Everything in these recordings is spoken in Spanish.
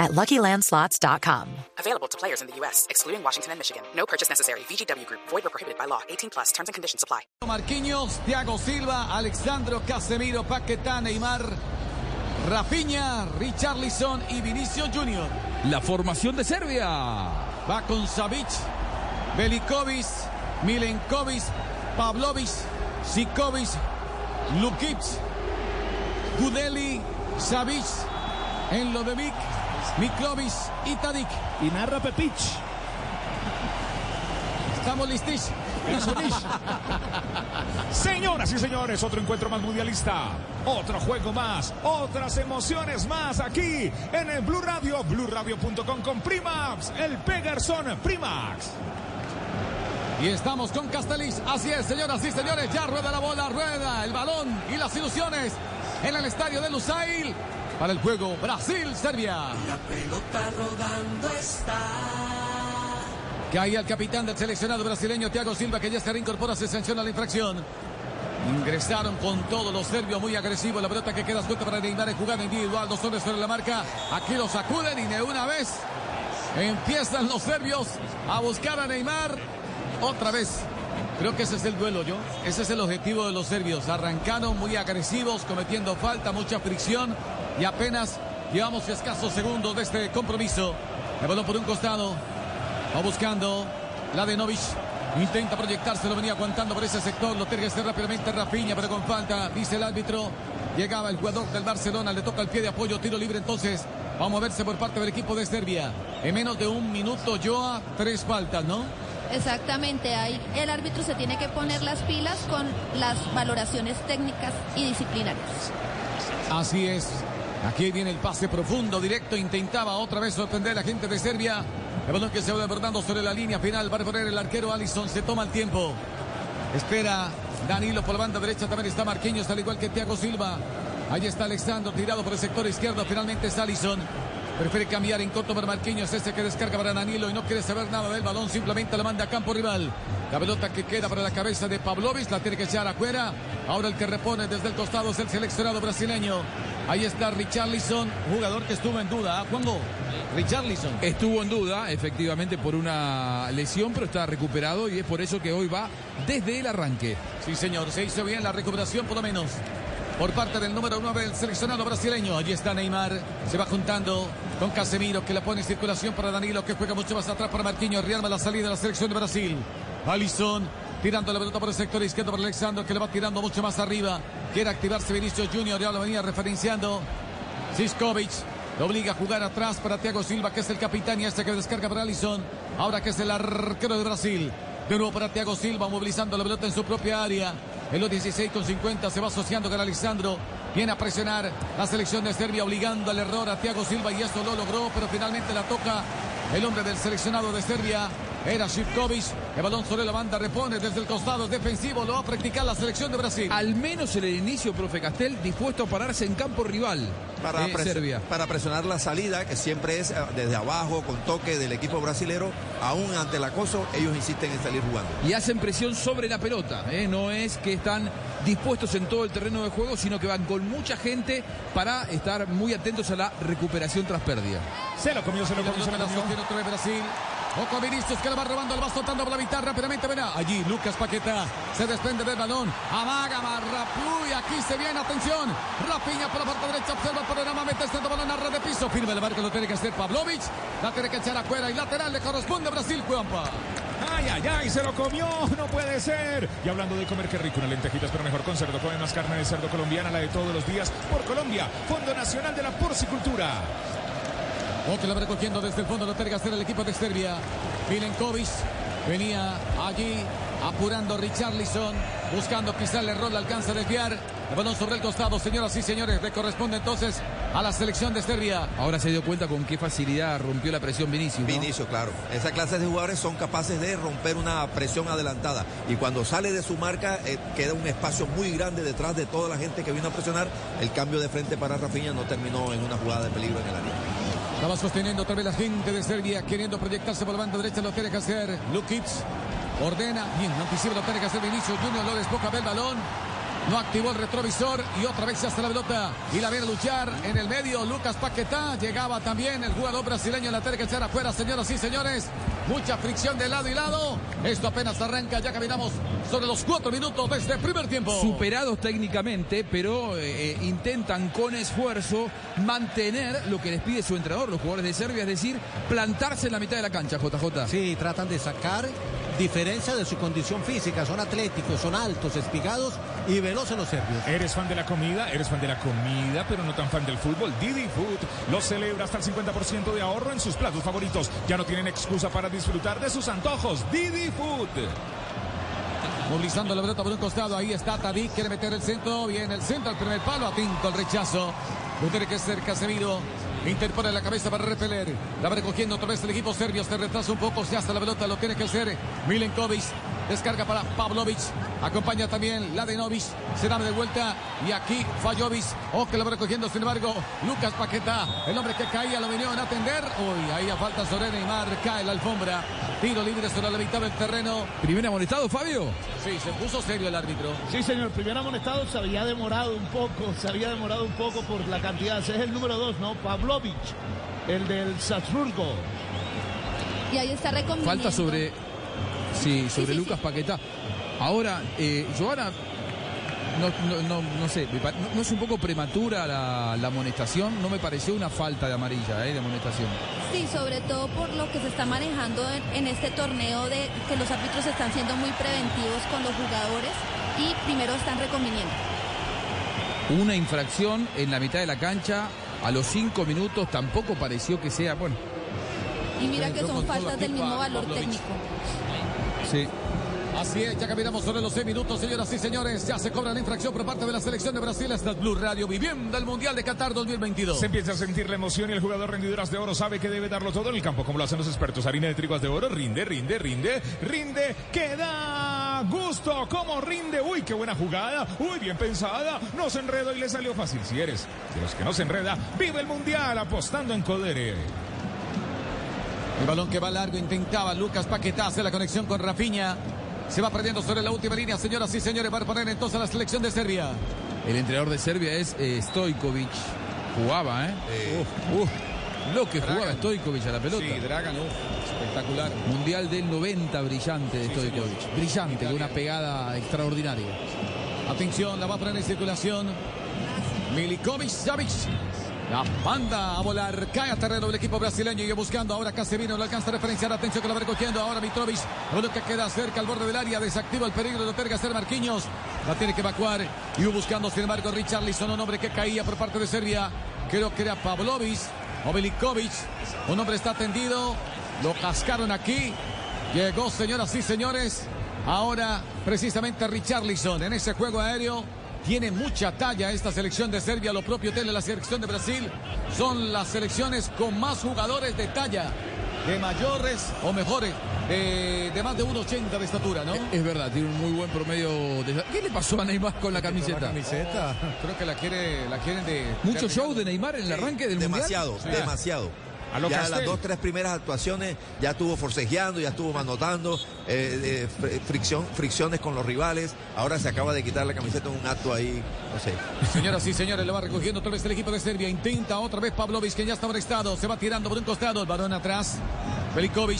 at LuckyLandSlots.com. Available to players in the U.S., excluding Washington and Michigan. No purchase necessary. VGW Group. Void or prohibited by law. 18 plus. Terms and conditions apply. Marquinhos, Thiago Silva, Alexandro Casemiro, Paquetá, Neymar, Rafinha, Richarlison y Vinicio Junior. La formación de Serbia. Va con Savic, Belikovic, Milenkovic, Pavlovic, Sikovic, Lukic, Gudeli, Savic, Enlodevic, Miklovic y Tadic. Y narra Pepich. Estamos listos. Señoras y señores, otro encuentro más mundialista, otro juego más, otras emociones más aquí en el Blue Radio, BlueRadio.com con Primax, el Pegerson Primax. Y estamos con Castellis. Así es, señoras y señores. Ya rueda la bola, rueda el balón y las ilusiones en el estadio de Lusail para el juego Brasil-Serbia. La pelota rodando está. Que ahí el capitán del seleccionado brasileño, Thiago Silva, que ya se reincorpora, se sanciona la infracción. Ingresaron con todos los serbios muy agresivos. La pelota que queda suelta para Neymar en jugada individual. Dos hombres sobre la marca. Aquí lo sacuden y de una vez empiezan los serbios a buscar a Neymar. Otra vez. Creo que ese es el duelo, yo. Ese es el objetivo de los serbios. Arrancaron muy agresivos, cometiendo falta, mucha fricción. Y apenas llevamos escasos segundos de este compromiso. El balón por un costado. Va buscando la de Novich. Intenta proyectarse, lo venía aguantando por ese sector. Lo tiene que hacer rápidamente Rafinha, pero con falta. Dice el árbitro. Llegaba el jugador del Barcelona, le toca el pie de apoyo, tiro libre entonces. Va a moverse por parte del equipo de Serbia. En menos de un minuto, Joa, tres faltas, ¿no? Exactamente, ahí el árbitro se tiene que poner las pilas con las valoraciones técnicas y disciplinarias. Así es. Aquí viene el pase profundo, directo. Intentaba otra vez sorprender a la gente de Serbia. El balón que se va desbordando sobre la línea final. Va a poner el arquero Allison. Se toma el tiempo. Espera Danilo por la banda derecha. También está Marquinhos, al igual que Thiago Silva. Ahí está Alexandro tirado por el sector izquierdo. Finalmente es Allison. Prefiere cambiar en corto para Marquinhos. Ese que descarga para Danilo y no quiere saber nada del balón. Simplemente la manda a campo rival. La pelota que queda para la cabeza de Pavlovic. La tiene que echar afuera. Ahora el que repone desde el costado es el seleccionado brasileño. Ahí está Richarlison, jugador que estuvo en duda. ¿ah, Juanjo, Richarlison. Estuvo en duda, efectivamente, por una lesión, pero está recuperado y es por eso que hoy va desde el arranque. Sí, señor. Se hizo bien la recuperación, por lo menos. Por parte del número 9 del seleccionado brasileño. Allí está Neymar. Se va juntando con Casemiro, que la pone en circulación para Danilo, que juega mucho más atrás para Marquinhos. Real la salida de la selección de Brasil. Alisson tirando la pelota por el sector izquierdo para Alexandro, que le va tirando mucho más arriba. Quiere activarse Vinicius Junior, ya lo venía referenciando. Siskovic lo obliga a jugar atrás para Thiago Silva, que es el capitán y este que descarga para Alisson. Ahora que es el arquero de Brasil. De nuevo para Thiago Silva, movilizando la pelota en su propia área. En los 16 con 50 se va asociando con Alexandro. Viene a presionar la selección de Serbia, obligando al error a Thiago Silva y esto lo logró, pero finalmente la toca el hombre del seleccionado de Serbia. Era Shivkovic. El balón sobre la banda repone desde el costado defensivo. Lo va a practicar la selección de Brasil. Al menos en el inicio, profe Castel, dispuesto a pararse en campo rival. Para, eh, pres- Serbia. para presionar la salida, que siempre es eh, desde abajo, con toque del equipo brasilero, aún ante el acoso, ellos insisten en salir jugando. Y hacen presión sobre la pelota. ¿eh? No es que están dispuestos en todo el terreno de juego, sino que van con mucha gente para estar muy atentos a la recuperación tras pérdida. Se lo comió, se lo La comió, se lo la comió. Brasil. Ojo Vinicius que le va robando el va soltando por la mitad rápidamente. Verá allí Lucas Paqueta se desprende del balón. Amaga Marraplu y aquí se viene. Atención. Rapiña por la parte derecha. Observa. Mete el centro balón a red de piso. Firme el marco. Lo tiene que hacer Pavlovic. La tiene que echar afuera y lateral le corresponde a Brasil. Juanpa. Ay, ay, ay, se lo comió, no puede ser. Y hablando de comer, qué rico, unas lentejitas, pero mejor con cerdo. Come más carne de cerdo colombiana, la de todos los días, por Colombia. Fondo Nacional de la Porcicultura. O que la va recogiendo desde el fondo. Lo tiene que hacer el equipo de Serbia. Milenkovic venía allí apurando Richarlison. Buscando quizá el error. Le alcanza a desviar. El balón sobre el costado. Señoras y señores. Le corresponde entonces a la selección de Serbia. Ahora se dio cuenta con qué facilidad rompió la presión Vinicius. ¿no? Vinicius, claro. Esa clase de jugadores son capaces de romper una presión adelantada. Y cuando sale de su marca, eh, queda un espacio muy grande detrás de toda la gente que vino a presionar. El cambio de frente para Rafinha no terminó en una jugada de peligro en el área. Estaba sosteniendo otra vez la gente de Serbia, queriendo proyectarse por la banda derecha. Lo tiene que hacer Lukic. Ordena. Bien, anticipa lo tiene que hacer Vinicius Junior. Lo despoja el balón. No activó el retrovisor y otra vez se hace la pelota y la viene a luchar en el medio. Lucas Paquetá llegaba también el jugador brasileño. La tiene que echar afuera, señoras y señores. Mucha fricción de lado y lado. Esto apenas arranca. Ya caminamos sobre los cuatro minutos de este primer tiempo. Superados técnicamente, pero eh, intentan con esfuerzo mantener lo que les pide su entrenador, los jugadores de Serbia, es decir, plantarse en la mitad de la cancha, JJ. Sí, tratan de sacar diferencia de su condición física. Son atléticos, son altos, espigados y veloces los serbios. ¿Eres fan de la comida? ¿Eres fan de la comida, pero no tan fan del fútbol? Didi Food lo celebra hasta el 50% de ahorro en sus platos favoritos. Ya no tienen excusa para disfrutar de sus antojos. Didi Food. Movilizando la pelota por un costado. Ahí está Tadic. Quiere meter el centro. Bien, el centro al primer palo. Atinto el rechazo. Lo tiene que ser Casemiro. Interpone la cabeza para repeler. La va recogiendo otra vez el equipo serbio. Se retrasa un poco. Se hace la pelota. Lo tiene que hacer Milenkovic. Descarga para Pavlovic. Acompaña también Ladenovic. Se da de vuelta. Y aquí Fajovic. O que lo va recogiendo, sin embargo, Lucas Paqueta. El hombre que caía lo vinieron a atender. Uy, ahí a falta sobre Neymar. Cae la alfombra. Tiro libre sobre la mitad del terreno. ¿Primer amonestado, Fabio? Sí, se puso serio el árbitro. Sí, señor. Primer amonestado se había demorado un poco. Se había demorado un poco por la cantidad. Ese es el número dos, ¿no? Pavlovic. El del Salzburgo. Y ahí está. Falta sobre. Sí, sobre sí, Lucas sí. Paquetá. Ahora, eh, Joana, no, no, no, no sé, no, es un poco prematura la, la amonestación? No me pareció una falta de amarilla, eh, de amonestación. Sí, sobre todo por lo que se está manejando en, en este torneo de que los árbitros están siendo muy preventivos con los jugadores y primero están reconviniendo. Una infracción en la mitad de la cancha a los cinco minutos tampoco pareció que sea, bueno, Y mira que son faltas del mismo valor técnico. Sí. Así es, ya caminamos sobre los seis minutos, señoras y señores. Ya se cobra la infracción por parte de la selección de Brasil. Esta es Blue Radio viviendo el Mundial de Qatar 2022. Se empieza a sentir la emoción y el jugador rendidoras de oro sabe que debe darlo todo en el campo, como lo hacen los expertos. Harina de triguas de oro, rinde, rinde, rinde, rinde, que da gusto, como rinde. Uy, qué buena jugada, uy, bien pensada. No se enredó y le salió fácil. Si eres de los que no se enreda, vive el mundial apostando en Codere. El balón que va largo intentaba Lucas Paquetá hace la conexión con Rafinha. Se va perdiendo sobre la última línea, señoras y señores. Va a poner entonces a la selección de Serbia. El entrenador de Serbia es eh, Stojkovic. Jugaba, ¿eh? Uf, uf. Lo que jugaba Stojkovic a la pelota. Dragan, espectacular. Mundial del 90 brillante de Stojkovic. Brillante, con una pegada extraordinaria. Atención, la va a poner en circulación. Milikovic Savic. La manda a volar, cae a terreno el equipo brasileño y buscando ahora Casemiro, no alcanza a referenciar, atención que lo va recogiendo ahora Mitrovic, lo que queda cerca al borde del área, desactiva el peligro de Terga ser Marquinhos, la tiene que evacuar y buscando sin embargo Richarlison, un hombre que caía por parte de Serbia, creo que era Pavlovic o Milikovic, un hombre está tendido, lo cascaron aquí, llegó señoras y señores, ahora precisamente Richarlison en ese juego aéreo. Tiene mucha talla esta selección de Serbia, lo propio tiene la selección de Brasil. Son las selecciones con más jugadores de talla, de mayores o mejores, de, de más de 1,80 de estatura, ¿no? Es verdad, tiene un muy buen promedio. De... ¿Qué le pasó a Neymar con la camiseta? camiseta. Creo que la quiere, la quieren de. Mucho show de Neymar en el arranque del demasiado, mundial. demasiado. A lo ya Castel. las dos, tres primeras actuaciones ya estuvo forcejeando, ya estuvo manotando, eh, eh, fr- fricción, fricciones con los rivales. Ahora se acaba de quitar la camiseta en un acto ahí, no sé. Señoras y señores, le va recogiendo otra vez el equipo de Serbia. Intenta otra vez Pavlovic, que ya está estado. Se va tirando por un costado. El balón atrás. Velikovic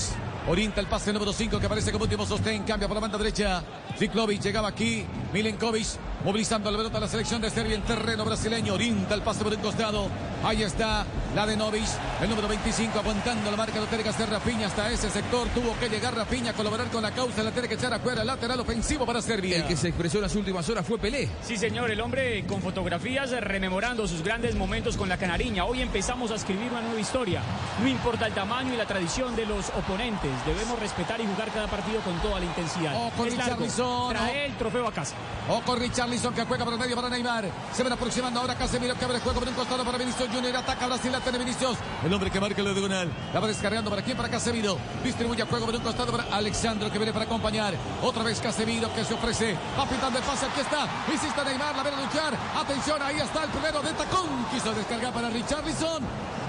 orienta el pase número 5 que aparece como último sostén. Cambia por la banda derecha. Ziklovic llegaba aquí. Milenkovic movilizando la pelota a la selección de Serbia en terreno brasileño. Orienta el pase por un costado. Ahí está la de Novic, el número 25, aguantando la marca. Lo tiene que hacer Rafinha hasta ese sector. Tuvo que llegar Rafinha a colaborar con la causa. La tiene que echar afuera. Lateral ofensivo para Serbia. El que se expresó en las últimas horas fue Pelé. Sí, señor, el hombre con fotografías rememorando sus grandes momentos con la canariña. Hoy empezamos a escribir una nueva historia. No importa el tamaño y la tradición de los oponentes, debemos respetar y jugar cada partido con toda la intensidad. Oh, con es. Richarlison, Trae el trofeo a casa. O con Richarlison que juega por el medio para Neymar. Se ven aproximando ahora Casemiro que abre el juego por un costado para Vinicius Junior ataca Brasil, la tiene Vinicius. El hombre que marca lo diagonal. La va descargando para quién, para Casemiro. Distribuye a juego por un costado para Alexandro que viene para acompañar. Otra vez Casemiro que se ofrece. Va pintando el pase, aquí está. Insiste Neymar, la viene a luchar. Atención, ahí está el primero de tacón. Quiso descargar para Richarlison.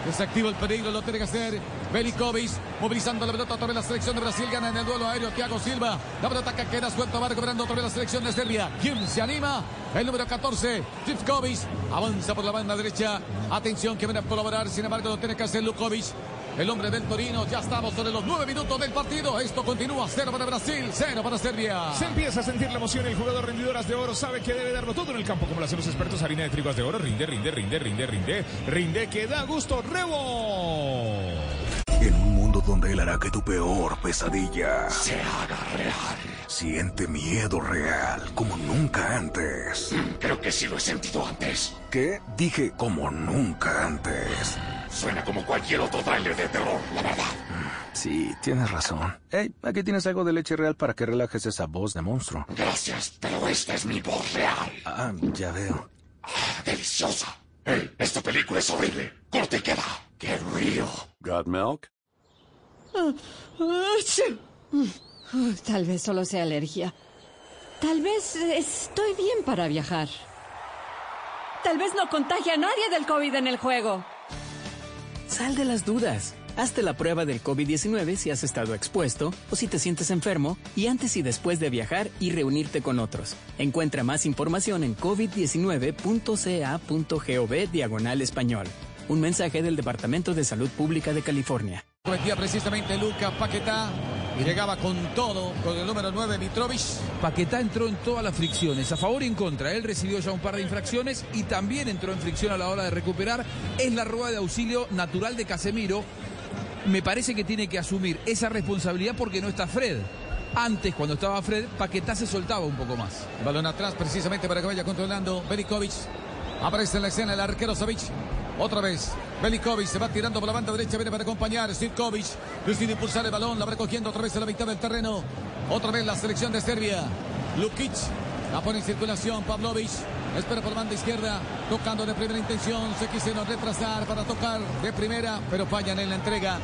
Desactiva el peligro, lo tiene que hacer Belikovic, movilizando la pelota otra vez la selección de Brasil, gana en el duelo aéreo Thiago Silva, la pelota que queda suelta, va recuperando otra vez la selección de Serbia. ¿Quién se anima? El número 14, Zivkovic, avanza por la banda derecha, atención que viene a colaborar, sin embargo lo tiene que hacer Lukovic. El hombre del Torino, ya estamos sobre los nueve minutos del partido. Esto continúa, cero para Brasil, cero para Serbia. Se empieza a sentir la emoción. El jugador rendidoras de oro sabe que debe darlo todo en el campo, como lo hacen los expertos. Harina de trigo de oro, rinde, rinde, rinde, rinde, rinde, rinde, que da gusto. Rebo. En un mundo donde él hará que tu peor pesadilla se haga real. Siente miedo real como nunca antes. Creo que sí lo he sentido antes. ¿Qué? Dije como nunca antes. Suena como cualquier otro trailer de terror, la verdad. Sí, tienes razón. Hey, aquí tienes algo de leche real para que relajes esa voz de monstruo. Gracias, pero esta es mi voz real. Ah, ya veo. Ah, deliciosa. Hey, esta película es horrible. Corte y queda. ¡Qué río! ¿Got milk? Tal vez solo sea alergia. Tal vez estoy bien para viajar. Tal vez no contagie a nadie del COVID en el juego. Sal de las dudas. Hazte la prueba del COVID-19 si has estado expuesto o si te sientes enfermo y antes y después de viajar y reunirte con otros. Encuentra más información en covid19.ca.gov diagonal español. Un mensaje del Departamento de Salud Pública de California. Cometía precisamente Luca Paquetá llegaba con todo con el número 9 Mitrovic. Paquetá entró en todas las fricciones, a favor y en contra. Él recibió ya un par de infracciones y también entró en fricción a la hora de recuperar. Es la rueda de auxilio natural de Casemiro. Me parece que tiene que asumir esa responsabilidad porque no está Fred. Antes, cuando estaba Fred, Paquetá se soltaba un poco más. Balón atrás precisamente para que vaya controlando Belikovic. Aparece en la escena el arquero Savic. Otra vez, Belikovic se va tirando por la banda derecha, viene para acompañar. Sivkovic decide impulsar el balón, la va recogiendo otra vez a la mitad del terreno. Otra vez la selección de Serbia. Lukic la pone en circulación. Pavlovic espera por la banda izquierda, tocando de primera intención. Se quisieron retrasar para tocar de primera, pero fallan en la entrega.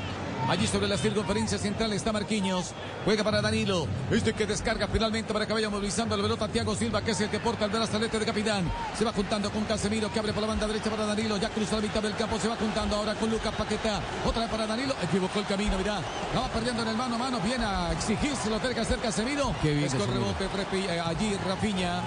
Allí sobre la circunferencia central está Marquinhos. Juega para Danilo. Este que descarga finalmente para que vaya movilizando el pelota Thiago Silva, que es el que porta el brazalete de capitán. Se va juntando con Casemiro, que abre por la banda derecha para Danilo. Ya cruza la mitad del campo. Se va juntando ahora con Lucas Paqueta. Otra vez para Danilo. Equivocó el camino, mirá. La va perdiendo en el mano a mano. Viene a exigirse lo tiene que hacer Casemiro. Qué bien. Casemiro. rebote eh, allí Rafinha.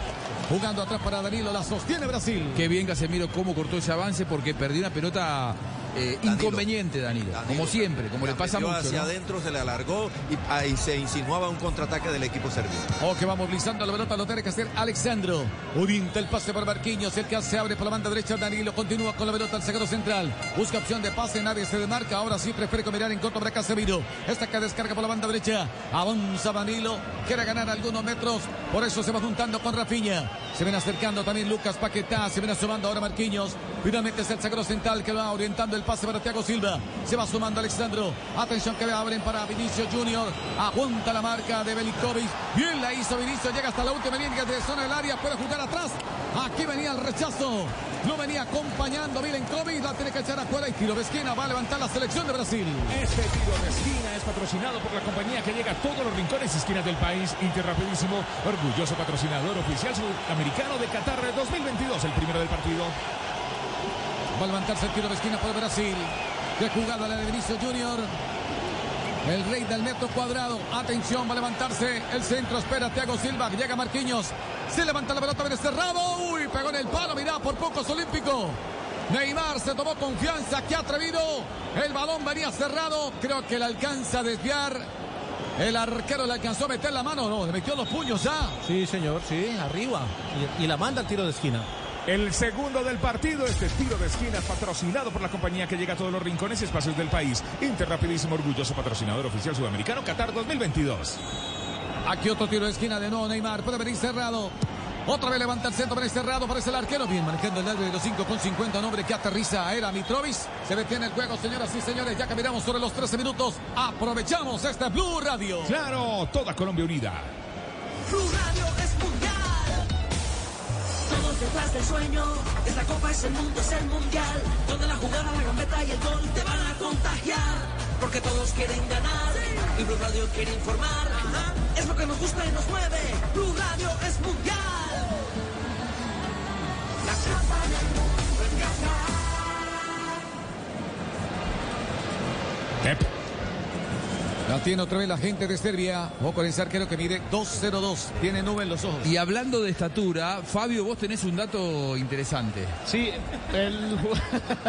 Jugando atrás para Danilo. La sostiene Brasil. Qué bien Casemiro cómo cortó ese avance porque perdió una pelota eh, inconveniente Danilo, como siempre, como le pasa mucho. hacia ¿no? adentro, se le alargó y ahí se insinuaba un contraataque del equipo serbio. Oh, que va movilizando la pelota, lo tiene que hacer Alexandro. Orienta el pase para Marquinhos, el que se abre por la banda derecha, Danilo continúa con la pelota al zaguero central. Busca opción de pase, nadie se demarca, ahora sí prefiere mirar en contra para Casemiro. Esta que descarga por la banda derecha, avanza Danilo, quiere ganar algunos metros, por eso se va juntando con Rafinha. Se viene acercando también Lucas Paquetá, se viene sumando ahora Marquinhos. Finalmente es el zaguero central que va orientando el pase para Thiago Silva. Se va sumando Alexandro. Atención que abren para Vinicio Junior. Aguanta la marca de Belikovic. Bien la hizo Vinicio. Llega hasta la última línea de zona del área. Puede jugar atrás. Aquí venía el rechazo. Lo venía acompañando Milenkovic. La tiene que echar afuera y tiro de esquina. Va a levantar la selección de Brasil. Este tiro de esquina es patrocinado por la compañía que llega a todos los rincones y esquinas del país. Inter Rapidísimo, orgulloso patrocinador oficial sudamericano de Qatar 2022, el primero del partido. Va a levantarse el tiro de esquina por Brasil. De jugada la de Vinicio Junior. El rey del metro cuadrado. Atención, va a levantarse. El centro espera Thiago Silva. Llega Marquinhos. Se levanta la pelota, viene cerrado. Uy, pegó en el palo. Mirá, por pocos olímpico. Neymar se tomó confianza. Qué atrevido. El balón venía cerrado. Creo que le alcanza a desviar. El arquero le alcanzó a meter la mano. No, le metió los puños ya. Sí, señor, sí, arriba. Y, y la manda al tiro de esquina. El segundo del partido, este tiro de esquina es patrocinado por la compañía que llega a todos los rincones y espacios del país. Inter Rapidísimo, orgulloso patrocinador oficial sudamericano Qatar 2022. Aquí otro tiro de esquina de nuevo Neymar. Puede venir cerrado. Otra vez levanta el centro, viene cerrado, parece el arquero. Bien, manejando el largo de los 5 con 50. Nombre que aterriza era Mitrovic. Se detiene el juego, señoras y señores. Ya caminamos sobre los 13 minutos. Aprovechamos este Blue Radio. Claro, toda Colombia unida. Blue Radio es detrás del sueño. Es la copa, es el mundo, es el mundial. Donde la jugada, la gambeta y el gol te van a contagiar. Porque todos quieren ganar y Blue Radio quiere informar. Es lo que nos gusta y nos mueve. Blue Radio es mundial. La copa del mundo en casa. La tiene otra vez la gente de Serbia. Ojo con ese arquero que mide 2-0-2. Tiene nube en los ojos. Y hablando de estatura, Fabio, vos tenés un dato interesante. Sí, el, ju-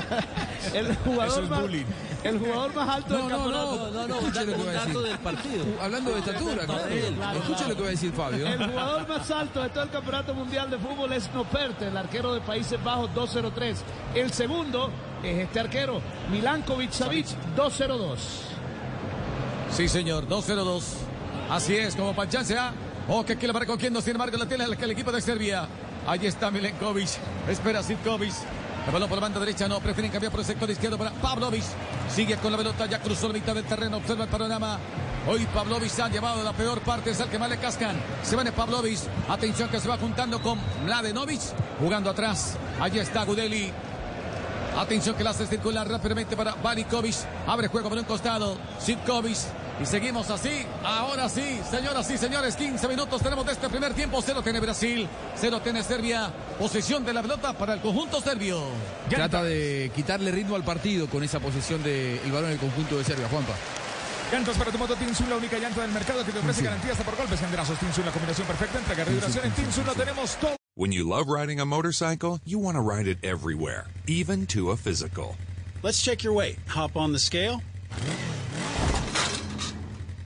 el jugador Eso es más, el jugador más alto del No, no, campeonato. no, no, no, Escuche lo que va a decir. Uh, Hablando de estatura, claro. Escuche lo que va a decir Fabio. El jugador más alto de todo el campeonato mundial de fútbol es Noperte, el arquero de Países Bajos, 203. El segundo es este arquero, Milankovic Savic, 202. Sí, señor, 2-0-2. Así es, como Panchan A. Oh, que aquí la va recogiendo, sin embargo, la tiene el, equipo de Serbia. Ahí está Milenkovic. Espera Sitkovic. El balón por la banda derecha, no, prefieren cambiar por el sector izquierdo para Pavlovic. Sigue con la pelota, ya cruzó la mitad del terreno, observa el panorama. Hoy Pavlovic ha llevado la peor parte, es el que más le cascan. Se de Pavlovic. Atención que se va juntando con Mladenovic, jugando atrás. Allí está Gudeli. Atención que la hace circular rápidamente para Valikovic. Abre juego por un costado. Sitkovic. Y seguimos así. Ahora sí, señoras y señores, 15 minutos tenemos de este primer tiempo. Cero tiene Brasil, cero tiene Serbia. Posesión de la pelota para el conjunto serbio. Trata de quitarle ritmo al partido con esa posesión del balón en el conjunto de Serbia, Juanpa. Llantas para tu moto Tinsun, la única llanta del mercado que te ofrece garantía hasta por golpes en brazos. Tinsun, la combinación perfecta entre carga y duración. En Tinsun lo tenemos todo. When you love riding a motorcycle, you want to ride it everywhere, even to a physical. Let's check your weight. Hop on the scale.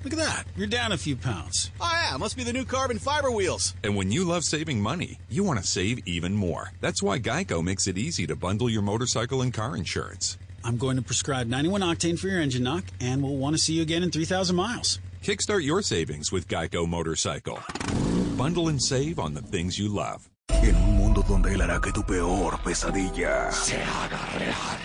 Look at that. You're down a few pounds. Oh, yeah, must be the new carbon fiber wheels. And when you love saving money, you want to save even more. That's why Geico makes it easy to bundle your motorcycle and car insurance. I'm going to prescribe 91 octane for your engine knock, and we'll want to see you again in 3,000 miles. Kickstart your savings with Geico Motorcycle. Bundle and save on the things you love. En un mundo donde él hará que tu peor pesadilla se haga real.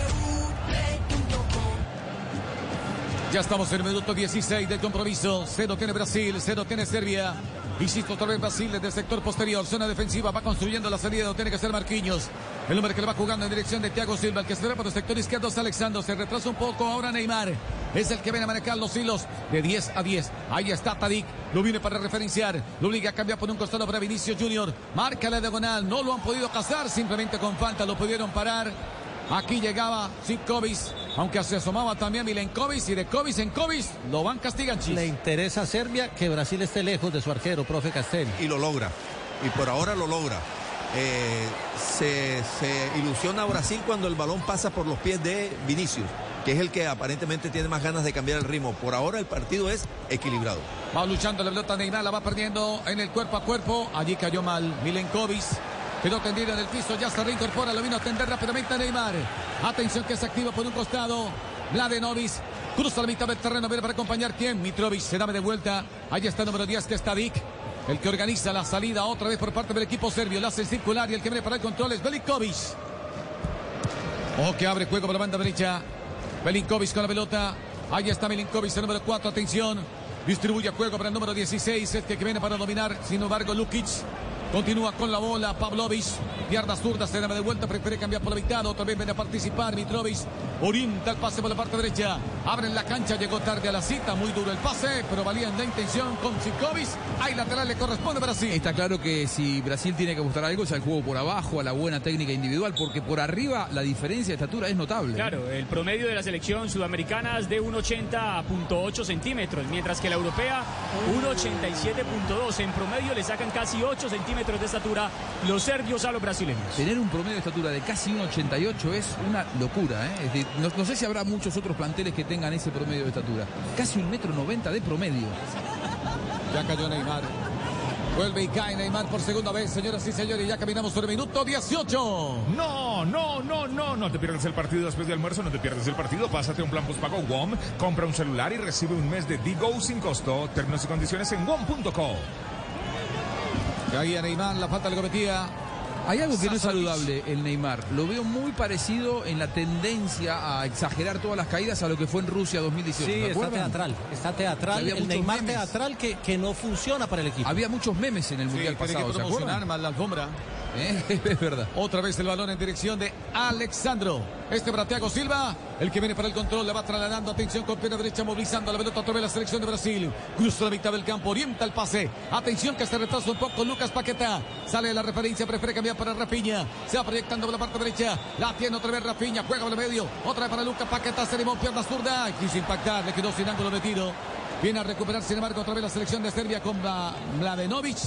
Ya estamos en el minuto 16 del compromiso. Cero tiene Brasil, cero tiene Serbia. Insisto otra vez Brasil desde el sector posterior. Zona defensiva va construyendo la salida. No tiene que ser Marquinhos. El hombre que le va jugando en dirección de Thiago Silva. El que se ve por el sector izquierdo es Alexandro. Se retrasa un poco ahora Neymar. Es el que viene a manejar los hilos de 10 a 10. Ahí está Tadik. Lo viene para referenciar. Lo obliga a cambiar por un costado para Vinicio Junior. Marca la diagonal. No lo han podido cazar. Simplemente con falta lo pudieron parar. Aquí llegaba Sitkovic, aunque se asomaba también Milenkovic y de Kovic en Kovic lo van castigando. Le interesa a Serbia que Brasil esté lejos de su arquero, profe Castel. Y lo logra. Y por ahora lo logra. Eh, se, se ilusiona a Brasil cuando el balón pasa por los pies de Vinicius, que es el que aparentemente tiene más ganas de cambiar el ritmo. Por ahora el partido es equilibrado. Va luchando la pelota Neymar, la va perdiendo en el cuerpo a cuerpo. Allí cayó mal Milenkovic. Quedó tendido en el piso, ya se reincorpora, lo vino a tender rápidamente a Neymar. Atención que se activa por un costado. Mladenovic cruza la mitad del terreno, viene para acompañar quién. Mitrovic se da de vuelta. Ahí está el número 10 que está Dick. El que organiza la salida otra vez por parte del equipo serbio. La hace circular y el que viene para el control es Belikovic. Ojo que abre juego por la banda derecha. Belinkovic con la pelota. Ahí está Milinkovic, el número 4. Atención. Distribuye juego para el número 16. Este que viene para dominar. Sin embargo, Lukic. Continúa con la bola Pavlovic. Pierda zurda, se da de vuelta, prefiere cambiar por la mitad. Otra vez viene a participar Mitrovic. Orienta el pase por la parte derecha. Abre en la cancha, llegó tarde a la cita. Muy duro el pase, pero valía en la intención con Sikovic. Hay lateral, le corresponde a Brasil. Está claro que si Brasil tiene que buscar algo es al juego por abajo, a la buena técnica individual, porque por arriba la diferencia de estatura es notable. Claro, el promedio de la selección sudamericana es de 1,80.8 centímetros, mientras que la europea 1,87.2. En promedio le sacan casi 8 centímetros de estatura los serbios a los brasileños. Tener un promedio de estatura de casi 1,88 es una locura. ¿eh? Es decir, no, no sé si habrá muchos otros planteles que tengan ese promedio de estatura. Casi un metro 90 de promedio. Ya cayó Neymar. Vuelve y cae Neymar por segunda vez, señoras y señores. Ya caminamos sobre el minuto 18. No, no, no, no, no te pierdas el partido después del almuerzo, no te pierdas el partido. Pásate un plan postpago WOM, compra un celular y recibe un mes de Digo sin costo. Términos y condiciones en WOM.co. Caía Neymar, la falta le cometía. Hay algo que no es saludable, el Neymar. Lo veo muy parecido en la tendencia a exagerar todas las caídas a lo que fue en Rusia 2018. Sí, ¿se está teatral. Está teatral. Había El Neymar memes. teatral que, que no funciona para el equipo. Había muchos memes en el Mundial pasado, que ¿se promocionar acuerdan? más la alfombra. ¿Eh? Es verdad. Otra vez el balón en dirección de Alexandro. Este para Thiago Silva, el que viene para el control, le va trasladando. Atención con pierna derecha, movilizando la pelota otra vez la selección de Brasil. Cruza la mitad del campo, orienta el pase. Atención que se retrasa un poco Lucas Paqueta. Sale la referencia, prefiere cambiar para Rafinha. Se va proyectando por la parte derecha. La tiene otra vez Rafinha, juega por el medio. Otra vez para Lucas Paqueta, se animó pierna zurda. Quiso impactar, le quedó sin ángulo de tiro. Viene a recuperar, sin embargo, otra vez la selección de Serbia con Mla- Mladenovic.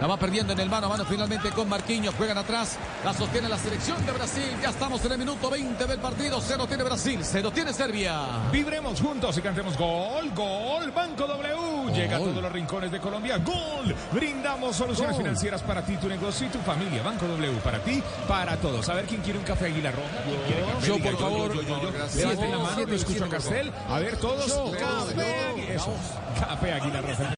La va perdiendo en el mano a mano finalmente con Marquinhos. Juegan atrás. La sostiene la selección de Brasil. Ya estamos en el minuto 20 del partido. Cero tiene Brasil. Cero tiene Serbia. Vibremos juntos y cantemos gol, gol, Banco W. Llega a todos los rincones de Colombia. Gol. Brindamos soluciones Gol. financieras para ti, tu negocio y tu familia. Banco W para ti, para todos. A ver quién quiere un café Águila Roja. ¿Quién quiere café? Yo, Diga por favor. yo, yo, yo. Levanten la mano, lo escucho a Castel. A ver todos. Yo, Café, yo, Águila Roja.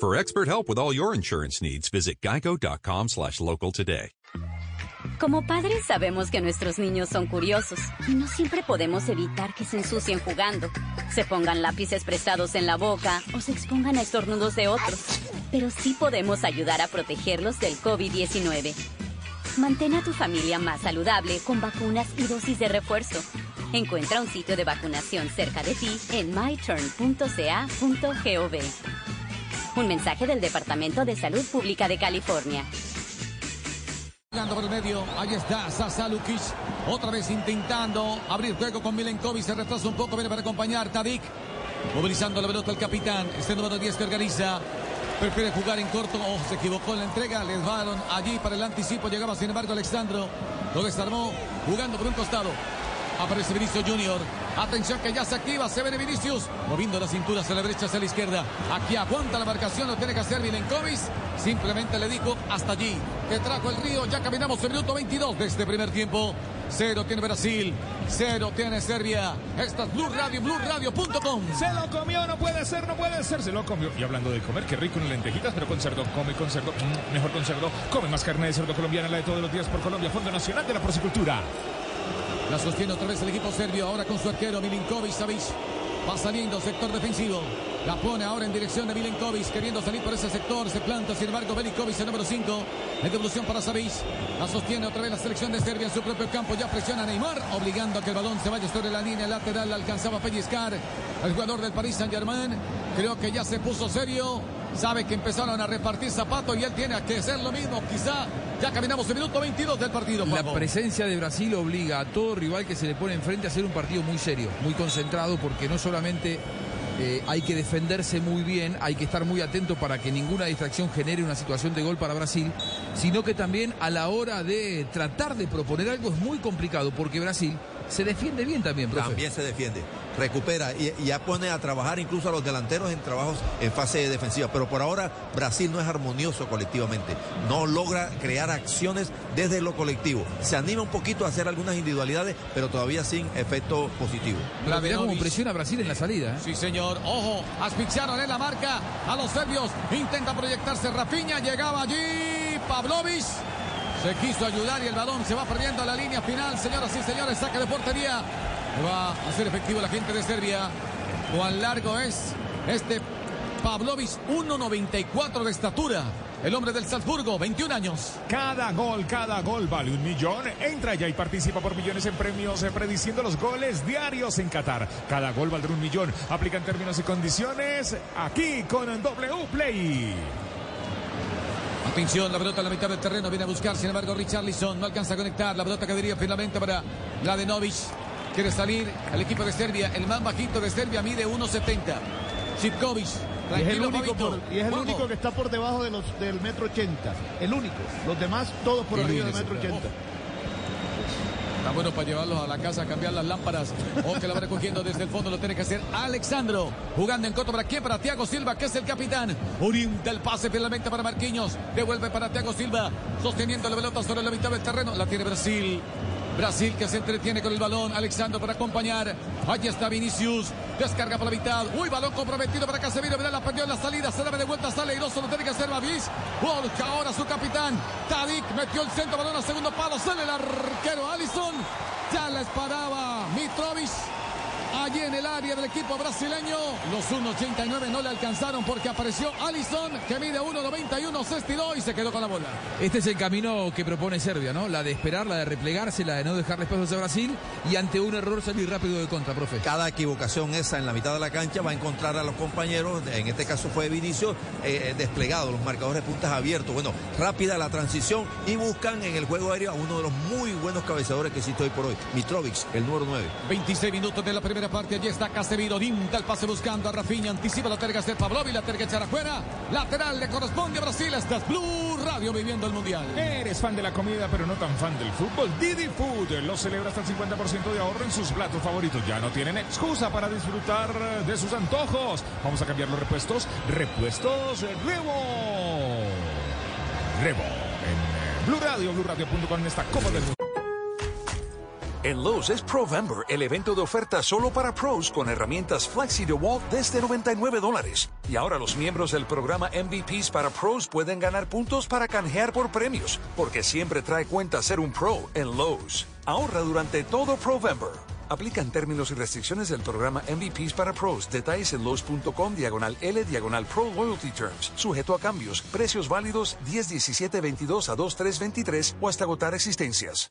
For expert help with all your insurance needs, visit geico.com slash local today. Como padres sabemos que nuestros niños son curiosos y no siempre podemos evitar que se ensucien jugando, se pongan lápices prestados en la boca o se expongan a estornudos de otros. Pero sí podemos ayudar a protegerlos del COVID-19. Mantén a tu familia más saludable con vacunas y dosis de refuerzo. Encuentra un sitio de vacunación cerca de ti en myturn.ca.gov. Un mensaje del Departamento de Salud Pública de California. Por el medio, ahí está Sasa Lukic, otra vez intentando abrir juego con Milenkovic, se retrasa un poco, viene para acompañar Tadic, movilizando la pelota el capitán, este número 10 que organiza, prefiere jugar en corto, oh, se equivocó en la entrega, les daron allí para el anticipo, llegaba sin embargo Alexandro, lo desarmó, jugando por un costado, aparece Vinicius Junior, atención que ya se activa, se viene Vinicius, moviendo la cintura hacia la derecha, hacia la izquierda, aquí aguanta la marcación, lo tiene que hacer Milenkovic, simplemente le dijo hasta allí, que trajo el río, ya caminamos el minuto 22 de este primer tiempo, cero tiene Brasil, cero tiene Serbia, esta es Blue Radio, BlueRadio.com. Se lo comió, no puede ser, no puede ser, se lo comió. Y hablando de comer, qué rico unas lentejitas, pero con cerdo, come con cerdo, mm, mejor con cerdo. Come más carne de cerdo colombiana, la de todos los días por Colombia, Fondo Nacional de la Porcicultura. La sostiene otra vez el equipo serbio, ahora con su arquero Milinkovic Savic. Va saliendo sector defensivo. La pone ahora en dirección de Milenkovic, queriendo salir por ese sector. Se planta, sin embargo, Belikovic, el número 5. En devolución para Savic. La sostiene otra vez la selección de Serbia en su propio campo. Ya presiona Neymar, obligando a que el balón se vaya sobre la línea lateral. Alcanzaba a el jugador del Paris Saint-Germain. Creo que ya se puso serio. Sabe que empezaron a repartir zapatos y él tiene que hacer lo mismo. Quizá ya caminamos el minuto 22 del partido. La presencia de Brasil obliga a todo rival que se le pone enfrente a hacer un partido muy serio, muy concentrado, porque no solamente eh, hay que defenderse muy bien, hay que estar muy atento para que ninguna distracción genere una situación de gol para Brasil, sino que también a la hora de tratar de proponer algo es muy complicado, porque Brasil se defiende bien también, profe. También se defiende, recupera y, y ya pone a trabajar incluso a los delanteros en trabajos en fase defensiva. Pero por ahora Brasil no es armonioso colectivamente, no logra crear acciones desde lo colectivo. Se anima un poquito a hacer algunas individualidades, pero todavía sin efecto positivo. Pero mirá cómo presiona a Brasil en la salida. ¿eh? Sí, señor. Ojo, asfixiaron en la marca a los serbios. Intenta proyectarse Rafinha. Llegaba allí Pavlovic. Se quiso ayudar y el balón se va perdiendo a la línea final. Señoras y señores, saque de portería. Va a hacer efectivo la gente de Serbia. Cuán largo es este Pavlovic, 1.94 de estatura. El hombre del Salzburgo, 21 años. Cada gol, cada gol vale un millón. Entra ya y participa por millones en premios eh, prediciendo los goles diarios en Qatar. Cada gol valdrá un millón. Aplican términos y condiciones aquí con W Play. Atención, la pelota en la mitad del terreno viene a buscar, sin embargo, Richarlison no alcanza a conectar. La pelota quedaría finalmente para Mladenovic. Quiere salir el equipo de Serbia. El más bajito de Serbia mide 1.70. Sivkovic. Y es, el Tranquilo, único, Fabito. por- y es el único que está por debajo de los, del metro ochenta. El único. Los demás todos por arriba del metro ese ochenta. Está bueno para llevarlos a la casa a cambiar las lámparas. O que la va recogiendo desde el fondo. Lo tiene que hacer Alexandro. Jugando en corto para quién? Para Thiago Silva, que es el capitán. Orienta el pase finalmente para Marquinhos. Devuelve para Thiago Silva. Sosteniendo la pelota sobre la mitad del terreno. La tiene Brasil. Brasil que se entretiene con el balón. Alexandro para acompañar. Allí está Vinicius. Descarga por la mitad. Uy, balón comprometido para Casemiro. Mira, la perdió en la salida. Se debe de vuelta. Sale Iroso. Lo tiene que hacer Bavis. Busca ahora su capitán. Tadik metió el centro. Balón al segundo palo. Sale el arquero Allison. Ya la esperaba Mitrovic. Allí en el área del equipo brasileño. Los 1.89 no le alcanzaron porque apareció Allison, que mide 1.91, se estiró y se quedó con la bola. Este es el camino que propone Serbia, ¿no? La de esperar, la de replegarse, la de no dejarle espacios a Brasil y ante un error salir rápido de contra, profe. Cada equivocación esa en la mitad de la cancha va a encontrar a los compañeros, en este caso fue Vinicio, eh, desplegado, los marcadores de puntas abiertos. Bueno, rápida la transición y buscan en el juego aéreo a uno de los muy buenos cabeceadores que existe hoy por hoy, Mitrovic, el número 9. 26 minutos de la primera parte. Allí está Casemiro. Dinta el pase buscando a Rafinha. Anticipa la terga hacer Pavlovi. La terga echar afuera. Lateral le corresponde a Brasil. Esta es Blue Radio viviendo el mundial. Eres fan de la comida, pero no tan fan del fútbol. Didi Food lo celebra hasta el 50% de ahorro en sus platos favoritos. Ya no tienen excusa para disfrutar de sus antojos. Vamos a cambiar los repuestos. Repuestos Revo. Revo. En eh, Blue Radio, BlueRadio.com en esta Copa del Mundo. En Lowe's es Provember, el evento de oferta solo para pros con herramientas Flexi DeWalt desde 99 dólares. Y ahora los miembros del programa MVPs para pros pueden ganar puntos para canjear por premios, porque siempre trae cuenta ser un pro en Lowe's. Ahorra durante todo Provember. Aplican términos y restricciones del programa MVPs para pros. Detalles en Lowe's.com diagonal L diagonal Pro Loyalty Terms. Sujeto a cambios. Precios válidos 10, 17, 22 a 2, 3, 23 o hasta agotar existencias.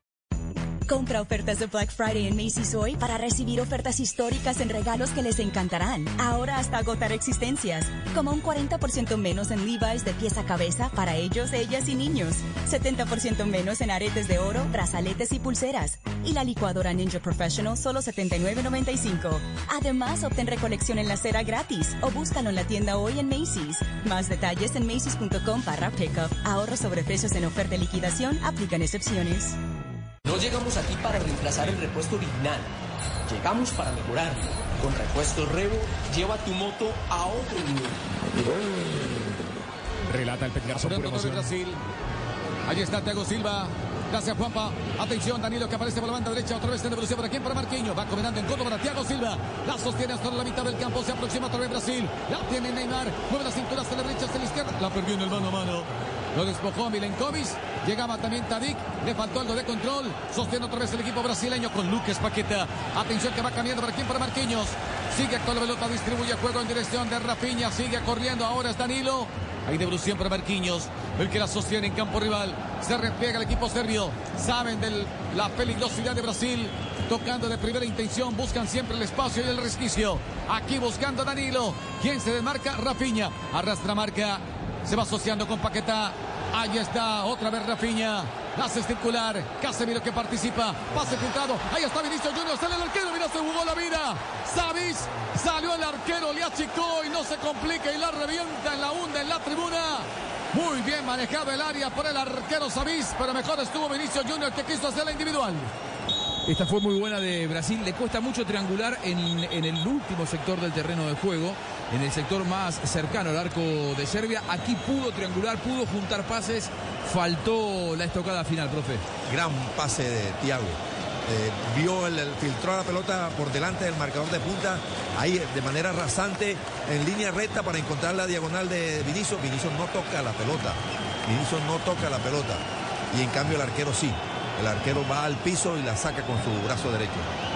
Compra ofertas de Black Friday en Macy's hoy para recibir ofertas históricas en regalos que les encantarán. Ahora hasta agotar existencias. Como un 40% menos en Levi's de pieza a cabeza para ellos, ellas y niños. 70% menos en aretes de oro, brazaletes y pulseras. Y la licuadora Ninja Professional solo $79.95. Además, obtén recolección en la cera gratis o búscalo en la tienda hoy en Macy's. Más detalles en macy's.com barra pickup. Ahorros sobre precios en oferta y liquidación. Aplican excepciones. No llegamos aquí para reemplazar el repuesto original. Llegamos para mejorarlo. Con repuesto Revo, lleva tu moto a otro nivel. Relata el Apurando todo el Brasil. Allí está Thiago Silva. Gracias, Juanpa. Atención, Danilo que aparece por la banda derecha. Otra vez en devolución para quién? Para Marquinhos. Va combinando en corto para Thiago Silva. La sostiene hasta la mitad del campo. Se aproxima otra vez Brasil. La tiene Neymar. Mueve la cintura hacia la derecha, hacia la izquierda. La perdió en el mano a mano. Lo despojó Milenkovic. Llegaba también Tadik. Le faltó algo de control. Sostiene otra vez el equipo brasileño con Lucas Paqueta. Atención que va cambiando para quién? Para Marquinhos. Sigue con la pelota. Distribuye juego en dirección de Rafinha. Sigue corriendo. Ahora es Danilo. Hay devolución para Marquinhos. el que la sostiene en campo rival. Se repliega el equipo serbio. Saben de la peligrosidad de Brasil. Tocando de primera intención, buscan siempre el espacio y el resquicio. Aquí buscando a Danilo. Quien se desmarca, Rafinha. Arrastra marca. Se va asociando con Paquetá. Ahí está, otra vez Rafinha. Hace circular. Casemiro que participa. Pase filtrado. Ahí está Vinicius Junior. Sale el arquero. Mira, se jugó la vida. Savis. Salió el arquero. Le achicó y no se complica. Y la revienta en la hunda en la tribuna. Muy bien manejado el área por el arquero Savis. Pero mejor estuvo Vinicius Junior que quiso hacer la individual. Esta fue muy buena de Brasil. Le cuesta mucho triangular en, en, el último sector del terreno de juego, en el sector más cercano al arco de Serbia. Aquí pudo triangular, pudo juntar pases. Faltó la estocada final, profe. Gran pase de Thiago. Eh, vio el, el, filtró la pelota por delante del marcador de punta, ahí de manera rasante, en línea recta para encontrar la diagonal de Vinicius. Vinicius no toca la pelota. Vinicius no toca la pelota. Y en cambio el arquero sí. El arquero va al piso y la saca con su brazo derecho.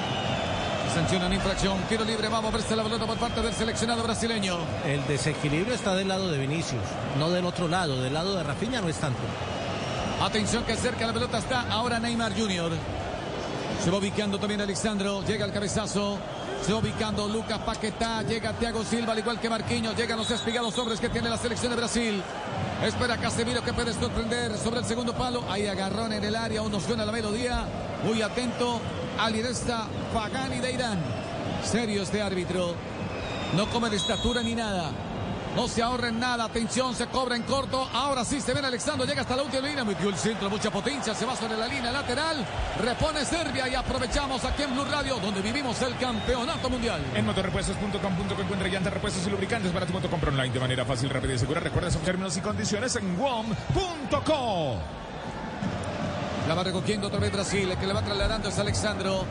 Sanciona una infracción. Tiro libre. Vamos a verse la pelota por parte del seleccionado brasileño. El desequilibrio está del lado de Vinicius, no del otro lado. Del lado de Rafinha no es tanto. Atención que cerca la pelota está ahora Neymar Jr. Se va ubicando también Alexandro. Llega el cabezazo. Se va ubicando Lucas Paquetá. Llega Thiago Silva, al igual que Marquinhos. Llegan los espigados hombres que tiene la selección de Brasil. Espera Casemiro que puede sorprender sobre el segundo palo. Ahí agarrón en el área. Uno suena la melodía. Muy atento. Aliresta Pagani de Irán. Serio este árbitro. No come de estatura ni nada. No se ahorra en nada. Atención, se cobra en corto. Ahora sí se ven Alexandro. Llega hasta la última línea. Metió el centro, mucha potencia. Se va sobre la línea lateral. Repone Serbia y aprovechamos aquí en Blue Radio, donde vivimos el campeonato mundial. En motorrepuestos.com.co encuentra llantas, repuestos y lubricantes para tu moto. Compra online de manera fácil, rápida y segura. Recuerda sus términos y condiciones en WOM.co. La va recogiendo otra vez Brasil. El que le va trasladando es Alexandro.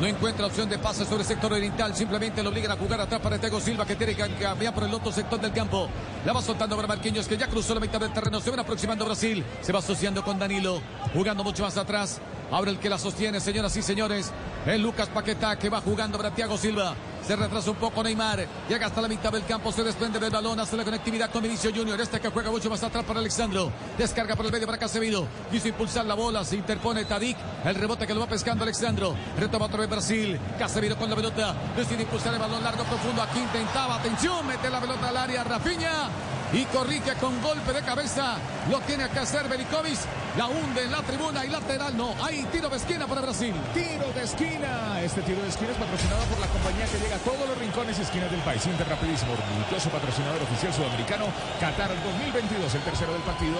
No encuentra opción de pase sobre el sector oriental. Simplemente lo obligan a jugar atrás para Tego Silva, que tiene que cambiar por el otro sector del campo. La va soltando para Marquinhos, que ya cruzó la mitad del terreno. Se van aproximando Brasil. Se va asociando con Danilo. Jugando mucho más atrás. Ahora el que la sostiene, señoras y señores. Es Lucas Paquetá, que va jugando para Thiago Silva. Se retrasa un poco Neymar. Llega hasta la mitad del campo. Se desprende del balón. Hace la conectividad con Vinicio Junior. Este que juega mucho más atrás para Alexandro. Descarga por el medio para Casemiro. Quiso impulsar la bola. Se interpone Tadic. El rebote que lo va pescando Alexandro. Retoma otra vez Brasil. Casemiro con la pelota. Decide impulsar el balón largo profundo. Aquí intentaba. Atención. Mete la pelota al área. Rafinha. Y corrige con golpe de cabeza. Lo tiene que hacer Belikovic. La hunde en la tribuna y lateral. No. Hay tiro de esquina para Brasil. Tiro de esquina. Este tiro de esquina es patrocinado por la compañía que llega a todos los rincones y esquinas del país. Inter Rapidísimo, orgulloso patrocinador oficial sudamericano. Qatar 2022, el tercero del partido.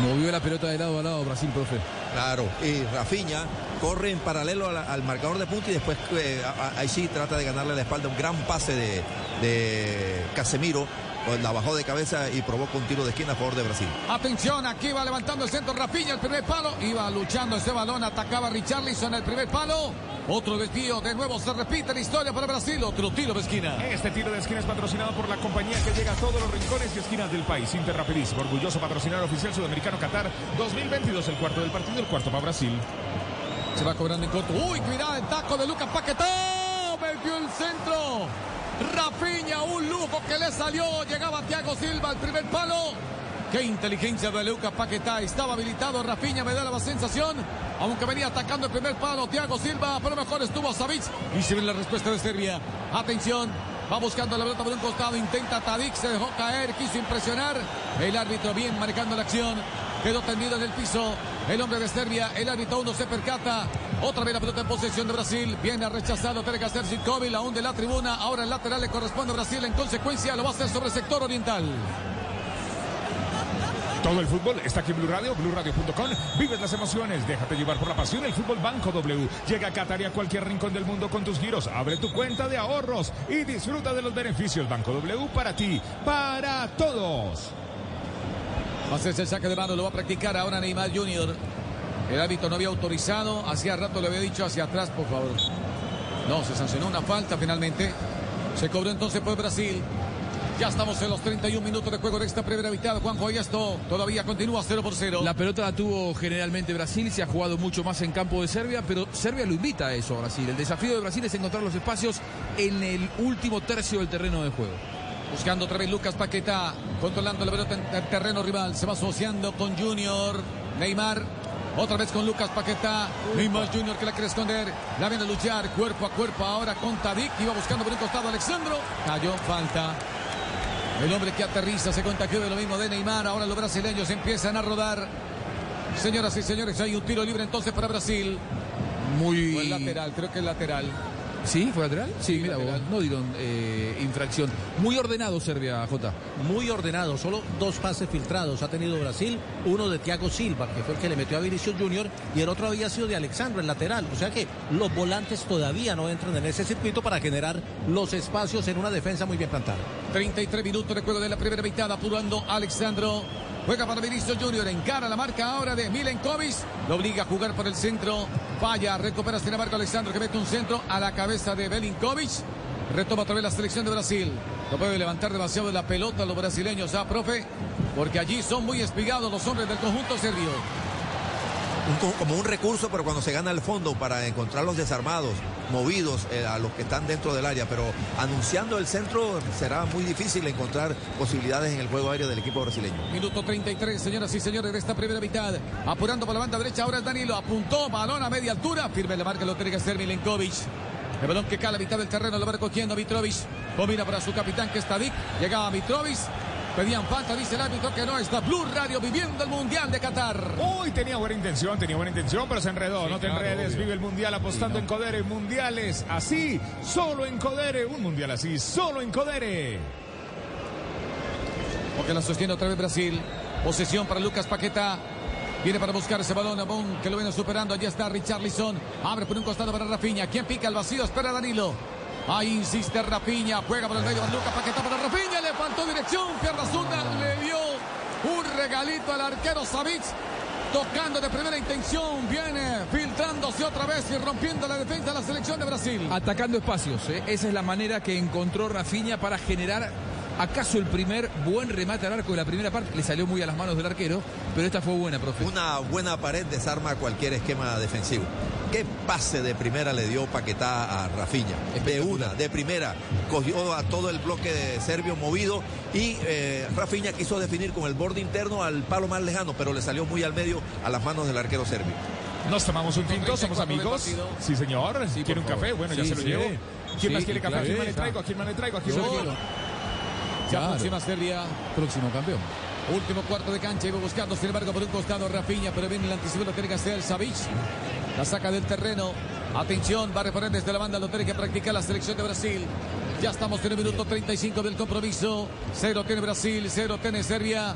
Movió la pelota de lado a lado Brasil, profe. Claro, y Rafinha corre en paralelo al, al marcador de punta y después eh, ahí sí trata de ganarle la espalda. Un gran pase de, de Casemiro la bajó de cabeza y provoca un tiro de esquina a favor de Brasil. Atención, aquí va levantando el centro Rafinha, el primer palo. Iba luchando ese balón, atacaba Richarlison el primer palo. Otro desvío, de nuevo se repite la historia para Brasil. Otro tiro de esquina. Este tiro de esquina es patrocinado por la compañía que llega a todos los rincones y esquinas del país. Inter Rapidísimo, orgulloso patrocinador oficial sudamericano Qatar 2022. El cuarto del partido, el cuarto para Brasil. Se va cobrando en corto. Uy, cuidado, el taco de Lucas Paquetá. Rafinha, un lujo que le salió. Llegaba Thiago Silva al primer palo. Qué inteligencia de Lucas Paquetá. Estaba habilitado Rafinha, me da la sensación. Aunque venía atacando el primer palo Thiago Silva, pero mejor estuvo Savic. Y se ve la respuesta de Serbia. Atención. Va buscando la pelota por un costado. Intenta Tadic, se dejó caer, quiso impresionar. El árbitro bien manejando la acción. Quedó tendido en el piso. El hombre de Serbia, el árbitro uno se percata. Otra vez la pelota en posesión de Brasil. Viene rechazado, tiene que hacer Zitkovic, aún de la tribuna. Ahora el lateral le corresponde a Brasil. En consecuencia, lo va a hacer sobre el sector oriental. Todo el fútbol está aquí en Blue Radio, BlueRadio.com. Vives las emociones, déjate llevar por la pasión. El fútbol Banco W llega a Qatar y a cualquier rincón del mundo con tus giros. Abre tu cuenta de ahorros y disfruta de los beneficios. Banco W para ti, para todos. Va a hacerse el saque de mano, lo va a practicar ahora Neymar Jr. El árbitro no había autorizado, hacía rato le había dicho hacia atrás, por favor. No, se sancionó una falta finalmente. Se cobró entonces por Brasil. Ya estamos en los 31 minutos de juego de esta primera mitad. Juanjo, y esto todavía continúa 0 por 0. La pelota la tuvo generalmente Brasil, se ha jugado mucho más en campo de Serbia, pero Serbia lo invita a eso a Brasil. El desafío de Brasil es encontrar los espacios en el último tercio del terreno de juego. Buscando otra vez Lucas Paquetá, controlando la pelota en el terreno rival. Se va asociando con Junior. Neymar, otra vez con Lucas Paquetá. Neymar Junior que la quiere esconder. La viene a luchar cuerpo a cuerpo ahora con Tadic. Iba buscando por un costado Alexandro. Cayó falta. El hombre que aterriza se contagió de lo mismo de Neymar. Ahora los brasileños empiezan a rodar. Señoras y señores, hay un tiro libre entonces para Brasil. Muy. Lateral, creo que es lateral. ¿Sí? ¿Fue lateral? Sí, mira no dieron eh, infracción. Muy ordenado Serbia, J. Muy ordenado, solo dos pases filtrados ha tenido Brasil, uno de Thiago Silva, que fue el que le metió a Vinicius Junior, y el otro había sido de Alexandro, el lateral. O sea que los volantes todavía no entran en ese circuito para generar los espacios en una defensa muy bien plantada. 33 minutos de juego de la primera mitad, apurando Alexandro. Juega para Vinicius Junior, encara la marca ahora de Milenkovic. Lo obliga a jugar por el centro. Falla, recupera sin embargo Alexandro que mete un centro a la cabeza de Belinkovic. Retoma otra vez la selección de Brasil. No puede levantar demasiado la pelota los brasileños, ¿ah, profe? Porque allí son muy espigados los hombres del conjunto serbio. Como un recurso, pero cuando se gana el fondo para encontrar los desarmados, movidos eh, a los que están dentro del área. Pero anunciando el centro será muy difícil encontrar posibilidades en el juego aéreo del equipo brasileño. Minuto 33, señoras y señores, de esta primera mitad. Apurando por la banda derecha, ahora es Danilo. Apuntó, balón a media altura. Firme la marca, lo tiene que hacer Milenkovic. El balón que cae a la mitad del terreno, lo va recogiendo Mitrovic. Combina para su capitán, que está Dick. Llegaba Mitrovic. Pedían falta, dice el árbitro que no está. Blue Radio viviendo el Mundial de Qatar. Uy, tenía buena intención, tenía buena intención, pero se enredó. Sí, no te claro, enredes, obvio. vive el mundial apostando en Codere. Mundiales así, solo en Codere. Un mundial así, solo en Codere. Porque la sostiene otra vez Brasil. Posesión para Lucas Paqueta. Viene para buscar ese balón a Bon, que lo viene superando. Allí está Richarlison. Abre por un costado para Rafinha. ¿Quién pica el vacío? Espera Danilo. Ahí insiste Rafinha. Juega por el medio para Lucas Paqueta para Rafinha. Le faltó dirección. Pierna zurda. Le dio un regalito al arquero Savic. Tocando de primera intención. Viene filtrándose otra vez y rompiendo la defensa de la selección de Brasil. Atacando espacios, ¿eh? esa es la manera que encontró Rafinha para generar acaso el primer buen remate al arco de la primera parte. Le salió muy a las manos del arquero, pero esta fue buena, profe. Una buena pared desarma cualquier esquema defensivo. ¿Qué pase de primera le dio Paquetá a Rafinha? De una, de primera. Cogió a todo el bloque de serbio movido y eh, Rafinha quiso definir con el borde interno al palo más lejano, pero le salió muy al medio a las manos del arquero serbio. Nos tomamos un tinto, somos 34 del amigos. Sí, señor. Sí, ¿Quiere un café? Bueno, ya se lo sí. llevo. ¿Quién más quiere café? ¿A quién más le traigo? ¿A quién más le traigo? ¿A quién Yo más le quiero. traigo? Claro. aproxima Serbia. Próximo campeón. Último cuarto de cancha, iba buscando, sin embargo, por un costado Rafinha, pero viene el anticipo, lo tiene que hacer Savic. La saca del terreno. Atención, va a reponer desde la banda, lo tiene que practicar la selección de Brasil. Ya estamos en el minuto 35 del compromiso. Cero tiene Brasil, cero tiene Serbia.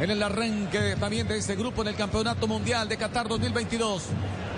En el arranque también de este grupo en el Campeonato Mundial de Qatar 2022.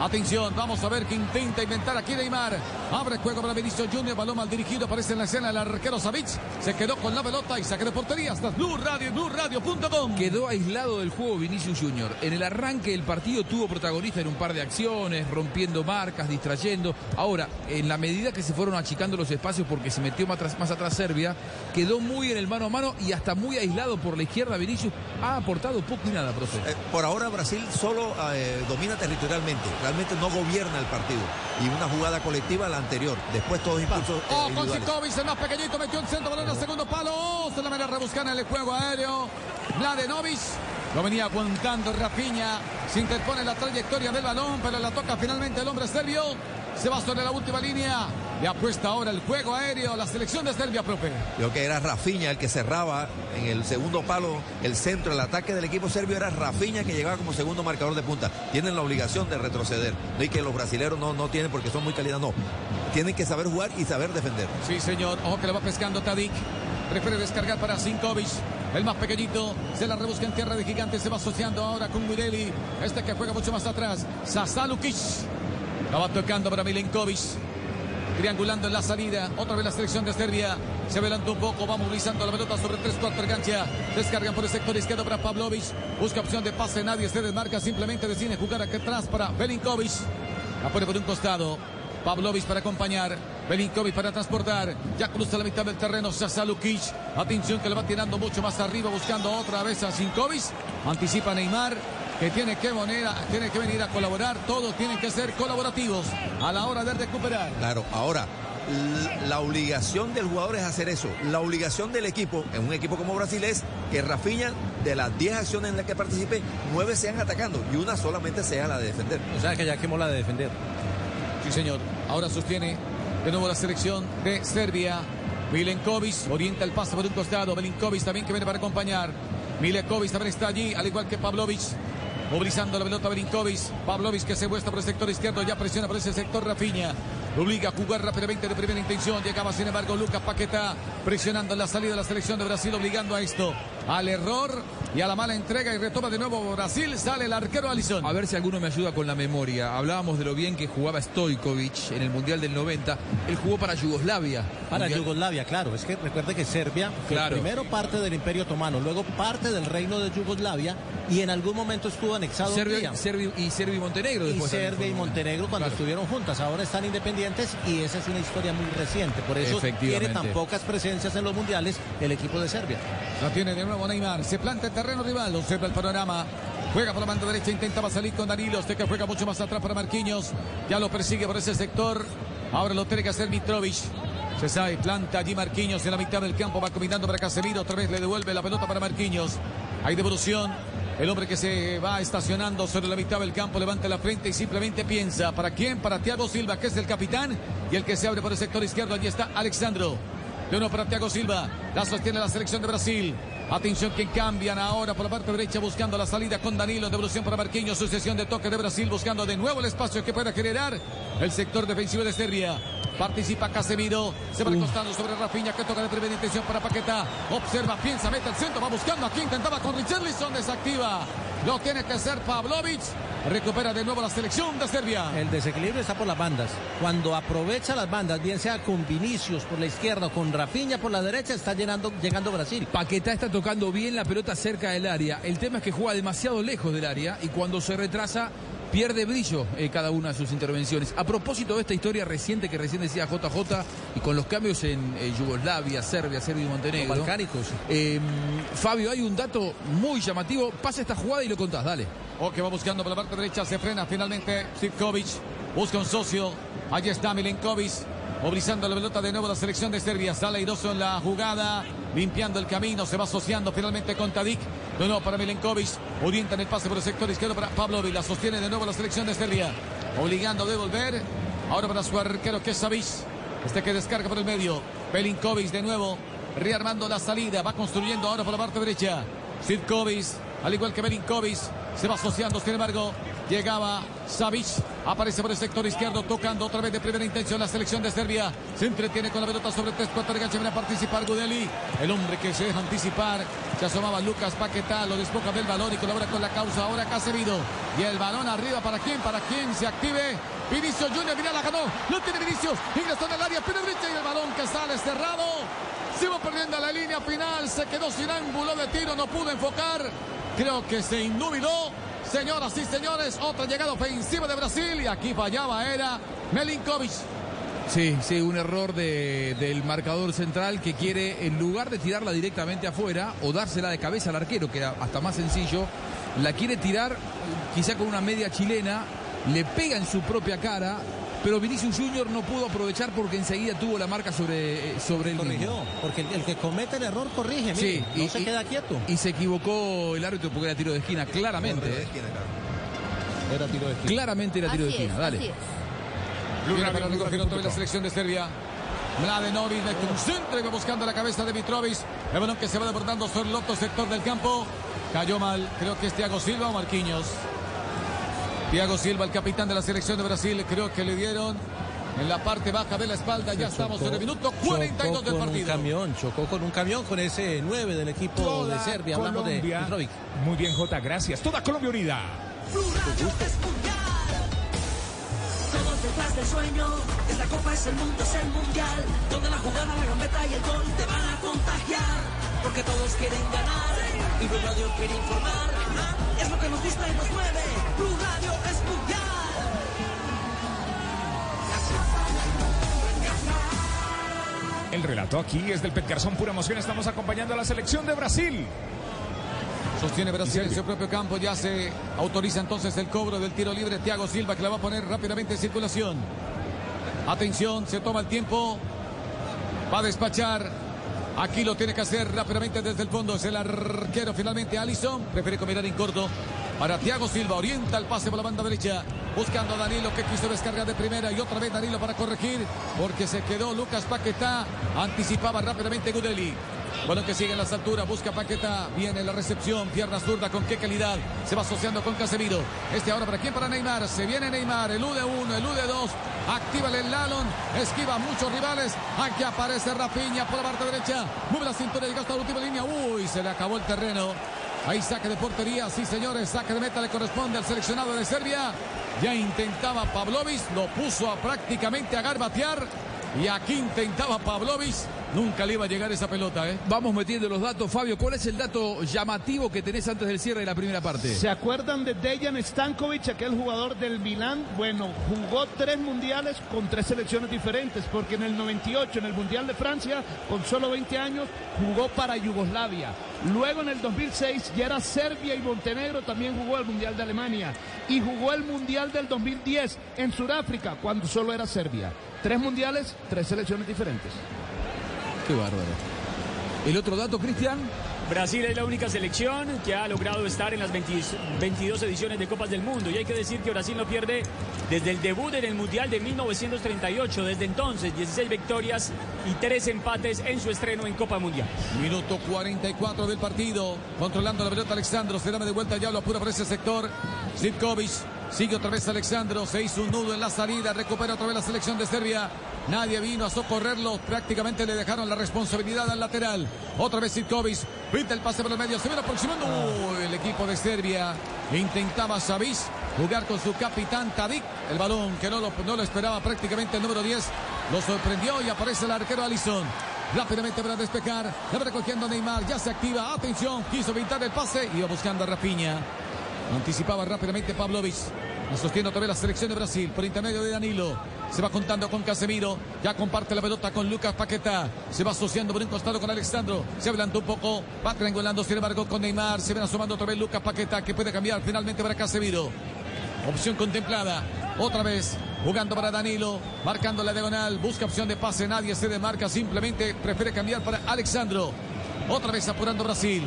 Atención, vamos a ver qué intenta inventar aquí Neymar. Abre juego para Vinicius Junior, balón mal dirigido, aparece en la escena el arquero Savic. Se quedó con la pelota y saque de portería hasta Blue Radio y BlueRadio.com. Quedó aislado del juego Vinicius Junior. En el arranque del partido tuvo protagonista en un par de acciones, rompiendo marcas, distrayendo. Ahora, en la medida que se fueron achicando los espacios porque se metió más atrás, más atrás Serbia, quedó muy en el mano a mano y hasta muy aislado por la izquierda. Vinicius ha aportado poco y nada, profe. Eh, por ahora Brasil solo eh, domina territorialmente, realmente no gobierna el partido. Y una jugada colectiva la anterior, después todos impulsos eh, Oh, con el más pequeñito, metió un centro, balón al segundo palo. Oh, se la viene a rebuscar en el juego aéreo. Mladenovic lo venía aguantando Rafinha. Se interpone la trayectoria del balón, pero la toca finalmente el hombre serbio. Se va sobre la última línea. Le apuesta ahora el juego aéreo, la selección de Serbia, profe. Creo que era Rafinha el que cerraba en el segundo palo el centro, el ataque del equipo serbio era Rafinha que llegaba como segundo marcador de punta. Tienen la obligación de retroceder. No y que los brasileños no, no tienen porque son muy calidad, no. Tienen que saber jugar y saber defender. Sí, señor. Ojo que le va pescando Tadic. Prefiere descargar para Sinkovic. El más pequeñito se la rebusca en tierra de gigantes. Se va asociando ahora con Mirelli. Este que juega mucho más atrás. Sasalukic. La va tocando para Milenkovic. Triangulando en la salida. Otra vez la selección de Serbia. Se adelanta un poco. Va movilizando la pelota sobre tres de cancha. Descargan por el sector izquierdo para Pavlovic. Busca opción de pase. Nadie se desmarca. Simplemente decide jugar aquí atrás para Belinkovic. La por un costado. Pavlovic para acompañar. Belinkovic para transportar. Ya cruza la mitad del terreno. Sasalukic. Atención que le va tirando mucho más arriba. Buscando otra vez a Sinkovic. Anticipa Neymar. Que tiene que, venir a, tiene que venir a colaborar. Todos tienen que ser colaborativos a la hora de recuperar. Claro, ahora la obligación del jugador es hacer eso. La obligación del equipo, en un equipo como Brasil, es que Rafinha, de las 10 acciones en las que participe, 9 sean atacando y una solamente sea la de defender. O sea que ya quemó la de defender. Sí, señor. Ahora sostiene de nuevo la selección de Serbia. Milenkovic orienta el pase por un costado. Milinkovic también que viene para acompañar. Milenkovic también está allí, al igual que Pavlovic. Movilizando la pelota Milinkovic. Pavlovic que se muestra por el sector izquierdo. Ya presiona por ese sector Rafinha. Lo obliga a jugar rápidamente de primera intención. Llegaba sin embargo Lucas Paquetá presionando en la salida de la selección de Brasil, obligando a esto. Al error y a la mala entrega y retoma de nuevo Brasil. Sale el arquero Alisson. A ver si alguno me ayuda con la memoria. Hablábamos de lo bien que jugaba Stojkovic en el Mundial del 90. Él jugó para Yugoslavia. Para Mundial- Yugoslavia, claro. Es que recuerde que Serbia fue Claro. primero parte del Imperio Otomano, luego parte del Reino de Yugoslavia y en algún momento estuvo anexado Serbia. Serbia y Serbia y Montenegro. y después también Serbia y. Montenegro cuando Claro. estuvieron juntas. Ahora están independientes y esa es una historia muy reciente. Por eso tiene tan pocas presencias en los mundiales el equipo de Serbia. La tiene de nuevo Neymar. Se planta en terreno rival. Observa el panorama. Juega por la mano derecha. Intentaba salir con Danilo. Este que juega mucho más atrás para Marquinhos. Ya lo persigue por ese sector. Ahora lo tiene que hacer Mitrovic. Se sabe, planta allí Marquinhos en la mitad del campo. Va combinando para Casemiro. Otra vez le devuelve la pelota para Marquinhos. Hay devolución. El hombre que se va estacionando sobre la mitad del campo levanta la frente y simplemente piensa. ¿Para quién? Para Thiago Silva, que es el capitán. Y el que se abre por el sector izquierdo. Allí está Alexandro. De uno para Thiago Silva. La sostiene la selección de Brasil. Atención que cambian ahora por la parte derecha buscando la salida con Danilo. Devolución para Marquinhos. Sucesión de toque de Brasil buscando de nuevo el espacio que pueda generar el sector defensivo de Serbia. Participa Casemiro. Se va recostando sobre Rafinha que toca de primera intención para Paqueta. Observa, piensa, mete el centro. Va buscando aquí. Intentaba con Richarlison. Desactiva. Lo tiene que hacer Pavlovic. Recupera de nuevo la selección de Serbia. El desequilibrio está por las bandas. Cuando aprovecha las bandas, bien sea con Vinicius por la izquierda o con Rafinha por la derecha, está llenando, llegando Brasil. Paquetá está tocando bien la pelota cerca del área. El tema es que juega demasiado lejos del área y cuando se retrasa pierde brillo eh, cada una de sus intervenciones. A propósito de esta historia reciente que recién decía JJ y con los cambios en eh, Yugoslavia, Serbia, Serbia y Montenegro. Los balcánicos. Eh, Fabio, hay un dato muy llamativo. Pasa esta jugada y lo contás, dale. O que va buscando por la parte derecha, se frena finalmente Sivkovic, busca un socio, allí está Milenkovic, movilizando la pelota de nuevo la selección de Serbia, sale airoso en la jugada, limpiando el camino, se va asociando finalmente con Tadic, de nuevo para Milenkovic, orientan el pase por el sector izquierdo para Pavlovic, la sostiene de nuevo la selección de Serbia, obligando a devolver, ahora para su arquero que es este que descarga por el medio, Belinkovic de nuevo, rearmando la salida, va construyendo ahora por la parte derecha, Sivkovic, al igual que Belinkovic, se va asociando, sin embargo, llegaba Savic, aparece por el sector izquierdo, tocando otra vez de primera intención la selección de Serbia, se entretiene con la pelota sobre tres cuartos de viene a participar Gudeli, el hombre que se deja anticipar, se asomaba Lucas Paquetá, lo despoja del balón y colabora con la causa, ahora Casemiro, y el balón arriba, ¿para quién? ¿Para quién se active? Vinicius Junior, mira, la ganó, no tiene Vinicius, ingresó en el área, pide derecha y el balón que sale cerrado, se va perdiendo la línea final, se quedó sin ángulo de tiro, no pudo enfocar. Creo que se innubiló. Señoras y señores, otra llegada ofensiva de Brasil y aquí fallaba era Melinkovic. Sí, sí, un error de- del marcador central que quiere, en lugar de tirarla directamente afuera o dársela de cabeza al arquero, que era hasta más sencillo, la quiere tirar quizá con una media chilena, le pega en su propia cara, pero Vinicius Junior no pudo aprovechar porque enseguida tuvo la marca sobre, eh, sobre el Corrigió, mismo. porque el, el que comete el error corrige, Sí, mire, no se queda quieto. Y se equivocó el árbitro porque era tiro de esquina, claramente. eh. Era tiro de esquina. Claramente era tiro de esquina, dale. Viene para vez la selección de Serbia. Mladenovic mete un centro y va buscando la cabeza de Mitrovic. El balón que se va desbordando sobre el otro sector del campo. Cayó mal, creo que es Thiago Silva o Marquinhos. Thiago Silva, el capitán de la selección de Brasil, creo que le dieron en la parte baja de la espalda. Ya estamos en el minuto 42 chocó del con un partido. camión, chocó con un camión con ese 9 del equipo Toda de Serbia. Hablamos de Colombia. Mitrovic. Muy bien, Jota, gracias. Toda Colombia unida. Todos detrás del sueño, esta copa es el mundo, es el mundial, donde la jugada, la gambeta y el gol te van a contagiar, porque todos quieren ganar y Blue Radio quiere informar, es lo que nos gusta y nos mueve, Blue Radio es mundial. El relato aquí es del Pet Garzón, pura emoción. Estamos acompañando a la selección de Brasil. Sostiene Brasil en su propio campo. Ya se autoriza entonces el cobro del tiro libre. Thiago Silva que la va a poner rápidamente en circulación. Atención, se toma el tiempo. Va a despachar. Aquí lo tiene que hacer rápidamente desde el fondo. Es el arquero finalmente Allison. Prefiere combinar en corto. Para Thiago Silva. Orienta el pase por la banda derecha. Buscando a Danilo que quiso descargar de primera. Y otra vez Danilo para corregir. Porque se quedó Lucas Paquetá. Anticipaba rápidamente Gudeli. Bueno, que sigue en las alturas, busca Paqueta, viene la recepción, pierna zurda, con qué calidad, se va asociando con Casemiro. Este ahora para quién, para Neymar, se viene Neymar, elude uno, elude dos, activa el Lalon, esquiva muchos rivales, aquí aparece Rafinha por la parte derecha, mueve la cintura llega hasta la última línea, uy, se le acabó el terreno. Ahí saque de portería, sí señores, saque de meta le corresponde al seleccionado de Serbia. Ya intentaba Pavlovic, lo puso a prácticamente a garbatear. Y aquí intentaba Pavlovic. Nunca le iba a llegar esa pelota, ¿eh? Vamos metiendo los datos, Fabio. ¿Cuál es el dato llamativo que tenés antes del cierre de la primera parte? ¿Se acuerdan de Dejan Stankovic, aquel jugador del Milán? Bueno, jugó tres mundiales con tres selecciones diferentes, porque en el 98, en el Mundial de Francia, con solo 20 años, jugó para Yugoslavia. Luego en el 2006 ya era Serbia y Montenegro, también jugó el Mundial de Alemania. Y jugó el Mundial del 2010 en Sudáfrica, cuando solo era Serbia. Tres mundiales, tres selecciones diferentes. Qué bárbaro. ¿El otro dato, Cristian? Brasil es la única selección que ha logrado estar en las 20 22 ediciones de Copas del Mundo. Y hay que decir que Brasil no pierde desde el debut en el Mundial de 1938. Desde entonces, 16 victorias y 3 empates en su estreno en Copa Mundial. Minuto 44 del partido. Controlando la pelota Alexandro. Se da de vuelta ya, lo apura por ese sector. Zivkovic. Sigue otra vez Alexandro. Se hizo un nudo en la salida. Recupera otra vez la selección de Serbia. Nadie vino a socorrerlo. Prácticamente le dejaron la responsabilidad al lateral. Otra vez Zivkovic. Pinta el pase por el medio. Se viene aproximando. Uy, el equipo de Serbia. Intentaba Savic jugar con su capitán Tadic. El balón que no lo, no lo esperaba prácticamente el número 10. Lo sorprendió y aparece el arquero Alison. Rápidamente para despejar. La va recogiendo Neymar. Ya se activa. Atención. Quiso pintar el pase. Iba buscando a Rafinha. Anticipaba rápidamente Pavlovic. La sostiene otra vez la selección de Brasil por intermedio de Danilo. Se va contando con Casemiro. Ya comparte la pelota con Lucas Paqueta. Se va asociando por un costado con Alexandro. Se adelantó un poco. Va triangulando, sin embargo, con Neymar. Se ven asomando otra vez Lucas Paqueta que puede cambiar finalmente para Casemiro. Opción contemplada. Otra vez jugando para Danilo. Marcando la diagonal. Busca opción de pase. Nadie se demarca. Simplemente prefiere cambiar para Alexandro. Otra vez apurando Brasil.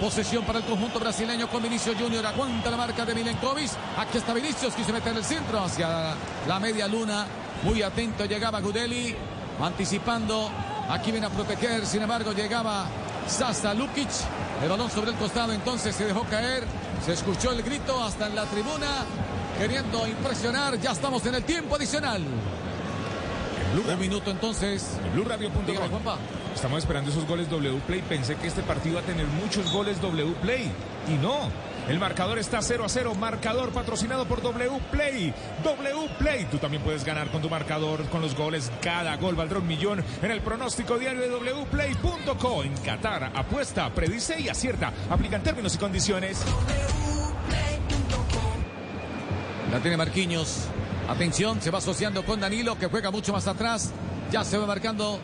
Posesión para el conjunto brasileño con Vinicius Junior. Aguanta la marca de Milenkovic. Aquí está Vinicius. Quiso meter el centro hacia la media luna. Muy atento llegaba Gudeli. Anticipando. Aquí viene a proteger. Sin embargo, llegaba Sasa Lukic. El balón sobre el costado. Entonces se dejó caer. Se escuchó el grito hasta en la tribuna. Queriendo impresionar. Ya estamos en el tiempo adicional. Un minuto entonces. BlueRadio.com. Juanpa. Estamos esperando esos goles W Play. Pensé que este partido iba a tener muchos goles W Play. Y no. El marcador está 0 a 0. Marcador patrocinado por W Play. W Play. Tú también puedes ganar con tu marcador, con los goles. Cada gol valdrá un millón en el pronóstico diario de wplay.co. En Qatar, apuesta, predice y acierta. Aplican términos y condiciones. La tiene Marquinhos. Atención, se va asociando con Danilo que juega mucho más atrás. Ya se va marcando.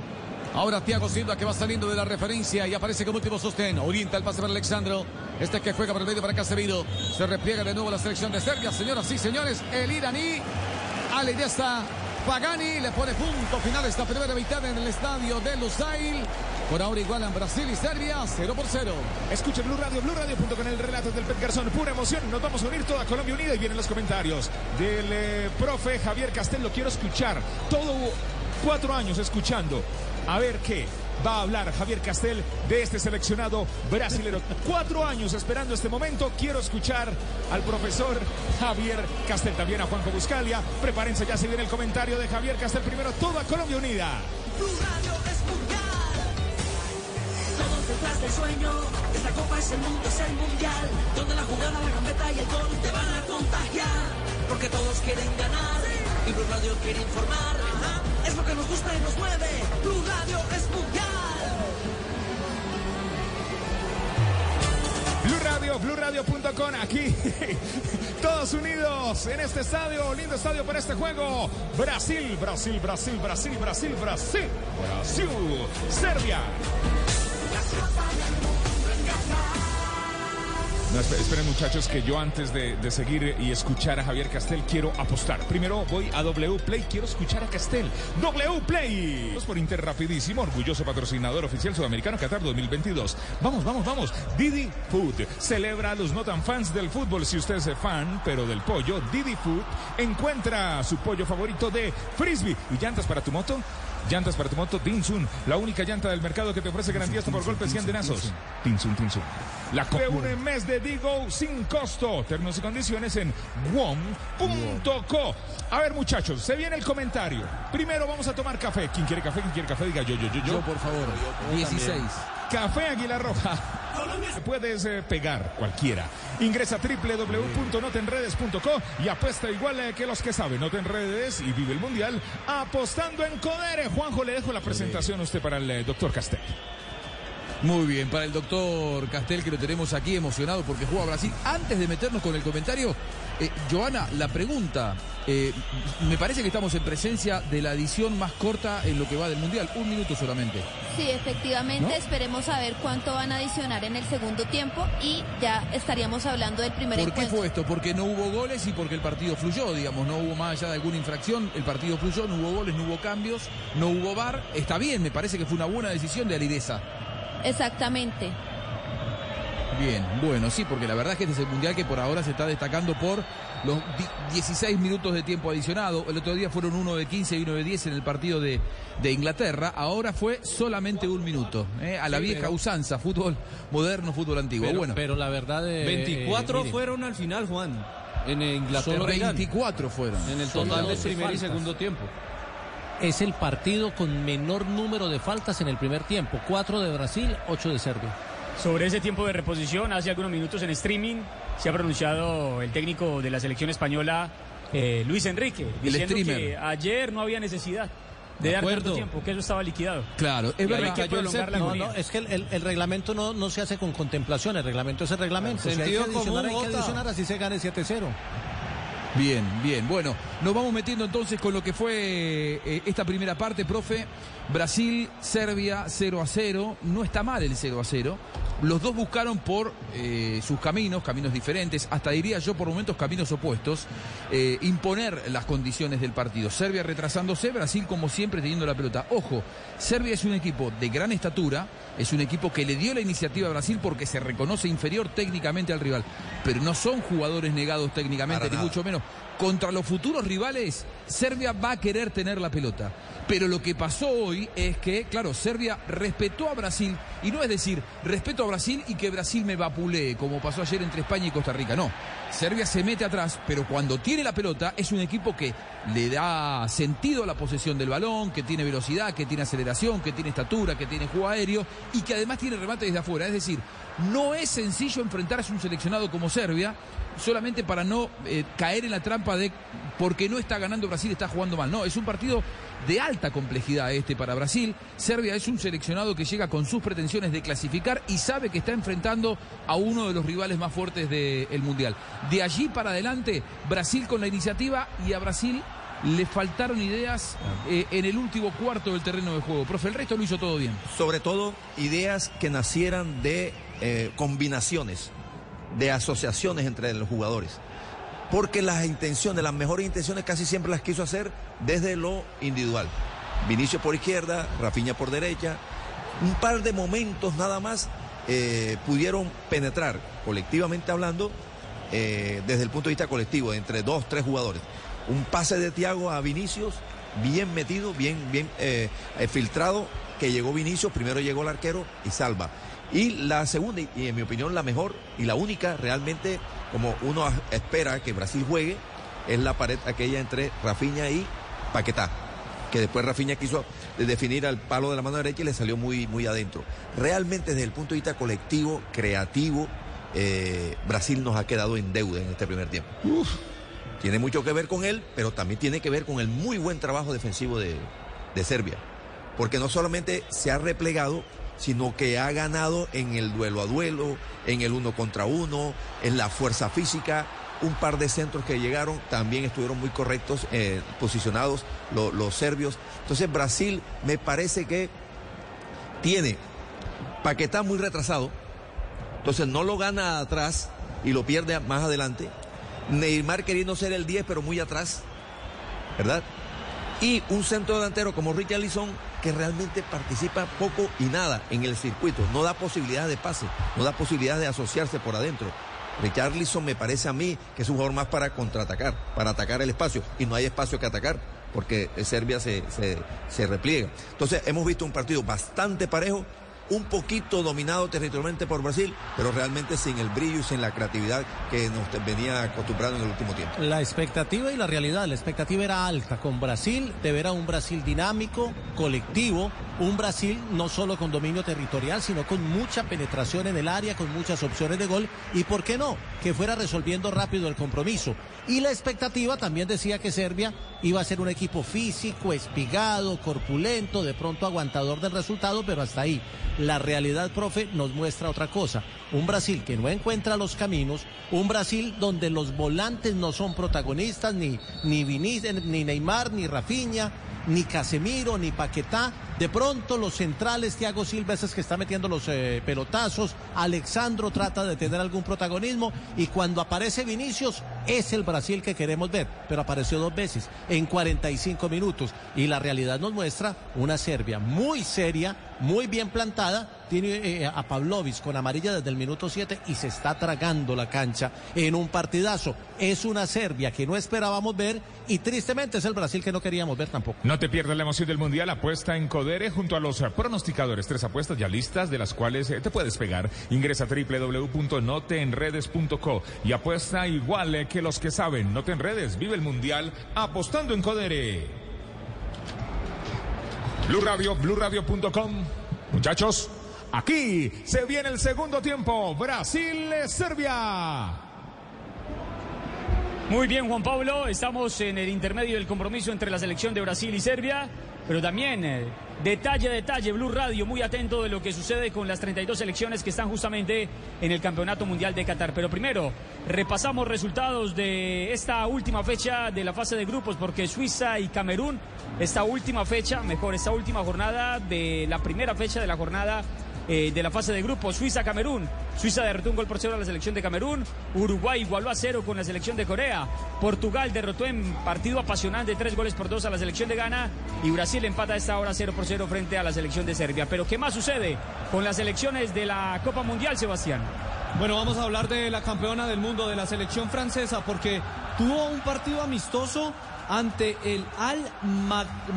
Ahora Thiago Silva que va saliendo de la referencia y aparece como último sostén. Orienta el pase para Alexandro. Este que juega por el medio para Casemiro. Se repliega de nuevo la selección de Serbia. Señoras y señores, el iraní Alidesta Pagani le pone punto final esta primera mitad en el estadio de Lusail. Por ahora igualan Brasil y Serbia 0 por 0. Escuche Blue Radio, Blue Radio con el relato del Pet Garzón. Pura emoción. Nos vamos a unir toda Colombia unida y vienen los comentarios del eh, profe Javier Castel. Lo quiero escuchar. Todo cuatro años escuchando. A ver qué va a hablar Javier Castel de este seleccionado brasilero. Cuatro años esperando este momento. Quiero escuchar al profesor Javier Castel, también a Juanjo Buscalia. Prepárense, ya se viene el comentario de Javier Castel. Primero, toda Colombia unida. Blue Radio es detrás del sueño. Esta copa es el mundo, es el mundial. Donde la jugada, la gambeta y el gol te van a contagiar. Porque todos quieren ganar. Y Blue Radio quiere informar. Es lo que nos gusta y nos mueve. Blue Radio es mundial. Blue Radio, BlueRadio.com, aquí todos unidos en este estadio, lindo estadio para este juego. Brasil, Brasil, Brasil, Brasil, Brasil, Brasil, Brasil, Serbia. Esperen muchachos que yo antes de, de seguir y escuchar a Javier Castel quiero apostar. Primero voy a W Play, quiero escuchar a Castel. W Play. Vamos por Inter rapidísimo, orgulloso patrocinador oficial sudamericano Qatar 2022. Vamos, vamos, vamos. Didi Food celebra a los no tan fans del fútbol. Si usted es fan, pero del pollo, Didi Food encuentra su pollo favorito de frisbee y llantas para tu moto. Llantas para tu moto Tinsun, la única llanta del mercado que te ofrece garantía hasta por golpes y andenazos. Tinsun, Tinsun. La de un mes de Digo sin costo. Términos y condiciones en wom.co. A ver, muchachos, se viene el comentario. Primero vamos a tomar café. ¿Quién quiere café? ¿Quién quiere café? Diga yo, yo, yo, yo. Yo, por favor. 16. Café Águila Roja. Puedes eh, pegar cualquiera. Ingresa a www.notenredes.co y apuesta igual eh, que los que saben. No te enredes y vive el mundial apostando en Codere. Juanjo, le dejo la presentación a usted para el eh, doctor Castel. Muy bien, para el doctor Castel que lo tenemos aquí emocionado porque juega Brasil. Antes de meternos con el comentario, eh, Joana, la pregunta, eh, me parece que estamos en presencia de la edición más corta en lo que va del Mundial, un minuto solamente. Sí, efectivamente, ¿No? esperemos a ver cuánto van a adicionar en el segundo tiempo y ya estaríamos hablando del primer ¿Por qué encuentro. fue esto? Porque no hubo goles y porque el partido fluyó, digamos, no hubo más allá de alguna infracción, el partido fluyó, no hubo goles, no hubo cambios, no hubo VAR, está bien, me parece que fue una buena decisión de Alireza. Exactamente. Bien, bueno, sí, porque la verdad es que este es el mundial que por ahora se está destacando por los di- 16 minutos de tiempo adicionado. El otro día fueron uno de 15 y uno de 10 en el partido de, de Inglaterra. Ahora fue solamente un minuto. ¿eh? A la Sí, vieja pero- usanza, fútbol moderno, fútbol antiguo. Pero, bueno, pero la verdad de 24 eh, mire, fueron al final, Juan. En Inglaterra. Solo Irán. 24 fueron. En el total del 12 primer y segundo tiempo. Es el partido con menor número de faltas en el primer tiempo. Cuatro de Brasil, ocho de Serbia. Sobre ese tiempo de reposición, hace algunos minutos en streaming se ha pronunciado el técnico de la selección española, eh, Luis Enrique, diciendo que ayer no había necesidad de, De dar acuerdo. tiempo, que eso estaba liquidado. Claro, es verdad. que No, no, es que el, el- el reglamento no, no se hace con contemplación, el reglamento es el reglamento. Si hay que adicionar, común, hay que adicionar, así se gane 7-0. Bien, bien. Bueno, nos vamos metiendo entonces con lo que fue eh, esta primera parte, profe. Brasil, Serbia, 0 a 0. No está mal el 0 a 0. Los dos buscaron por eh, sus caminos, caminos diferentes, hasta diría yo por momentos caminos opuestos, eh, imponer las condiciones del partido. Serbia retrasándose, Brasil como siempre teniendo la pelota. Ojo, Serbia es un equipo de gran estatura, es un equipo que le dio la iniciativa a Brasil porque se reconoce inferior técnicamente al rival, pero no son jugadores negados técnicamente, Para ni nada. mucho menos. Contra los futuros rivales, Serbia va a querer tener la pelota. Pero lo que pasó hoy es que, claro, Serbia respetó a Brasil, y no es decir, respeto a Brasil y que Brasil me vapulee, como pasó ayer entre España y Costa Rica. No, Serbia se mete atrás, pero cuando tiene la pelota es un equipo que le da sentido a la posesión del balón, que tiene velocidad, que tiene aceleración, que tiene estatura, que tiene juego aéreo y que además tiene remate desde afuera. Es decir, no es sencillo enfrentarse a un seleccionado como Serbia solamente para no eh, caer en la trampa de porque no está ganando Brasil, está jugando mal. No, es un partido de alta complejidad este para Brasil. Serbia es un seleccionado que llega con sus pretensiones de clasificar y sabe que está enfrentando a uno de los rivales más fuertes del Mundial. De allí para adelante, Brasil con la iniciativa y a Brasil le faltaron ideas eh, en el último cuarto del terreno de juego. Profe, el resto lo hizo todo bien. Sobre todo ideas que nacieran de eh, combinaciones, de asociaciones entre los jugadores. Porque las intenciones, las mejores intenciones casi siempre las quiso hacer desde lo individual. Vinicio por izquierda, Rafinha por derecha. Un par de momentos nada más eh, pudieron penetrar, colectivamente hablando, eh, desde el punto de vista colectivo, entre dos, tres jugadores. Un pase de Tiago a Vinicius, bien metido, bien, bien eh, filtrado, que llegó Vinicius, primero llegó el arquero y salva. Y la segunda, y- en mi opinión la mejor y la única realmente, como uno espera que Brasil juegue, es la pared aquella entre Rafinha y Paquetá que después Rafinha quiso definir al palo de la mano derecha y le salió muy, muy adentro. Realmente desde el punto de vista colectivo, creativo, eh, Brasil nos ha quedado en deuda en este primer tiempo. Tiene mucho que ver con él, pero también tiene que ver con el muy buen trabajo defensivo de, de Serbia. Porque no solamente se ha replegado, sino que ha ganado en el duelo a duelo, en el uno contra uno, en la fuerza física. Un par de centros que llegaron también estuvieron muy correctos, eh, posicionados lo- los serbios. Entonces Brasil me parece que tiene Paquetá muy retrasado, entonces no lo gana atrás y lo pierde más adelante. Neymar queriendo ser el 10 pero muy atrás, ¿verdad? Y un centro delantero como Richard Lisson que realmente participa poco y nada en el circuito, no da posibilidad de pase, no da posibilidad de asociarse por adentro. Richarlison me parece a mí que es un jugador más para contraatacar, para atacar el espacio, y no hay espacio que atacar, porque Serbia se, se, se repliega. Entonces hemos visto un partido bastante parejo, un poquito dominado territorialmente por Brasil, pero realmente sin el brillo y sin la creatividad que nos venía acostumbrando en el último tiempo. La expectativa y la realidad, la expectativa era alta con Brasil, de ver a un Brasil dinámico, colectivo, un Brasil no solo con dominio territorial, sino con mucha penetración en el área, con muchas opciones de gol y, ¿por qué no?, que fuera resolviendo rápido el compromiso. Y la expectativa también decía que Serbia iba a ser un equipo físico, espigado, corpulento, de pronto aguantador del resultado, pero hasta ahí. La realidad, profe, nos muestra otra cosa. Un Brasil que no encuentra los caminos, un Brasil donde los volantes no son protagonistas, ni, ni, Vinicius, ni Neymar, ni Rafinha, ni Casemiro, ni Paquetá. De pronto los centrales, Thiago Silva es que está metiendo los eh, pelotazos, Alexandro trata de tener algún protagonismo y cuando aparece Vinicius es el Brasil que queremos ver, pero apareció dos veces en 45 minutos. Y la realidad nos muestra una Serbia muy seria, muy bien plantada, tiene eh, a Pavlovic con amarilla desde el minuto 7 y se está tragando la cancha en un partidazo. Es una Serbia que no esperábamos ver y tristemente es el Brasil que no queríamos ver tampoco. No te pierdas la emoción del Mundial, apuesta en Codere junto a los pronosticadores. Tres apuestas ya listas de las cuales eh, te puedes pegar. Ingresa a www.noteenredes.co y apuesta igual eh, que los que saben. No te enredes, vive el Mundial apostando en Codere. Blue Radio, BlueRadio.com. Muchachos, aquí se viene el segundo tiempo. Brasil-Serbia. Muy bien, Juan Pablo. Estamos en el intermedio del compromiso entre la selección de Brasil y Serbia, pero también eh, detalle detalle, Blue Radio, muy atento de lo que sucede con las 32 selecciones que están justamente en el Campeonato Mundial de Qatar. Pero primero, repasamos resultados de esta última fecha de la fase de grupos, porque Suiza y Camerún, esta última fecha, mejor, esta última jornada de la primera fecha de la jornada eh, de la fase de grupo. Suiza-Camerún. Suiza derrotó un gol por cero a la selección de Camerún. Uruguay igualó a cero con la selección de Corea. Portugal derrotó en partido apasionante tres goles por dos a la selección de Ghana. Y Brasil empata a esta hora cero por cero frente a la selección de Serbia. Pero ¿qué más sucede con las selecciones de la Copa Mundial, Sebastián? Bueno, vamos a hablar de la campeona del mundo, de la selección francesa, porque tuvo un partido amistoso ante el Al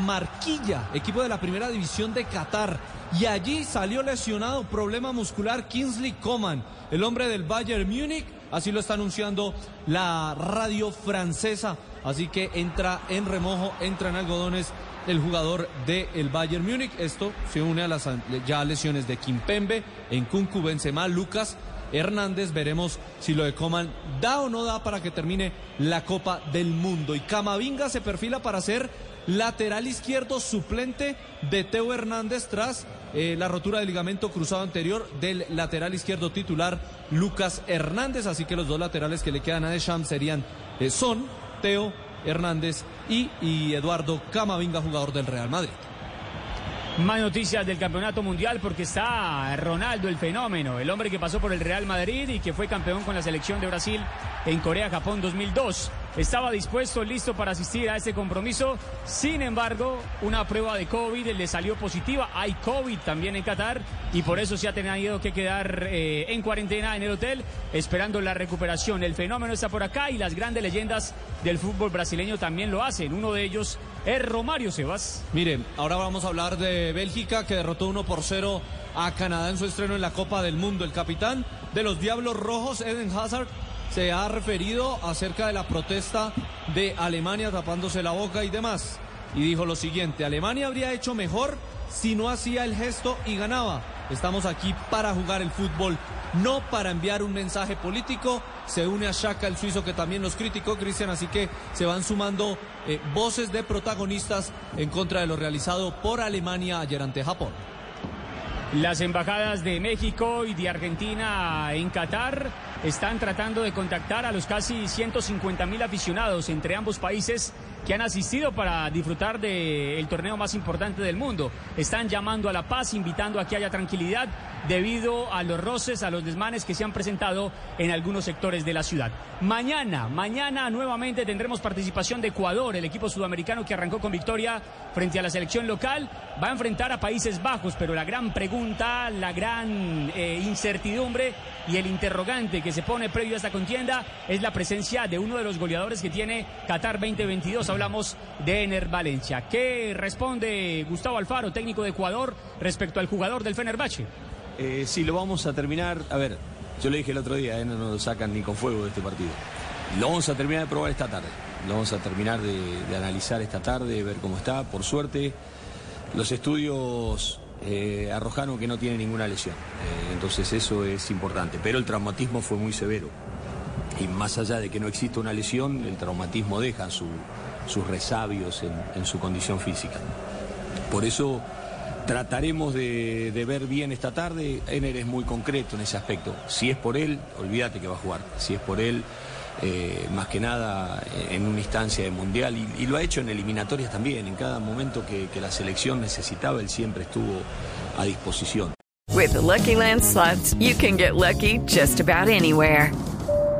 Marquilla, equipo de la primera división de Qatar. Y allí salió lesionado, problema muscular, Kingsley Coman, el hombre del Bayern Múnich. Así lo está anunciando la radio francesa. Así que entra en remojo, entra en algodones el jugador del Bayern Múnich. Esto se une a las ya lesiones de Kimpembe, en Kunku, Benzema, Lucas Hernández. Veremos si lo de Coman da o no da para que termine la Copa del Mundo. Y Camavinga se perfila para ser lateral izquierdo suplente de Teo Hernández tras eh, la rotura del ligamento cruzado anterior del lateral izquierdo titular Lucas Hernández. Así que los dos laterales que le quedan a Deschamps serían, eh, son Teo Hernández y, y Eduardo Camavinga, jugador del Real Madrid. Más noticias del campeonato mundial porque está Ronaldo el fenómeno, el hombre que pasó por el Real Madrid y que fue campeón con la selección de Brasil en Corea-Japón 2002. Estaba dispuesto, listo para asistir a este compromiso. Sin embargo, una prueba de COVID le salió positiva. Hay COVID también en Qatar y por eso se ha tenido que quedar eh, en cuarentena en el hotel esperando la recuperación. El fenómeno está por acá y las grandes leyendas del fútbol brasileño también lo hacen. Uno de ellos es Romario Sebas. Miren, ahora vamos a hablar de Bélgica que derrotó 1 por 0 a Canadá en su estreno en la Copa del Mundo. El capitán de los Diablos Rojos, Eden Hazard, se ha referido acerca de la protesta de Alemania tapándose la boca y demás. Y dijo lo siguiente, Alemania habría hecho mejor si no hacía el gesto y ganaba. Estamos aquí para jugar el fútbol, no para enviar un mensaje político. Se une a Shaka, el suizo, que también nos criticó, Cristian, así que se van sumando eh, voces de protagonistas en contra de lo realizado por Alemania ayer ante Japón. Las embajadas de México y de Argentina en Qatar están tratando de contactar a los casi 150 mil aficionados entre ambos países que han asistido para disfrutar del torneo más importante del mundo. Están llamando a la paz, invitando a que haya tranquilidad debido a los roces, a los desmanes que se han presentado en algunos sectores de la ciudad. Mañana, mañana nuevamente tendremos participación de Ecuador, el equipo sudamericano que arrancó con victoria frente a la selección local, va a enfrentar a Países Bajos, pero la gran pregunta, la gran eh, incertidumbre y el interrogante que se pone previo a esta contienda es la presencia de uno de los goleadores que tiene Qatar 2022. Hablamos de Ener Valencia. ¿Qué responde Gustavo Alfaro, técnico de Ecuador, respecto al jugador del Fenerbahce? Eh, sí, lo vamos a terminar. A ver, yo le dije el otro día, eh, no nos sacan ni con fuego de este partido. Lo vamos a terminar de probar esta tarde. Lo vamos a terminar de, de analizar esta tarde, ver cómo está. Por suerte, los estudios eh, arrojaron que no tiene ninguna lesión. Eh, entonces eso es importante. Pero el traumatismo fue muy severo. Y más allá de que no exista una lesión, el traumatismo deja su- sus resabios en, su condición física. Por eso trataremos de, ver bien esta tarde. Ener es muy concreto en ese aspecto. Si es por él, olvídate que va a jugar. Si es por él, eh, más que nada eh, en una instancia de mundial. Y, lo ha hecho en eliminatorias también. En cada momento que, la selección necesitaba, él siempre estuvo a disposición. With the Lucky Land you can get lucky just about anywhere.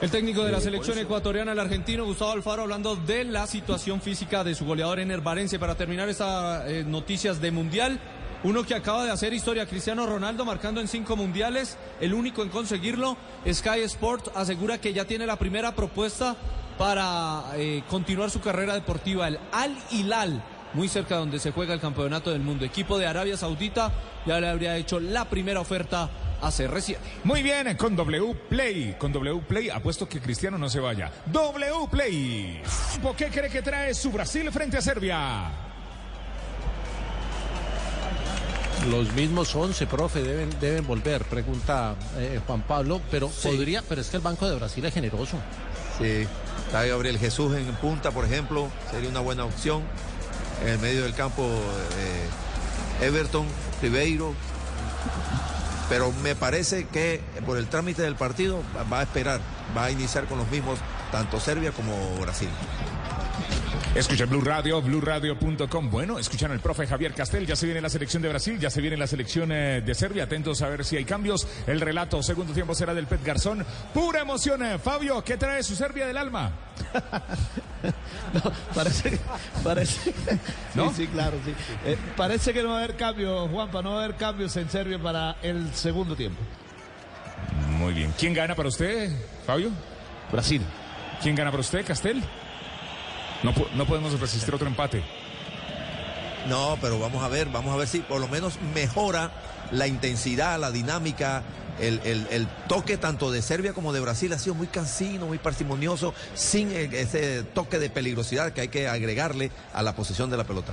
El técnico de la selección ecuatoriana, el argentino Gustavo Alfaro, hablando de la situación física de su goleador Ener Valencia. Para terminar estas eh, noticias de Mundial, uno que acaba de hacer historia, Cristiano Ronaldo, marcando en cinco mundiales, el único en conseguirlo. Sky Sport asegura que ya tiene la primera propuesta para eh, continuar su carrera deportiva. El Al Hilal, muy cerca de donde se juega el campeonato del mundo. Equipo de Arabia Saudita ya le habría hecho la primera oferta a CR7. Muy bien, con W Play. Con W Play apuesto que Cristiano no se vaya. W Play. ¿Por qué cree que trae su Brasil frente a Serbia? Los mismos 11, profe, deben, deben volver, pregunta eh, Juan Pablo, pero podría, pero es que el Banco de Brasil es generoso. Sí, está Gabriel Jesús en punta, por ejemplo, sería una buena opción. En el medio del campo, eh, Everton, Ribeiro. Pero me parece que por el trámite del partido va- a esperar, va a iniciar con los mismos, tanto Serbia como Brasil. Escucha Blue Radio, BlueRadio.com. Bueno, escuchan al profe Javier Castel. Ya se viene la selección de Brasil, ya se viene la selección eh, de Serbia. Atentos a ver si hay cambios. El relato, segundo tiempo, será del Pet Garzón. Pura emoción. eh. Fabio, ¿qué trae su Serbia del alma? Parece que. Parece, ¿No? Sí, sí, claro, sí. Eh, parece que no va a haber cambios, Juanpa, no va a haber cambios en Serbia para el segundo tiempo. Muy bien. ¿Quién gana para usted, Fabio? Brasil. ¿Quién gana para usted, Castel? No, no podemos resistir otro empate. No, pero vamos a ver, vamos a ver si por lo menos mejora la intensidad, la dinámica, el, el- toque tanto de Serbia como de Brasil ha sido muy cansino, muy parsimonioso, sin eh, ese toque de peligrosidad que hay que agregarle a la posición de la pelota.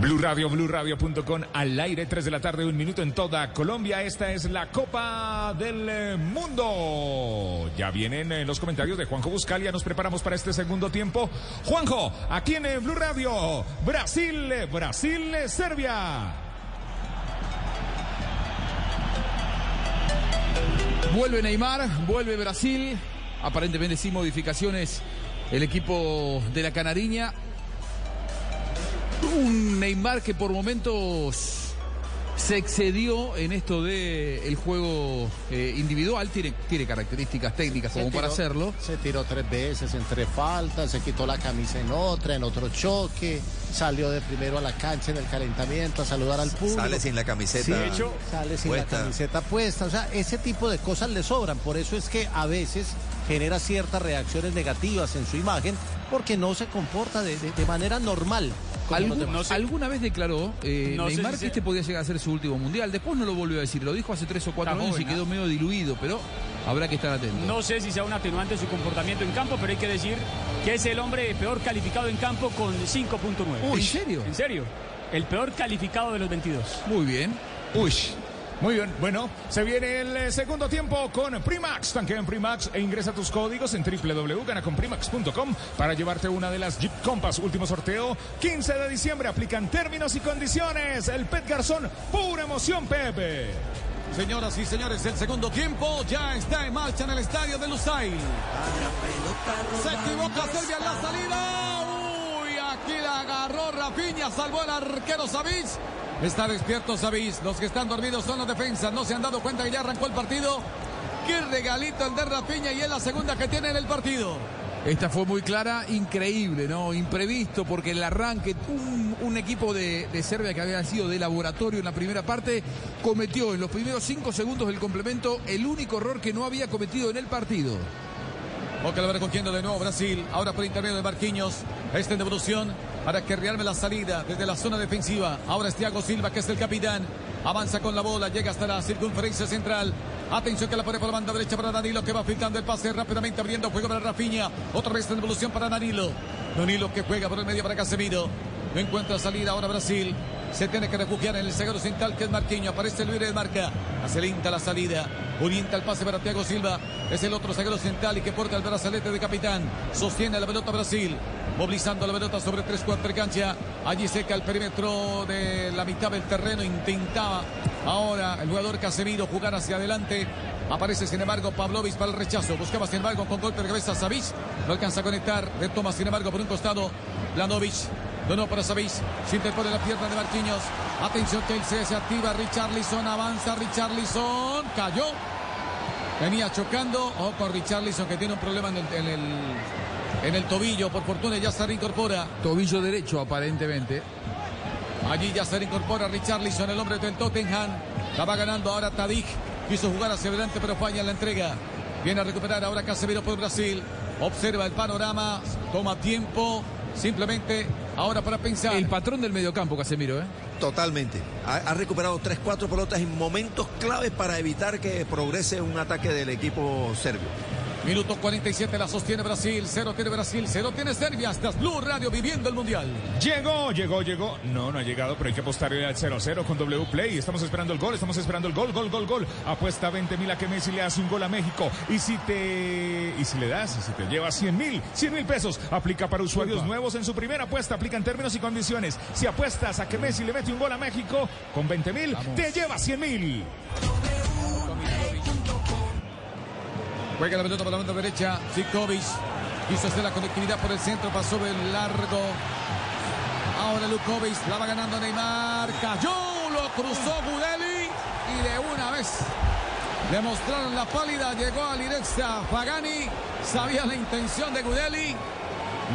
Blue Radio, BlueRadio.com al aire, 3 de la tarde, un minuto en toda Colombia. Esta es la Copa del eh, Mundo. Ya vienen eh, los comentarios de Juanjo Buscalia. Nos preparamos para este segundo tiempo. Juanjo, aquí en eh, Blue Radio, Brasil, Brasil, Serbia. Vuelve Neymar, vuelve Brasil. Aparentemente sin modificaciones el equipo de la Canariña. Un Neymar que por momentos se excedió en esto de el juego eh, individual. Tiene, tiene características técnicas como Se para hacerlo. Se tiró tres veces en tres faltas, se quitó la camisa en otra, en otro choque, salió de primero a la cancha en el calentamiento a saludar al público. Sale sin la camiseta Sí, de hecho, sale sin puesta. la camiseta puesta. O sea, ese tipo de cosas le sobran. Por eso es que a veces genera ciertas reacciones negativas en su imagen porque no se comporta de, de- de manera normal. Algún-. Alguna vez declaró eh, No Neymar si que este podía llegar a ser su último mundial. Después no lo volvió a decir. Lo dijo hace tres o cuatro Está años y quedó medio diluido, pero habrá que estar atento. No sé si sea un atenuante su comportamiento en campo, pero hay que decir que es el hombre peor calificado en campo con 5.9. Uy, ¿en serio? ¿En serio? El peor calificado de los 22. Muy bien. Uy. Muy bien, bueno, se viene el eh, segundo tiempo con Primax. Tanquea en Primax e ingresa tus códigos en www.ganaconprimax.com para llevarte una de las Jeep Compass. Último sorteo, 15 de diciembre. Aplican términos y condiciones. El Pet Garzón, pura emoción, Pepe. Señoras y señores, el segundo tiempo ya está en marcha en el estadio de Lusail. Se equivoca Serbia en la salida. Uy, aquí la agarró Rafinha, salvó el arquero Savic. Está despierto Savic. Los que están dormidos son la defensa. No se han dado cuenta que ya arrancó el partido. Qué regalito el de Rafinha y es la segunda que tiene en el partido. Esta fue muy clara, increíble, ¿no? Imprevisto, porque el arranque, un, un equipo de, de, Serbia que había sido de laboratorio en la primera parte, cometió en los primeros cinco segundos del complemento el único error que no había cometido en el partido. Boca lo va recogiendo de nuevo Brasil. Ahora por intermedio de Marquinhos. Esta en devolución para que realme la salida desde la zona defensiva. Ahora es Thiago Silva, que es el capitán. Avanza con la bola, llega hasta la circunferencia central. Atención que la pone por la banda derecha para Danilo, que va filtrando el pase rápidamente, abriendo juego para Rafinha. Otra vez en devolución para Danilo. Danilo que juega por el medio para Casemiro. No encuentra salida ahora Brasil. Se tiene que refugiar en el zaguero central que es Marquinhos. Aparece el libre de marca. Hace lenta la salida. Orienta el pase para Thiago Silva. Es el otro zaguero central y que porta el brazalete de capitán. Sostiene la pelota Brasil. Movilizando la pelota sobre tres cuartos de cancha. Allí seca el perímetro de la mitad del terreno. Intentaba ahora el jugador Casemiro jugar hacia adelante. Aparece sin embargo Pavlovic para el rechazo. Buscaba sin embargo con golpe de cabeza Savic. No alcanza a conectar. Retoma sin embargo por un costado. Blanovic. Donó para Savic. Interpone la pierna de Marquinhos. Atención Chelsea se activa. Richarlison avanza. Richarlison cayó. Venía chocando. Ojo con Richarlison que tiene un problema en el, en el, en el tobillo. Por fortuna ya se reincorpora. Tobillo derecho aparentemente. Allí ya se reincorpora Richarlison, el hombre del Tottenham. La va ganando ahora Tadic. Quiso jugar hacia adelante pero falla en la entrega. Viene a recuperar ahora Casemiro por Brasil. Observa el panorama. Toma tiempo. Simplemente ahora para pensar. El patrón del mediocampo, Casemiro, ¿eh? Totalmente. Ha, ha recuperado 3-4 pelotas en momentos claves para evitar que progrese un ataque del equipo serbio. Minuto 47 la sostiene Brasil, cero tiene Brasil, cero tiene Serbia. Hasta Blue Radio viviendo el Mundial. Llegó, llegó, llegó. No, no ha llegado, pero hay que apostarle al 0-0 con W Play. Estamos esperando el gol, estamos esperando el gol, gol, gol, gol. Apuesta 20 mil a que Messi le hace un gol a México. Y si te, y si le das, y si te lleva 100 mil, 100 mil pesos, aplica para usuarios Opa. nuevos en su primera apuesta. Aplica en términos y condiciones. Si apuestas a que Messi le mete un gol a México con 20 mil, te lleva 100 mil. Juega la pelota por la banda derecha. Zikovic quiso hacer la conectividad por el centro, pasó el largo. Ahora Lukovic la va ganando Neymar. Cayó, lo cruzó Gudeli y de una vez le mostraron la pálida. Llegó a Lirexa Pagani. Sabía la intención de Gudeli.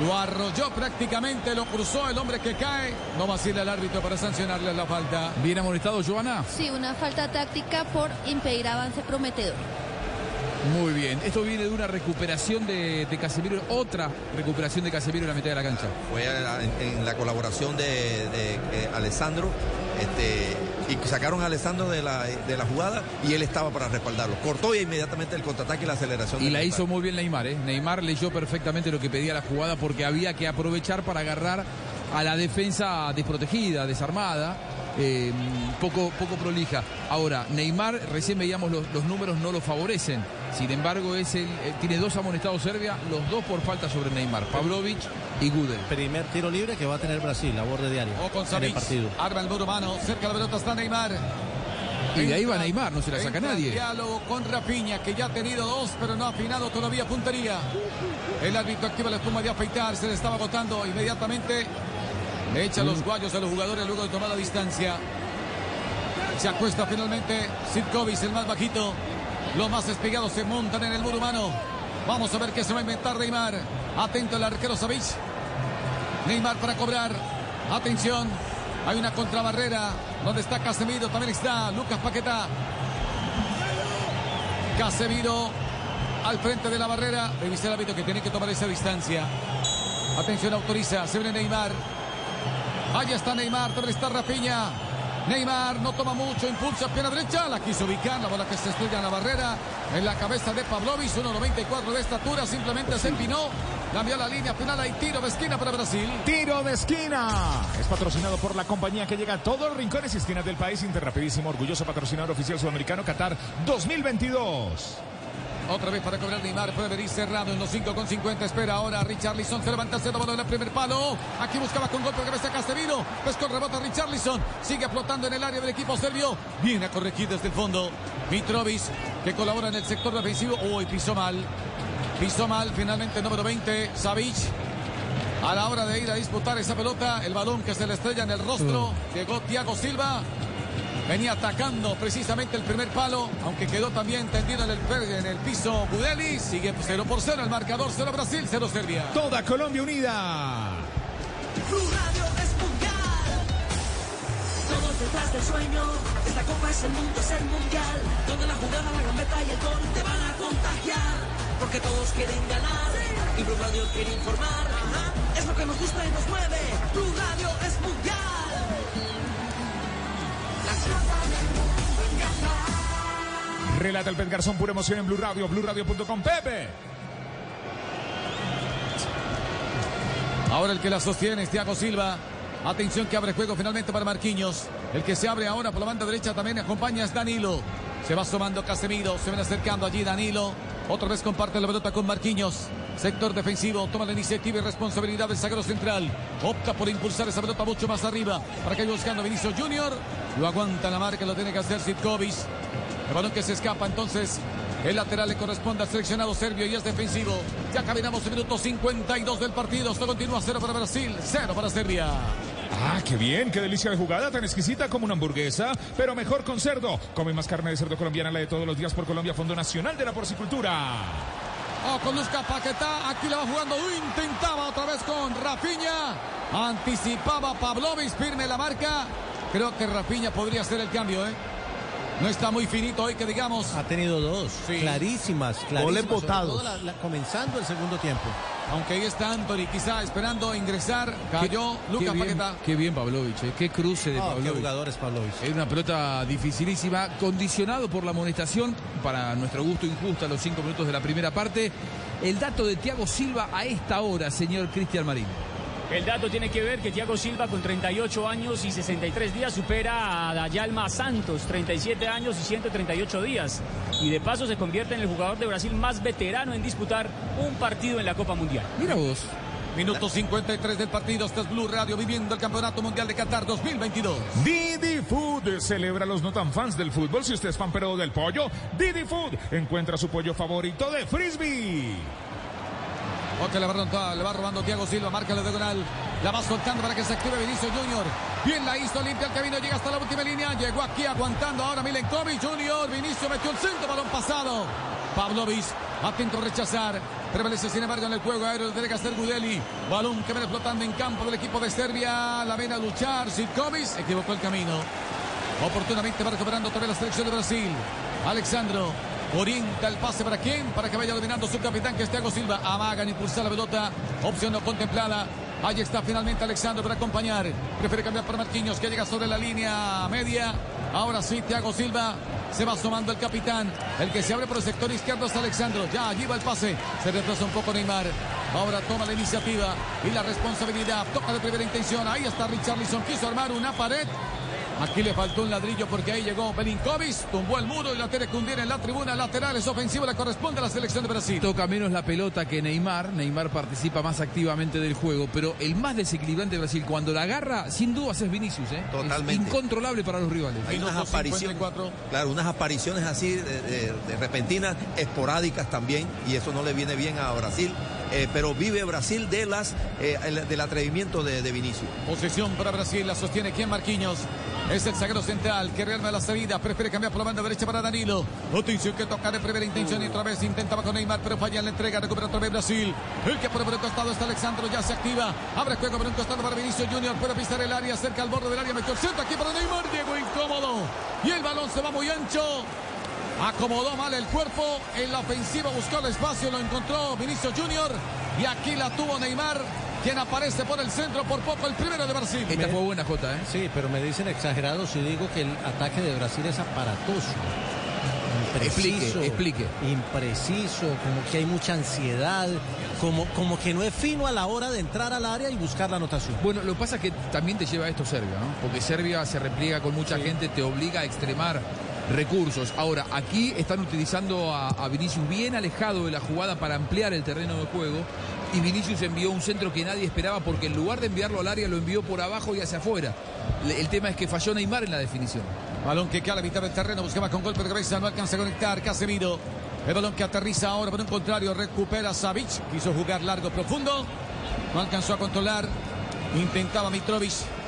Lo arrolló prácticamente, lo cruzó el hombre que cae. No vacila el árbitro para sancionarle la falta. Bien amonestado, Joana. Sí, una falta táctica por impedir avance prometedor. Muy bien. Esto viene de una recuperación de, de Casemiro, otra recuperación de Casemiro en la mitad de la cancha. Fue en, en la colaboración de, de, eh, Alessandro. Este, y sacaron a Alessandro de la, de la jugada y él estaba para respaldarlo. Cortó y inmediatamente el contraataque y la aceleración. Y de la hizo muy bien Neymar, ¿eh? Neymar leyó perfectamente lo que pedía la jugada porque había que aprovechar para agarrar a la defensa desprotegida, desarmada, eh, poco, poco prolija. Ahora, Neymar, recién veíamos los, los números, no lo favorecen. Sin embargo, es el, eh, tiene dos amonestados Serbia, los dos por falta sobre Neymar, Pavlovic y Gudel. Primer tiro libre que va a tener Brasil a borde diario O con en el Savic. partido. Arma el muro humano. Cerca de la pelota está Neymar. Y de ahí va Neymar, no se la saca nadie. Diálogo con Rafinha, que ya ha tenido dos, pero no ha afinado todavía puntería. El árbitro activa la espuma de afeitar, se le estaba agotando inmediatamente. Le echa los guayos a los jugadores luego de tomar la distancia. Se acuesta finalmente Sitkovic, el más bajito. Los más espigados se montan en el muro humano. Vamos a ver qué se va a inventar Neymar. Atento el arquero Savic. Neymar para cobrar. Atención. Hay una contrabarrera donde está Casemiro. También está Lucas Paquetá. Casemiro al frente de la barrera. Revisa el hábito que tiene que tomar esa distancia. Atención, autoriza. Se viene Neymar. Allá está Neymar. También está Rafinha. Neymar no toma mucho, impulsa pierna derecha, la quiso ubicar, la bola que se estrella en la barrera, en la cabeza de Pavlovic, 1.94 de estatura, simplemente se empinó, cambió la línea final, hay tiro de esquina para Brasil. Tiro de esquina. Es patrocinado por la compañía que llega a todos los rincones y esquinas del país. Interrapidísimo, orgulloso patrocinador oficial sudamericano Qatar 2022. Otra vez para cobrar Neymar, puede venir cerrado en los 5 con 50. Espera ahora Richarlison, se levanta, se balón en el primer palo. Aquí buscaba con golpe de cabeza Casemiro. Pues con rebota Richarlison. Sigue flotando en el área del equipo serbio. Viene a corregir desde el fondo. Mitrovic, que colabora en el sector defensivo. Uy, pisó mal. Pisó mal, finalmente número 20, Savic. A la hora de ir a disputar esa pelota, el balón que se le estrella en el rostro. Llegó Thiago Silva. Venía atacando precisamente el primer palo, aunque quedó también tendido en el, en el piso Gudeli. Sigue 0 por 0 el marcador, 0 Brasil, 0 Serbia. Toda Colombia unida. Blue Radio es mundial. Todos detrás del sueño. Esta copa es el mundo, es el mundial. Donde la jugada, la gambeta y el gol te van a contagiar. Porque todos quieren ganar. Y Blue Radio quiere informar. Es lo que nos gusta y nos mueve. Blue Radio es mundial. Relata el Pet Garzón, pura emoción en Blue Radio, BlueRadio.com. Pepe. Ahora el que la sostiene es Thiago Silva. Atención que abre juego finalmente para Marquinhos. El que se abre ahora por la banda derecha también acompaña es Danilo. Se va sumando Casemiro. Se ven acercando allí Danilo. Otra vez comparte la pelota con Marquinhos. Sector defensivo. Toma la iniciativa y responsabilidad del zaguero central. Opta por impulsar esa pelota mucho más arriba. Para que buscando Vinicio Junior. Lo aguanta la marca. Lo tiene que hacer Sitkovic. El balón que se escapa entonces. El lateral le corresponde al seleccionado serbio y es defensivo. Ya caminamos en minuto 52 del partido. Esto continúa 0 para Brasil, 0 para Serbia. Ah, qué bien, qué delicia de jugada, tan exquisita como una hamburguesa, pero mejor con cerdo. Come más carne de cerdo colombiana, la de todos los días por Colombia, Fondo Nacional de la Porcicultura. Oh, con Luzca Paquetá, aquí la va jugando, intentaba otra vez con Rafinha, anticipaba Pavlovic, firme la marca. Creo que Rafinha podría hacer el cambio, ¿eh? No está muy finito hoy que digamos. Ha tenido dos, Sí. clarísimas, clarísimas. Botados. la- la- comenzando el segundo tiempo. Aunque ahí está Anthony, quizá esperando ingresar, cayó Lucas qué Paquetá. Qué bien Pavlovich, eh, qué cruce de Oh, qué Pavlovich. jugador es Pavlovich. Es una pelota dificilísima, condicionado por la amonestación, para nuestro gusto injusta, los cinco minutos de la primera parte. El dato de Thiago Silva a esta hora, señor Cristian Marín. El dato tiene que ver que Thiago Silva con 38 años y 63 días supera a Dayalma Santos, 37 años y 138 días. Y de paso se convierte en el jugador de Brasil más veterano en disputar un partido en la Copa Mundial. Mira vos. Minuto 53 del partido. Este es Blue Radio viviendo el Campeonato Mundial de Qatar 2022. Didi Food celebra a los no tan fans del fútbol. Si usted es fan pero del pollo, Didi Food encuentra su pollo favorito de frisbee. Otra le va, robando, le va robando Thiago Silva, marca la diagonal. La va soltando para que se active Vinicio Junior. Bien la hizo, limpia el camino, llega hasta la última línea. Llegó aquí aguantando ahora Milenkovic Junior. Vinicio metió el centro, balón pasado. Pavlovic, atento a rechazar. Prevalece sin embargo en el juego aéreo, tiene que hacer Gudeli. Balón que viene flotando en campo del equipo de Serbia. La ven a luchar. Sitkovic equivocó el camino. Oportunamente va recuperando otra vez la selección de Brasil. Alexandro orienta el pase para quién? Para que vaya dominando su capitán que es Thiago Silva. Amagan impulsar la pelota. Opción no contemplada. Ahí está finalmente Alexandro para acompañar. Prefiere cambiar para Marquinhos que llega sobre la línea media. Ahora sí, Thiago Silva. Se va sumando el capitán. El que se abre por el sector izquierdo es Alexandro. Ya allí va el pase. Se retrasa un poco Neymar. Ahora toma la iniciativa y la responsabilidad. Toca de primera intención. Ahí está Richarlison. Quiso armar una pared. Aquí le faltó un ladrillo porque ahí llegó Belinkovic, tumbó el muro y la tiene que hundir en la tribuna lateral. Es ofensivo, le corresponde a la selección de Brasil. Toca menos la pelota que Neymar. Neymar participa más activamente del juego, pero el más desequilibrante de Brasil, cuando la agarra, sin dudas es Vinicius. ¿eh? Totalmente. Es incontrolable para los rivales. Hay unas apariciones, claro, unas apariciones así de, de- de repentinas, esporádicas también, y eso no le viene bien a Brasil. Eh, pero vive Brasil de las eh, el- del atrevimiento de, de Vinicius. Posesión para Brasil, la sostiene quien Marquinhos. Es el zaguero central que realmente la salida. Prefiere cambiar por la banda derecha para Danilo. Atención que toca de primera intención y otra vez intentaba con Neymar, pero falla en la entrega. Recupera otra vez Brasil. El que por el costado está Alexandro, ya se activa. Abre juego por un costado para Vinicius Junior. Puede pisar el área cerca al borde del área. Centro aquí para Neymar. Llegó incómodo. Y el balón se va muy ancho. Acomodó mal el cuerpo. En la ofensiva buscó el espacio. Lo encontró Vinicius Junior. Y aquí la tuvo Neymar. quien aparece por el centro por poco, el primero de Brasil. Esta fue buena, Jota, ¿eh? Sí, pero me dicen exagerado si digo que el ataque de Brasil es aparatoso. Impreciso, Explique, explique. Impreciso, como que hay mucha ansiedad, como, como que no es fino a la hora de entrar al área y buscar la anotación. Bueno, lo que pasa es que también te lleva a esto Serbia, ¿no? Porque Serbia se repliega con mucha gente, te obliga a extremar recursos. Ahora, aquí están utilizando a, Vinicius bien alejado de la jugada para ampliar el terreno de juego. Y Vinicius envió un centro que nadie esperaba porque en lugar de enviarlo al área lo envió por abajo y hacia afuera. El tema es que falló Neymar en la definición. Balón que queda a la mitad terreno, buscaba con golpe de cabeza, no alcanza a conectar, Casemiro. El balón que aterriza ahora por un contrario, recupera Savic, quiso jugar largo, profundo, no alcanzó a controlar, intentaba Mitrovic.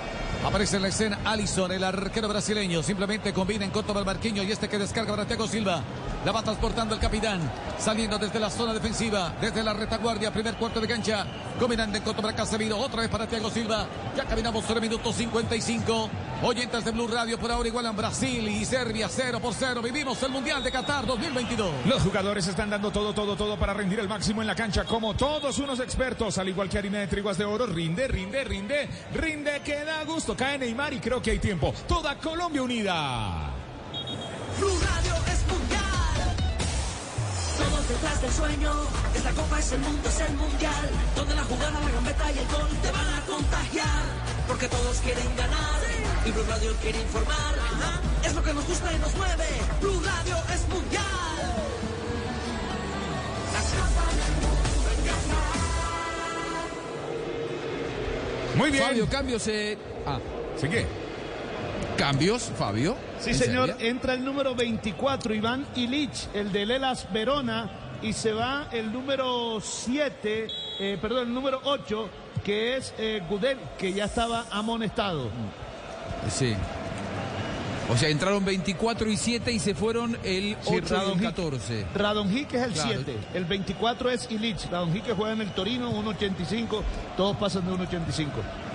Aparece en la escena Alisson, el arquero brasileño. Simplemente combina en corto para Marquinhos y este que descarga para Thiago Silva. La va transportando el capitán. Saliendo desde la zona defensiva, desde la retaguardia, primer cuarto de cancha. Combinando en corto para Casemiro. Otra vez para Thiago Silva. Ya caminamos sobre minuto 55. Oyentes de Blue Radio por ahora igualan Brasil y Serbia 0 por 0. Vivimos el Mundial de Qatar 2022. Los jugadores están dando todo, todo, todo para rendir el máximo en la cancha, como todos unos expertos, al igual que harina de triguas de oro, rinde, rinde, rinde, rinde, que da gusto. Cae Neymar y creo que hay tiempo. Toda Colombia unida. Blue Radio es mundial. Todos detrás del sueño. Esta copa es el mundo, es el mundial. Donde la jugada, la gambeta y el gol te van a contagiar. Porque todos quieren ganar. Y Blue Radio quiere informar. Es lo que nos gusta y nos mueve. Blue Radio es mundial. Muy bien. Fabio, cambios. Eh... Ah. ¿Sigue? Cambios, Fabio. Sí, señor. Entra el número 24, Iván Ilich, el de Lelas Verona. Y se va el número 7, eh, perdón, el número 8, que es eh, Gudel, que ya estaba amonestado. Sí. O sea, entraron 24 y 7 y se fueron el 8 Sí, y el Radonjic. 14. Radonjic es el Claro. 7, el 24 es Ilich. Radonjic que juega en el Torino, 1.85, todos pasan de 1.85.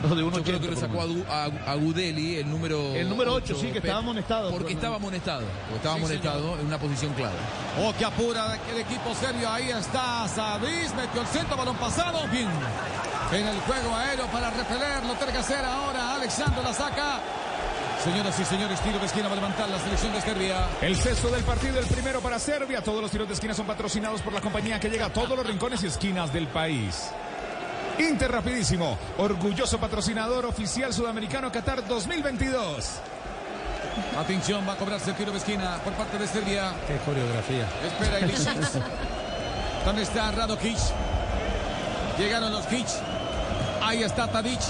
No, de 1.80. Yo creo que lo sacó a, Gudeli, el número El número ocho, ocho, sí, que Pep, estaba amonestado. Porque estaba amonestado. porque estaba Sí, amonestado en una posición clave. Oh, que apura el equipo serbio. Ahí está Sabis, metió el centro, balón pasado. Bien. En el juego aéreo para repeler, lo tiene que hacer ahora. Alexandro la saca. Señoras y señores, tiro de esquina va a levantar la selección de Serbia. El sexto del partido, el primero para Serbia. Todos los tiros de esquina son patrocinados por la compañía que llega a todos los rincones y esquinas del país. Inter rapidísimo, orgulloso patrocinador oficial sudamericano Qatar 2022. Atención, va a cobrarse el tiro de esquina por parte de Serbia. Qué coreografía. Espera Ilicic. ¿Dónde está Radokic? Llegaron los Kic. Ahí está Tadic.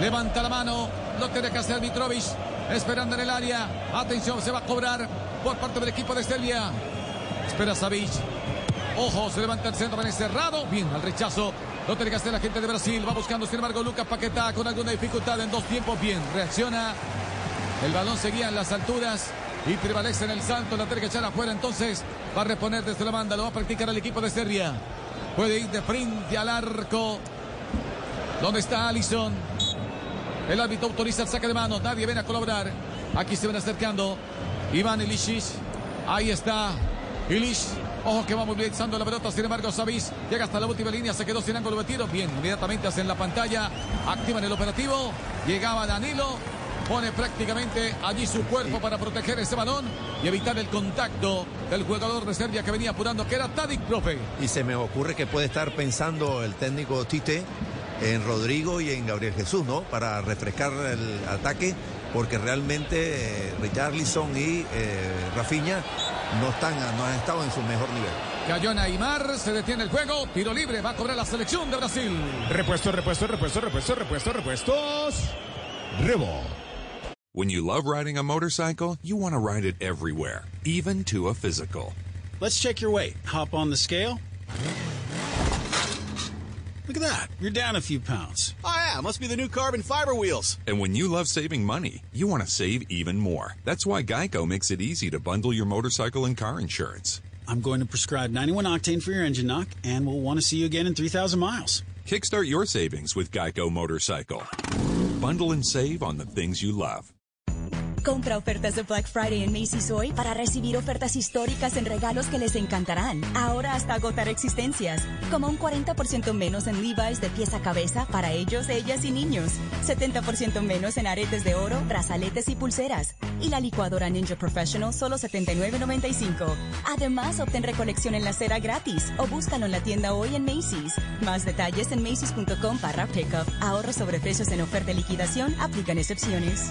Levanta la mano. Lo tiene que hacer Mitrovic. Esperando en el área. Atención, se va a cobrar por parte del equipo de Serbia. Espera Savic. Ojo, se levanta el centro, viene cerrado. Bien, al rechazo. Lo tiene que hacer la gente de Brasil. Va buscando, sin embargo, Lucas Paquetá con alguna dificultad en dos tiempos. Bien, reacciona. El balón seguía en las alturas y prevalece en el salto. La tiene que echar afuera. Entonces va a reponer desde la banda. Lo va a practicar el equipo de Serbia. Puede ir de frente al arco. ¿Dónde está Allison? El árbitro autoriza el saque de manos. Nadie viene a colaborar. Aquí se ven acercando. Iván Ilicic. Ahí está. Ilic. Ojo que va movilizando la pelota. Sin embargo, Savis llega hasta la última línea. Se quedó sin ángulo de tiro. Bien, inmediatamente hacen la pantalla. Activan el operativo. Llegaba Danilo. Pone prácticamente allí su cuerpo para proteger ese balón y evitar el contacto del jugador de Serbia que venía apurando, que era Tadic, profe. Y se me ocurre que puede estar pensando el técnico Tite en Rodrigo y en Gabriel Jesús, ¿no? Para refrescar el ataque, porque realmente eh, Richarlison y eh, Rafinha no están, no han estado en su mejor nivel. Cayó Neymar, se detiene el juego, tiro libre, va a cobrar la selección de Brasil. Repuesto, repuesto, repuesto, repuesto, repuesto, repuestos. Rebo. When you love riding a motorcycle, you want to ride it everywhere, even to a physical. Let's check your weight. Hop on the scale. Look at that. You're down a few pounds. Oh, yeah, must be the new carbon fiber wheels. And when you love saving money, you want to save even more. That's why Geico makes it easy to bundle your motorcycle and car insurance. I'm going to prescribe 91 octane for your engine knock, and we'll want to see you again in 3,000 miles. Kickstart your savings with Geico Motorcycle. Bundle and save on the things you love. Compra ofertas de Black Friday en Macy's hoy para recibir ofertas históricas en regalos que les encantarán. Ahora hasta agotar existencias. Como un 40% menos en Levi's de pieza a cabeza para ellos, ellas y niños. 70% menos en aretes de oro, brazaletes y pulseras. Y la licuadora Ninja Professional solo $79.95. Además, obtén recolección en la cera gratis o búscalo en la tienda hoy en Macy's. Más detalles en macy's.com barra pickup. Ahorro sobre precios en oferta y liquidación. Aplican excepciones.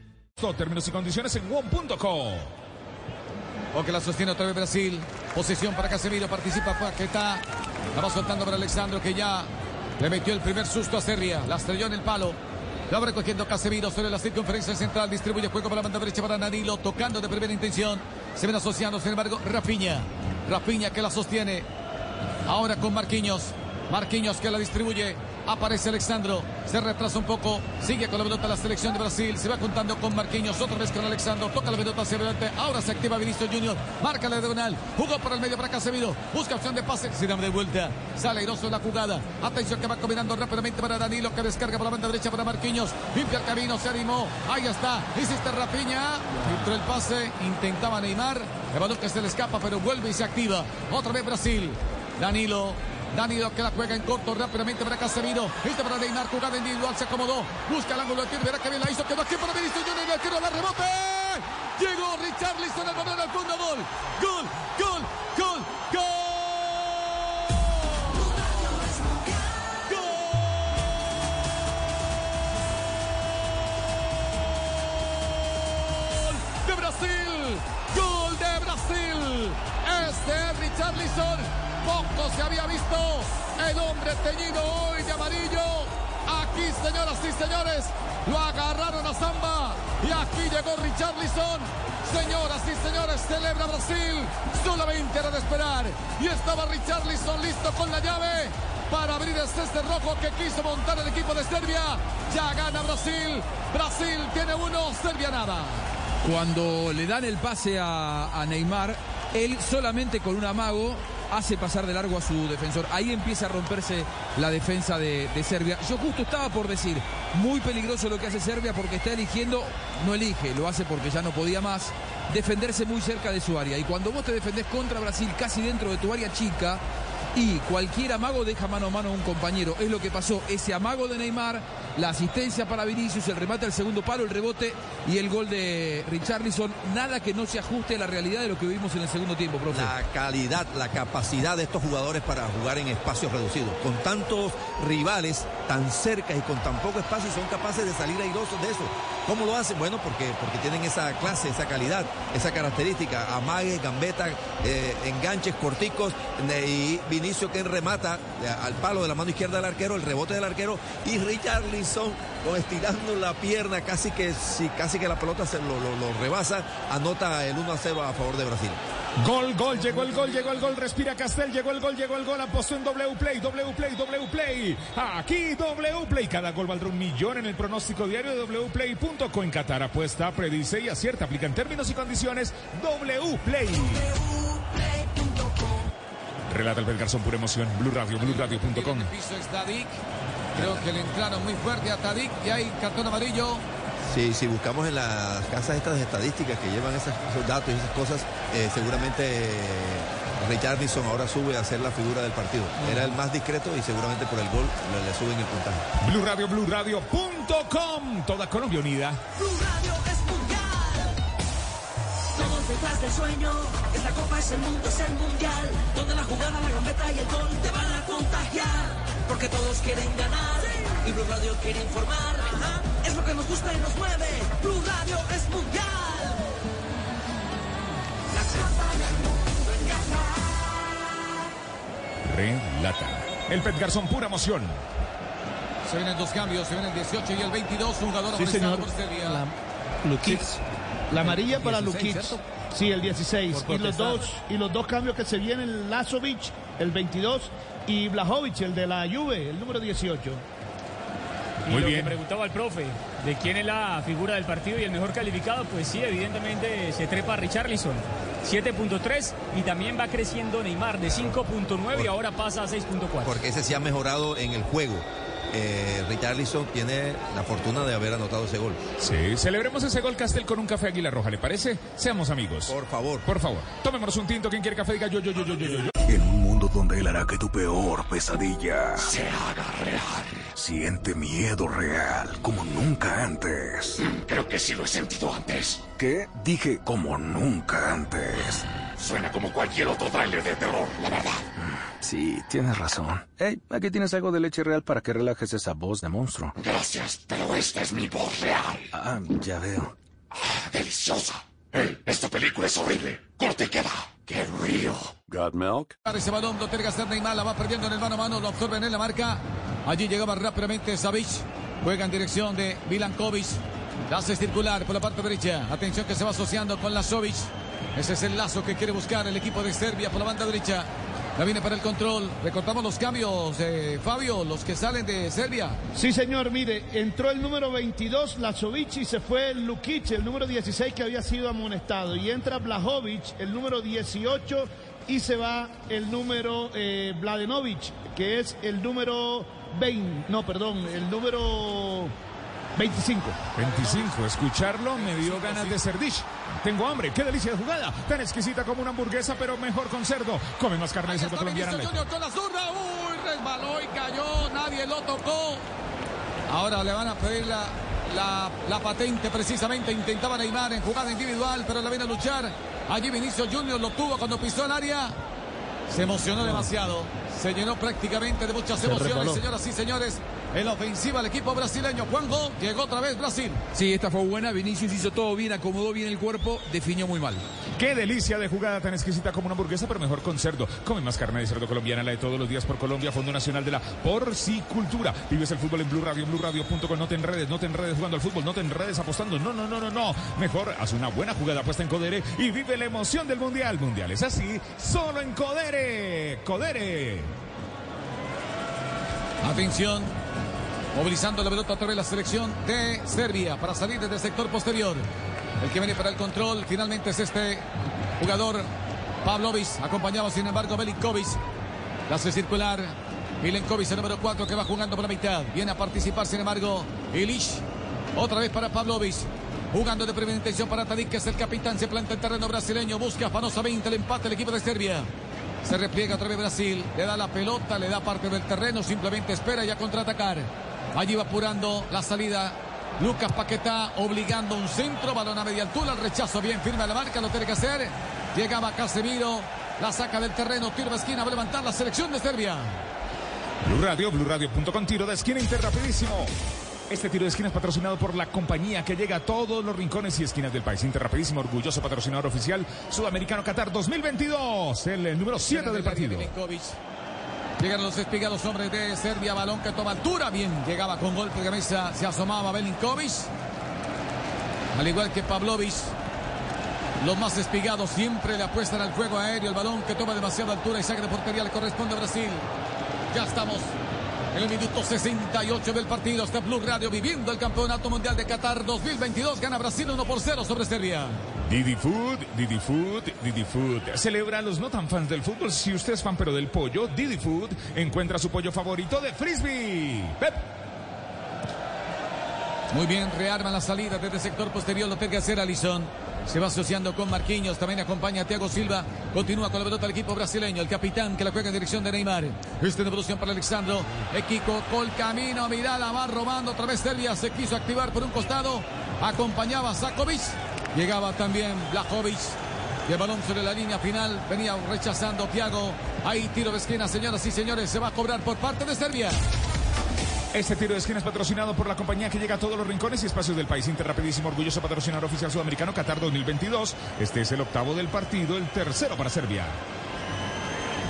Términos y condiciones en one.com. O que la sostiene otra vez Brasil. Posición para Casemiro. Participa Paquetá. La va soltando para Alexandro que ya le metió el primer susto a Serria. La estrelló en el palo. La va recogiendo Casemiro sobre la circunferencia central. Distribuye juego para la banda derecha para Danilo. Tocando de primera intención. Se ven asociando, sin embargo, Rapiña. Rapiña que la sostiene. Ahora con Marquinhos. Marquinhos que la distribuye. Aparece Alexandro. Se retrasa un poco. Sigue con la pelota la selección de Brasil. Se va juntando con Marquinhos. Otra vez con Alexandro. Toca la pelota hacia adelante. Ahora se activa Vinicius Junior. Marca la diagonal. Jugó por el medio para Casemiro. Busca opción de pase. Sin de vuelta. Sale airoso en la jugada. Atención que va combinando rápidamente para Danilo. Que descarga por la banda derecha para Marquinhos. Limpia el camino. Se animó. Ahí está. Hiciste Rapiña. Filtró el pase. Intentaba Neymar. El balón que se le escapa. Pero vuelve y se activa. Otra vez Brasil. Danilo. Danilo que la juega en corto rápidamente para Casemiro. Este para Neymar, jugada individual, se acomodó. Busca el ángulo de tiro, verá que bien la hizo. Quedó aquí para Vinicius Junior, el arquero da rebote. Llegó Richarlison al momento del fondo, gol. Gol, gol, gol, gol. gol de Brasil. Este es Richarlison. Poco se había visto el hombre teñido hoy de amarillo. Aquí, señoras y señores, lo agarraron a Zamba. Y aquí llegó Richarlison. Señoras y señores, celebra Brasil. Solamente era de esperar. Y estaba Richarlison listo con la llave para abrir el ceste rojo que quiso montar el equipo de Serbia. Ya gana Brasil. Brasil tiene uno, Serbia nada. Cuando le dan el pase a, a Neymar, él solamente con un amago hace pasar de largo a su defensor. Ahí empieza a romperse la defensa de, Serbia. Yo justo estaba por decir, muy peligroso lo que hace Serbia porque está eligiendo, no elige, lo hace porque ya no podía más, defenderse muy cerca de su área. Y cuando vos te defendés contra Brasil casi dentro de tu área chica, y cualquier amago deja mano a mano a un compañero. Es lo que pasó. Ese amago de Neymar, la asistencia para Vinicius, el remate al segundo palo, el rebote y el gol de Richarlison. Nada que no se ajuste a la realidad de lo que vimos en el segundo tiempo, profe. La calidad, la capacidad de estos jugadores para jugar en espacios reducidos. Con tantos rivales tan cerca y con tan poco espacio, son capaces de salir airosos de eso. ¿Cómo lo hacen? Bueno, porque, porque tienen esa clase, esa calidad, esa característica. Amague, gambeta, eh, enganches corticos y Vinicio que remata al palo de la mano izquierda del arquero, el rebote del arquero y Richarlison con estirando la pierna, casi que, si, casi que la pelota se lo, lo, lo rebasa, anota el 1 a 0 a favor de Brasil. Gol, gol, llegó el gol, llegó el gol, respira Castel, llegó el gol, llegó el gol, apostó en W Play, W Play, W Play. Aquí W Play, cada gol valdrá un millón en el pronóstico diario de wplay.co en Qatar. Apuesta, predice y acierta, aplica en términos y condiciones W Play. Relata el Garzón, pura emoción, Blue Radio, BlueRadio.com. El piso es Tadic. Creo que le entraron muy fuerte a Tadic y hay cartón amarillo. Sí, si buscamos en las casas estas de estadísticas que llevan esos, esos datos y esas cosas, eh, seguramente eh, Richardson ahora sube a ser la figura del partido. Era el más discreto y seguramente por el gol le, le suben el puntaje. Blue Radio, BlueRadio.com. Toda Colombia unida. Blue Radio es. Detrás del sueño. Es la copa, es el mundo, es el mundial. Donde la jugada, la gambeta y el gol te van a contagiar. Porque todos quieren ganar y Blue Radio quiere informar. Es lo que nos gusta y nos mueve. Blue Radio es mundial. La copa del mundo en casa. Relata. El Pet Garzón, pura emoción. Se vienen dos cambios, se vienen el 18 y el 22, un jugador Sí, señor. por Serbia. Lukic. La amarilla para 16, Lukic. ¿cierto? Sí, el 16. Por Y los, dos, y los dos cambios que se vienen, Lazovic, el 22, y Blajovic, el de la Juve, el número 18. Y Muy lo bien. que preguntaba el profe, de quién es la figura del partido y el mejor calificado, pues sí, evidentemente se trepa Richarlison. 7.3 y también va creciendo Neymar de 5.9 y ahora pasa a 6.4. Porque ese sí ha mejorado en el juego. Eh, Richarlison tiene la fortuna de haber anotado ese gol. Sí, celebremos ese gol Castel con un café Águila Roja, ¿le parece? Seamos amigos. Por favor. Por favor. Tomémonos un tinto. ¿Quién quiere café? Diga yo, yo, yo, yo, yo, yo. En un mundo donde él hará que tu peor pesadilla se haga real. Siente miedo real como nunca antes. Creo que sí lo he sentido antes. ¿Qué? Dije como nunca antes. Suena como cualquier otro tráiler de terror, la verdad. Sí, tienes razón. Hey, aquí tienes algo de leche real para que relajes esa voz de monstruo. Gracias, pero esta es mi voz real. Ah, ya veo. Deliciosa. Hey, esta película es horrible. Corte y queda. ¡Qué río! Got milk? Ese balón lo tiene que hacer Neymar, la va perdiendo en el mano a mano, lo absorben en la marca. Allí llegaba rápidamente Savic, juega en dirección de Milankovic. La hace circular por la parte derecha. Atención que se va asociando con Lazovic. Ese es el lazo que quiere buscar el equipo de Serbia por la banda derecha. La viene para el control. Recortamos los cambios, eh, Fabio, los que salen de Serbia. Sí, señor, mire, entró el número 22, Lazovic, y se fue Lukic, el número 16 que había sido amonestado. Y entra Blajovic, el número 18, y se va el número eh, que es el número 20, no, perdón, el número 25. 25. Escucharlo me dio ganas de cerdich. Tengo hambre. Qué delicia de jugada. Tan exquisita como una hamburguesa, pero mejor con cerdo. Come más carne de cerdo colombiana. Junior con la zurda. Uy, resbaló y cayó. Nadie lo tocó. Ahora le van a pedir la, la, la patente precisamente. Intentaba Neymar en jugada individual, pero la viene a luchar. Allí Vinicius Junior lo tuvo cuando pisó el área. Se emocionó demasiado. Se llenó prácticamente de muchas emociones, señoras y señores. En la ofensiva el equipo brasileño. Juanjo llegó otra vez Brasil. Sí, esta fue buena. Vinicius hizo todo bien, acomodó bien el cuerpo, definió muy mal. Qué delicia de jugada tan exquisita como una hamburguesa, pero mejor con cerdo. Come más carne de cerdo colombiana, la de todos los días por Colombia, Fondo Nacional de la Porcicultura. Vives el fútbol en Blue Radio, BlueRadio.com. No te enredes, no te enredes jugando al fútbol, no te enredes apostando. No, no, no, no, no. Mejor haz una buena jugada puesta en Codere y vive la emoción del Mundial. Mundial es así, solo en Codere. Codere. Atención. Movilizando la pelota otra vez la selección de Serbia para salir desde el sector posterior. El que viene para el control finalmente es este jugador Pavlovic, acompañado sin embargo Belinkovic. La hace circular Milenkovic, el número 4 que va jugando por la mitad. Viene a participar sin embargo Ilish. Otra vez para Pavlovic. Jugando de primera intención para Tadic, que es el capitán. Se planta el terreno brasileño. Busca afanosamente el empate el equipo de Serbia. Se repliega otra vez Brasil. Le da la pelota, le da parte del terreno. Simplemente espera ya contraatacar. Allí va apurando la salida. Lucas Paquetá obligando un centro. Balón a media altura. El rechazo bien firme a la marca. Lo tiene que hacer. Llegaba Casemiro. La saca del terreno. Tiro de esquina. Va a levantar la selección de Serbia. Blue Radio, BlueRadio.com, tiro de esquina interrapidísimo. Este tiro de esquina es patrocinado por la compañía que llega a todos los rincones y esquinas del país. Interrapidísimo, orgulloso patrocinador oficial Sudamericano Qatar 2022. El, el número 7 del partido. Llegan los espigados hombres de Serbia, balón que toma altura, bien, llegaba con golpe de cabeza, se asomaba Belinkovic, al igual que Pavlovic. Los más espigados siempre le apuestan al juego aéreo, el balón que toma demasiada altura y saque de portería le corresponde a Brasil. Ya estamos en el minuto 68 del partido, está Blue Radio viviendo el Campeonato Mundial de Qatar 2022, gana Brasil 1 por 0 sobre Serbia. Didi Food, Didi Food, Didi Food. Celebra a los no tan fans del fútbol. Si usted es fan pero del pollo, Didi Food encuentra su pollo favorito de frisbee. Pep. Muy bien, rearma la salida desde el sector posterior, lo tiene que hacer Alison. Se va asociando con Marquinhos, también acompaña a Thiago Silva. Continúa con la pelota el equipo brasileño, el capitán que la juega en dirección de Neymar. Esta devolución para Alexandro. Equipo col camino, mirada, va robando otra vez Serbia. Se quiso activar por un costado. Acompañaba a Sakovic. Llegaba también Blajovic. De balón sobre la línea final. Venía rechazando Thiago. Ahí tiro de esquina, señoras y señores. Se va a cobrar por parte de Serbia. Este tiro de esquina es patrocinado por la compañía que llega a todos los rincones y espacios del país. Interrapidísimo, orgulloso patrocinador oficial sudamericano Qatar 2022. Este es el octavo del partido, el tercero para Serbia.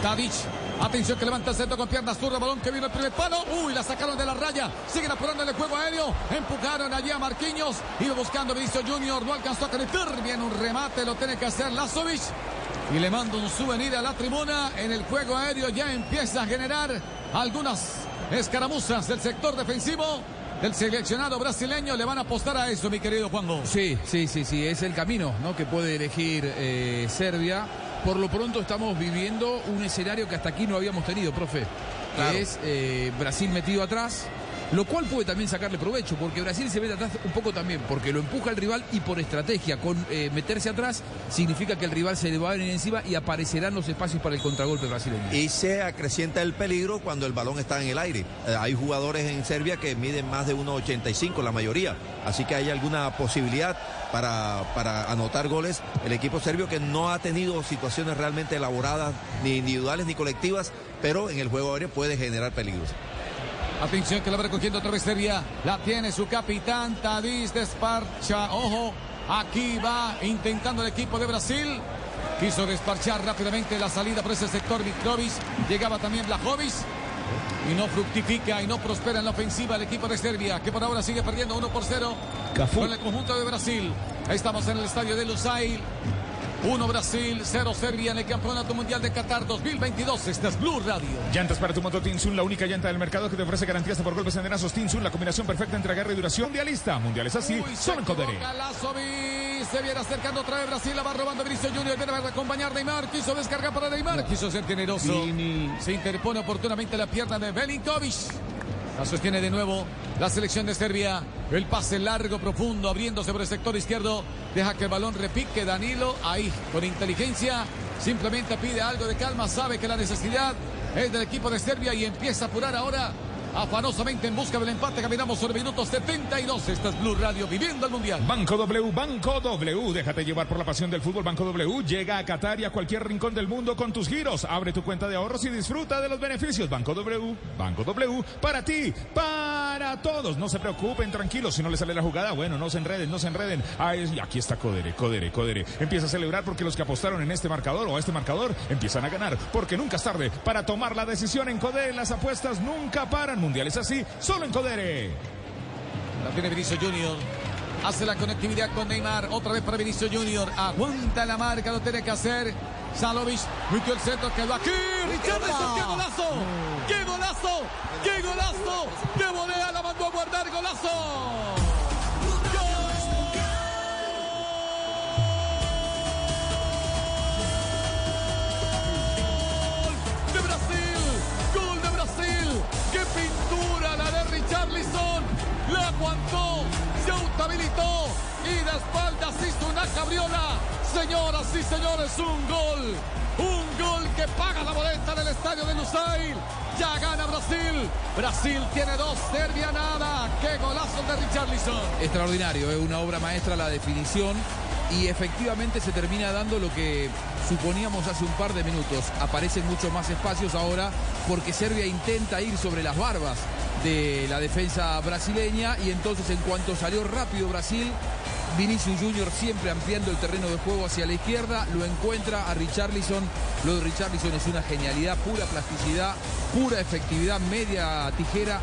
Tadic. Atención que levanta el centro con piernas zurda. Balón que vino el primer palo. Uy, la sacaron de la raya. Siguen apurando el juego aéreo. Empujaron allí a Marquinhos. Iba buscando Vinicius Junior. No alcanzó a conectar. Viene un remate. Lo tiene que hacer Lazovic. Y le mando un souvenir a la tribuna. En el juego aéreo ya empieza a generar algunas escaramuzas del sector defensivo del seleccionado brasileño. Le van a apostar a eso, mi querido Juanjo. Sí, sí, sí, sí. Es el camino ¿no? que puede elegir eh, Serbia. Por lo pronto estamos viviendo un escenario que hasta aquí no habíamos tenido, profe. Claro. Que es eh, Brasil metido atrás. Lo cual puede también sacarle provecho, porque Brasil se mete atrás un poco también, porque lo empuja el rival y por estrategia, con eh, meterse atrás, significa que el rival se le va a venir encima y aparecerán los espacios para el contragolpe brasileño. Y se acrecienta el peligro cuando el balón está en el aire. Eh, hay jugadores en Serbia que miden más de 1,85 la mayoría. Así que hay alguna posibilidad para, para anotar goles. El equipo serbio que no ha tenido situaciones realmente elaboradas, ni individuales ni colectivas, pero en el juego aéreo puede generar peligros. Atención que la va recogiendo otra vez Serbia. La tiene su capitán Tadis Desparcha. Ojo, aquí va intentando el equipo de Brasil. Quiso desparchar rápidamente la salida por ese sector Mitrovic. Llegaba también Blajovic. Y no fructifica y no prospera en la ofensiva el equipo de Serbia, que por ahora sigue perdiendo 1 por 0 con el conjunto de Brasil. Estamos en el estadio de Lusail. 1 Brasil, 0 Serbia en el Campeonato Mundial de Qatar 2022. Esta es Blue Radio. Llantas para tu moto Tinsun, la única llanta del mercado que te ofrece garantías por golpes endenazos. Tinsun, la combinación perfecta entre agarre y duración. Mundialista, mundial es así, Uy, solo en Codere. Se viene acercando otra vez Brasil, la va robando Vinicius Junior, viene a acompañar Neymar, quiso descargar para Neymar, quiso ser generoso, se interpone oportunamente la pierna de Belinkovic. La sostiene de nuevo la selección de Serbia. El pase largo, profundo, abriéndose por el sector izquierdo. Deja que el balón repique Danilo. Ahí, con inteligencia. Simplemente pide algo de calma. Sabe que la necesidad es del equipo de Serbia y empieza a apurar ahora afanosamente en busca del empate. Caminamos sobre minutos 72. Esta es Blue Radio viviendo el Mundial. Banco W, Banco W. Déjate llevar por la pasión del fútbol. Banco W llega a Qatar y a cualquier rincón del mundo con tus giros. Abre tu cuenta de ahorros y disfruta de los beneficios. Banco W, Banco W, para ti, para todos. No se preocupen, tranquilos. Si no le sale la jugada, bueno, no se enreden, no se enreden. Ah, es- y aquí está Codere, Codere, Codere. Empieza a celebrar porque los que apostaron en este marcador o a este marcador empiezan a ganar. Porque nunca es tarde para tomar la decisión en Codere. Las apuestas nunca paran. Mundial es así, solo en Codere. La tiene Vinicius Junior. Hace la conectividad con Neymar. Otra vez para Vinicius Junior. Aguanta la marca, lo tiene que hacer. Salovic metió el centro, quedó aquí. Richarlison, qué golazo. Qué golazo. Qué golazo. De volea la mandó a guardar. Golazo. Aguantó, se autohabilitó y de espaldas hizo una cabriola. Señoras y señores, un gol, un gol que paga la boleta del estadio de Lusail. Ya gana Brasil, Brasil tiene dos, Serbia nada, qué golazo de Richarlison. Extraordinario, es una obra maestra la definición y efectivamente se termina dando lo que suponíamos hace un par de minutos. Aparecen muchos más espacios ahora porque Serbia intenta ir sobre las barbas de la defensa brasileña y entonces en cuanto salió rápido Brasil, Vinicius Junior siempre ampliando el terreno de juego hacia la izquierda, lo encuentra a Richarlison. Lo de Richarlison es una genialidad, pura plasticidad, pura efectividad, media tijera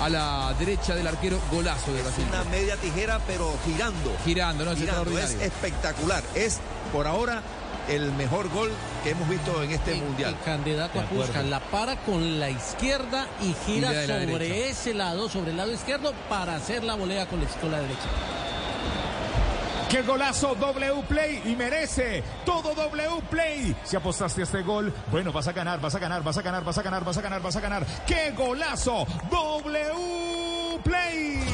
a la derecha del arquero, golazo de Brasil. Una media tijera, pero girando. Girando, ¿no? Es Girando. Es extraordinario. espectacular. Es, por ahora, el mejor gol que hemos visto en este mundial. El candidato a. Puskas la para con la izquierda y gira Gira de la sobre derecha. ese lado, sobre el lado izquierdo, para hacer la volea con la con la derecha. ¡Qué golazo W Play! Y merece todo W Play. Si apostaste a este gol, bueno, vas a ganar, vas a ganar, vas a ganar, vas a ganar, vas a ganar, vas a ganar. ¡Qué golazo! W Play.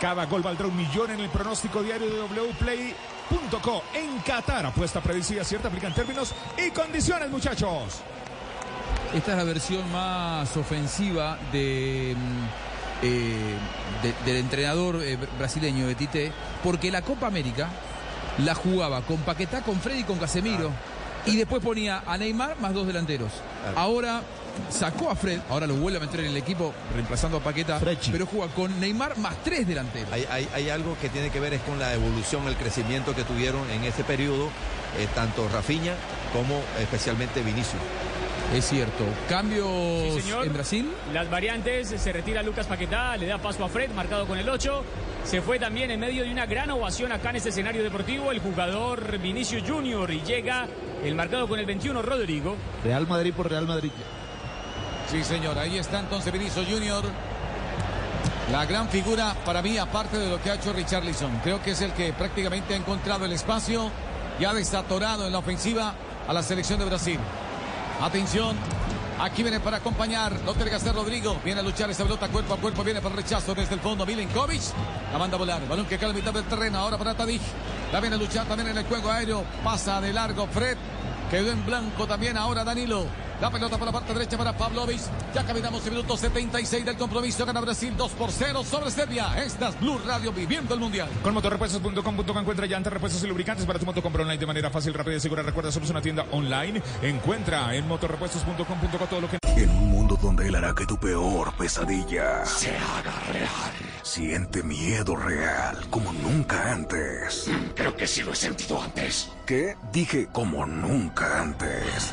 Cada gol valdrá un millón en el pronóstico diario de wplay.co. En Qatar, apuesta predicida, cierta, aplican términos y condiciones, muchachos. Esta es la versión más ofensiva de, mm, eh, de- del entrenador eh, brasileño de Tite, porque la Copa América la jugaba con Paquetá, con Freddy y con Casemiro. Y después ponía a Neymar más dos delanteros. Ahora sacó a Fred, ahora lo vuelve a meter en el equipo reemplazando a Paqueta, pero juega con Neymar más tres delanteros. Hay, hay- hay algo que tiene que ver es con la evolución, el crecimiento que tuvieron en ese periodo, eh, tanto Rafinha como especialmente Vinicius. Es cierto. Cambios Sí, en Brasil. Las variantes, se retira Lucas Paquetá, le da paso a Fred, marcado con el 8. Se fue también en medio de una gran ovación acá en este escenario deportivo el jugador Vinicius Junior y llega el marcado con el 21 Rodrigo. Real Madrid por Real Madrid. Sí, señor. Ahí está entonces Vinicius Junior. La gran figura para mí, aparte de lo que ha hecho Richarlison. Creo que es el que prácticamente ha encontrado el espacio y ha desatorado en la ofensiva a la selección de Brasil. Atención. Aquí viene para acompañar. No que hacer Rodrigo. Viene a luchar esa pelota cuerpo a cuerpo. Viene para el rechazo desde el fondo. Milinkovic. La manda a volar. Balón que cae a la mitad del terreno. Ahora para Tadic. La viene a luchar también en el juego aéreo. Pasa de largo Fred. Quedó en blanco también ahora Danilo. La pelota por la parte derecha para Pavlovic. Ya caminamos el minuto 76 del compromiso. Gana Brasil 2 por 0 sobre Serbia. Esta es Blue Radio viviendo el mundial. Con motorrepuestos.com.co encuentra llantas, repuestos y lubricantes para tu moto. Compra online de manera fácil, rápida y segura. Recuerda, somos una tienda online. Encuentra en motorrepuestos.com.co todo lo que... En un mundo donde él hará que tu peor pesadilla se haga real. Siente miedo real como nunca antes. Creo que sí lo he sentido antes. ¿Qué? Dije como nunca antes.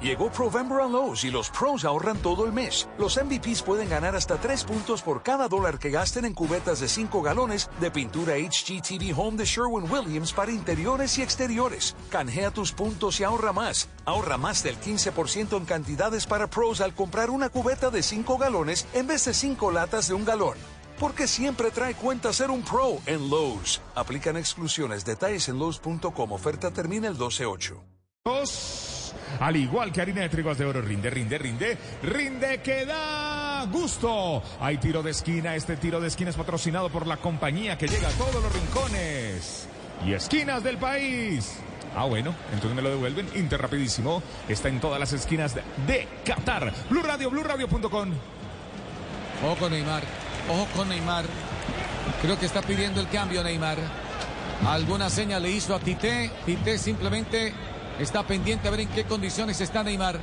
Llegó Provember a Lowe's y los pros ahorran todo el mes. Los MVPs pueden ganar hasta 3 puntos por cada dólar que gasten en cubetas de 5 galones de pintura HGTV Home de Sherwin-Williams para interiores y exteriores. Canjea tus puntos y ahorra más. Ahorra más del 15% en cantidades para pros al comprar una cubeta de 5 galones en vez de 5 latas de un galón. Porque siempre trae cuenta ser un pro en Lowe's. Aplican exclusiones. Detalles en Lowe's.com. Oferta termina el 12-8. Al igual que harina de trigos de oro, rinde, rinde, rinde, rinde que da gusto. Hay tiro de esquina. Este tiro de esquina es patrocinado por la compañía que llega a todos los rincones y esquinas del país. Ah, bueno, entonces me lo devuelven. Inter rapidísimo. Está en todas las esquinas de, de Qatar. Blue Radio, BlueRadio.com. Ojo con Neymar. Ojo con Neymar. Creo que está pidiendo el cambio Neymar. Alguna seña le hizo a Tite. Tite simplemente está pendiente a ver en qué condiciones está Neymar.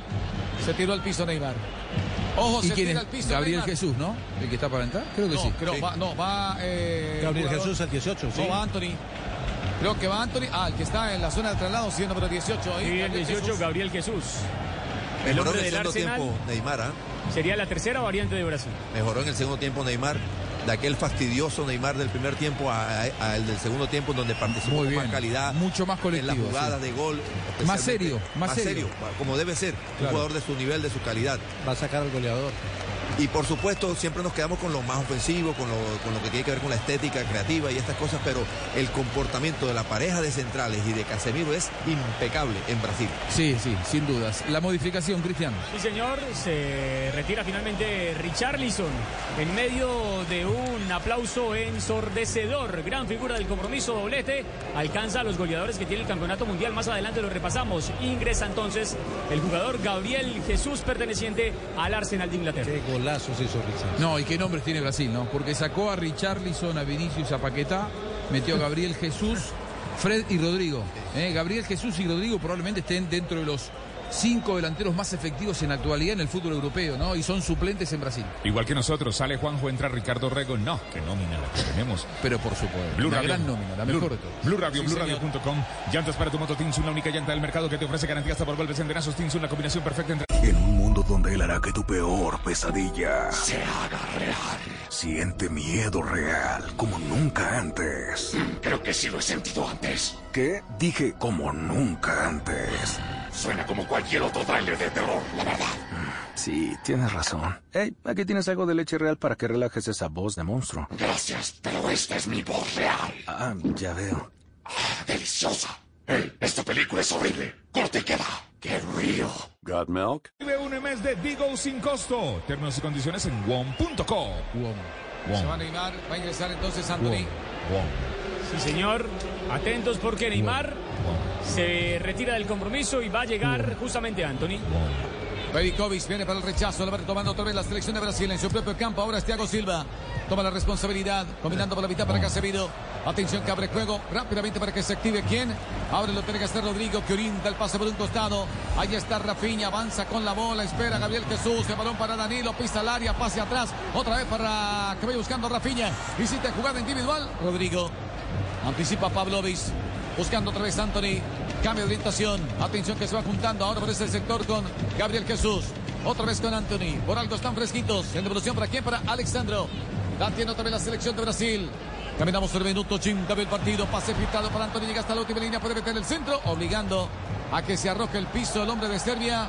Se tiró al piso Neymar. Ojo, ¿Y se quién tira es? al piso Gabriel Neymar. Jesús, ¿no? El que está para entrar. Creo que no, sí. Creo, Sí. Va, no, va. eh, Gabriel jugador- Jesús, el 18, sí. No, va Anthony. Creo que va Anthony. Ah, el que está en la zona de traslado, sí, el número 18. Ahí, Y el Gabriel 18, Jesús. Gabriel Jesús. El Mejoró hombre en el del segundo Arsenal tiempo Neymar, ¿ah? sería la tercera variante de Brasil. Mejoró en el segundo tiempo Neymar. De aquel fastidioso Neymar del primer tiempo a, a- a el del segundo tiempo en donde participó Muy con bien. más calidad. Mucho más colectivo, En las jugadas sí. de gol. Más serio, más serio. Como debe ser. Claro. Un jugador de su nivel, de su calidad. Va a sacar al goleador. Y por supuesto, siempre nos quedamos con lo más ofensivo, con lo, con lo que tiene que ver con la estética creativa y estas cosas, pero el comportamiento de la pareja de centrales y de Casemiro es impecable en Brasil. Sí, sí, sin dudas. La modificación, Cristian. Sí, señor, se retira finalmente Richarlison en medio de un aplauso ensordecedor. Gran figura del compromiso, doblete. Alcanza a los goleadores que tiene el campeonato mundial. Más adelante lo repasamos. Ingresa entonces el jugador Gabriel Jesús, perteneciente al Arsenal de Inglaterra. Qué golazos. No, y qué nombres tiene Brasil, ¿no? Porque sacó a Richarlison, a Vinicius, a Paquetá, metió a Gabriel Jesús, Fred y Rodrigo. ¿eh? Gabriel Jesús y Rodrigo probablemente estén dentro de los cinco delanteros más efectivos en la actualidad en el fútbol europeo, ¿no? Y son suplentes en Brasil. Igual que nosotros, sale Juanjo, entra Ricardo Rego. No, qué nómina la que tenemos. Pero por supuesto, Blue una Radio. gran nómina, la Blue- mejor de todas. Blue Radio, Sí, señor. BlueRadio.com. Llantas para tu moto Tinsun, la única llanta del mercado que te ofrece garantía hasta por golpes en denazos. Tinsun, la combinación perfecta entre... En un mundo donde él hará que tu peor pesadilla se haga real. Siente miedo real como nunca antes. Creo que sí lo he sentido antes. ¿Qué? Dije como nunca antes. Suena como cualquier otro tráiler de terror, la verdad. Sí, tienes razón. Hey, aquí tienes algo de leche real para que relajes esa voz de monstruo. Gracias, pero esta es mi voz real. Ah, ya veo. Deliciosa. Hey, esta película es horrible. Corte y queda. Qué real. Got milk? Vive un mes de Digo sin costo. Términos y condiciones en WOM.co. Se va Neymar, va a ingresar entonces Anthony. Sí, señor. Atentos porque Neymar se retira del compromiso y va a llegar justamente Anthony. Perikovic viene para el rechazo, lo va retomando otra vez la selección de Brasil en su propio campo. Ahora es Thiago Silva. Toma la responsabilidad, combinando por la mitad para Casemiro. Atención que abre juego rápidamente para que se active quién. Ahora lo tiene que hacer Rodrigo que orienta el pase por un costado. Ahí está Rafinha, avanza con la bola, espera Gabriel Jesús, el balón para Danilo, pisa al área, pase atrás, otra vez para que vaya buscando Rafinha. Visita jugada individual, Rodrigo. Anticipa Pavlovic, buscando otra vez Anthony. Cambio de orientación. Atención que se va juntando ahora por ese sector con Gabriel Jesús. Otra vez con Anthony. Por algo están fresquitos. En devolución para quién? Para Alexandro. La tiene otra vez la selección de Brasil. Caminamos el minuto 80 del partido. Pase filtrado para Anthony. Llega hasta la última línea. Puede meter el centro. Obligando a que se arroje el piso el hombre de Serbia.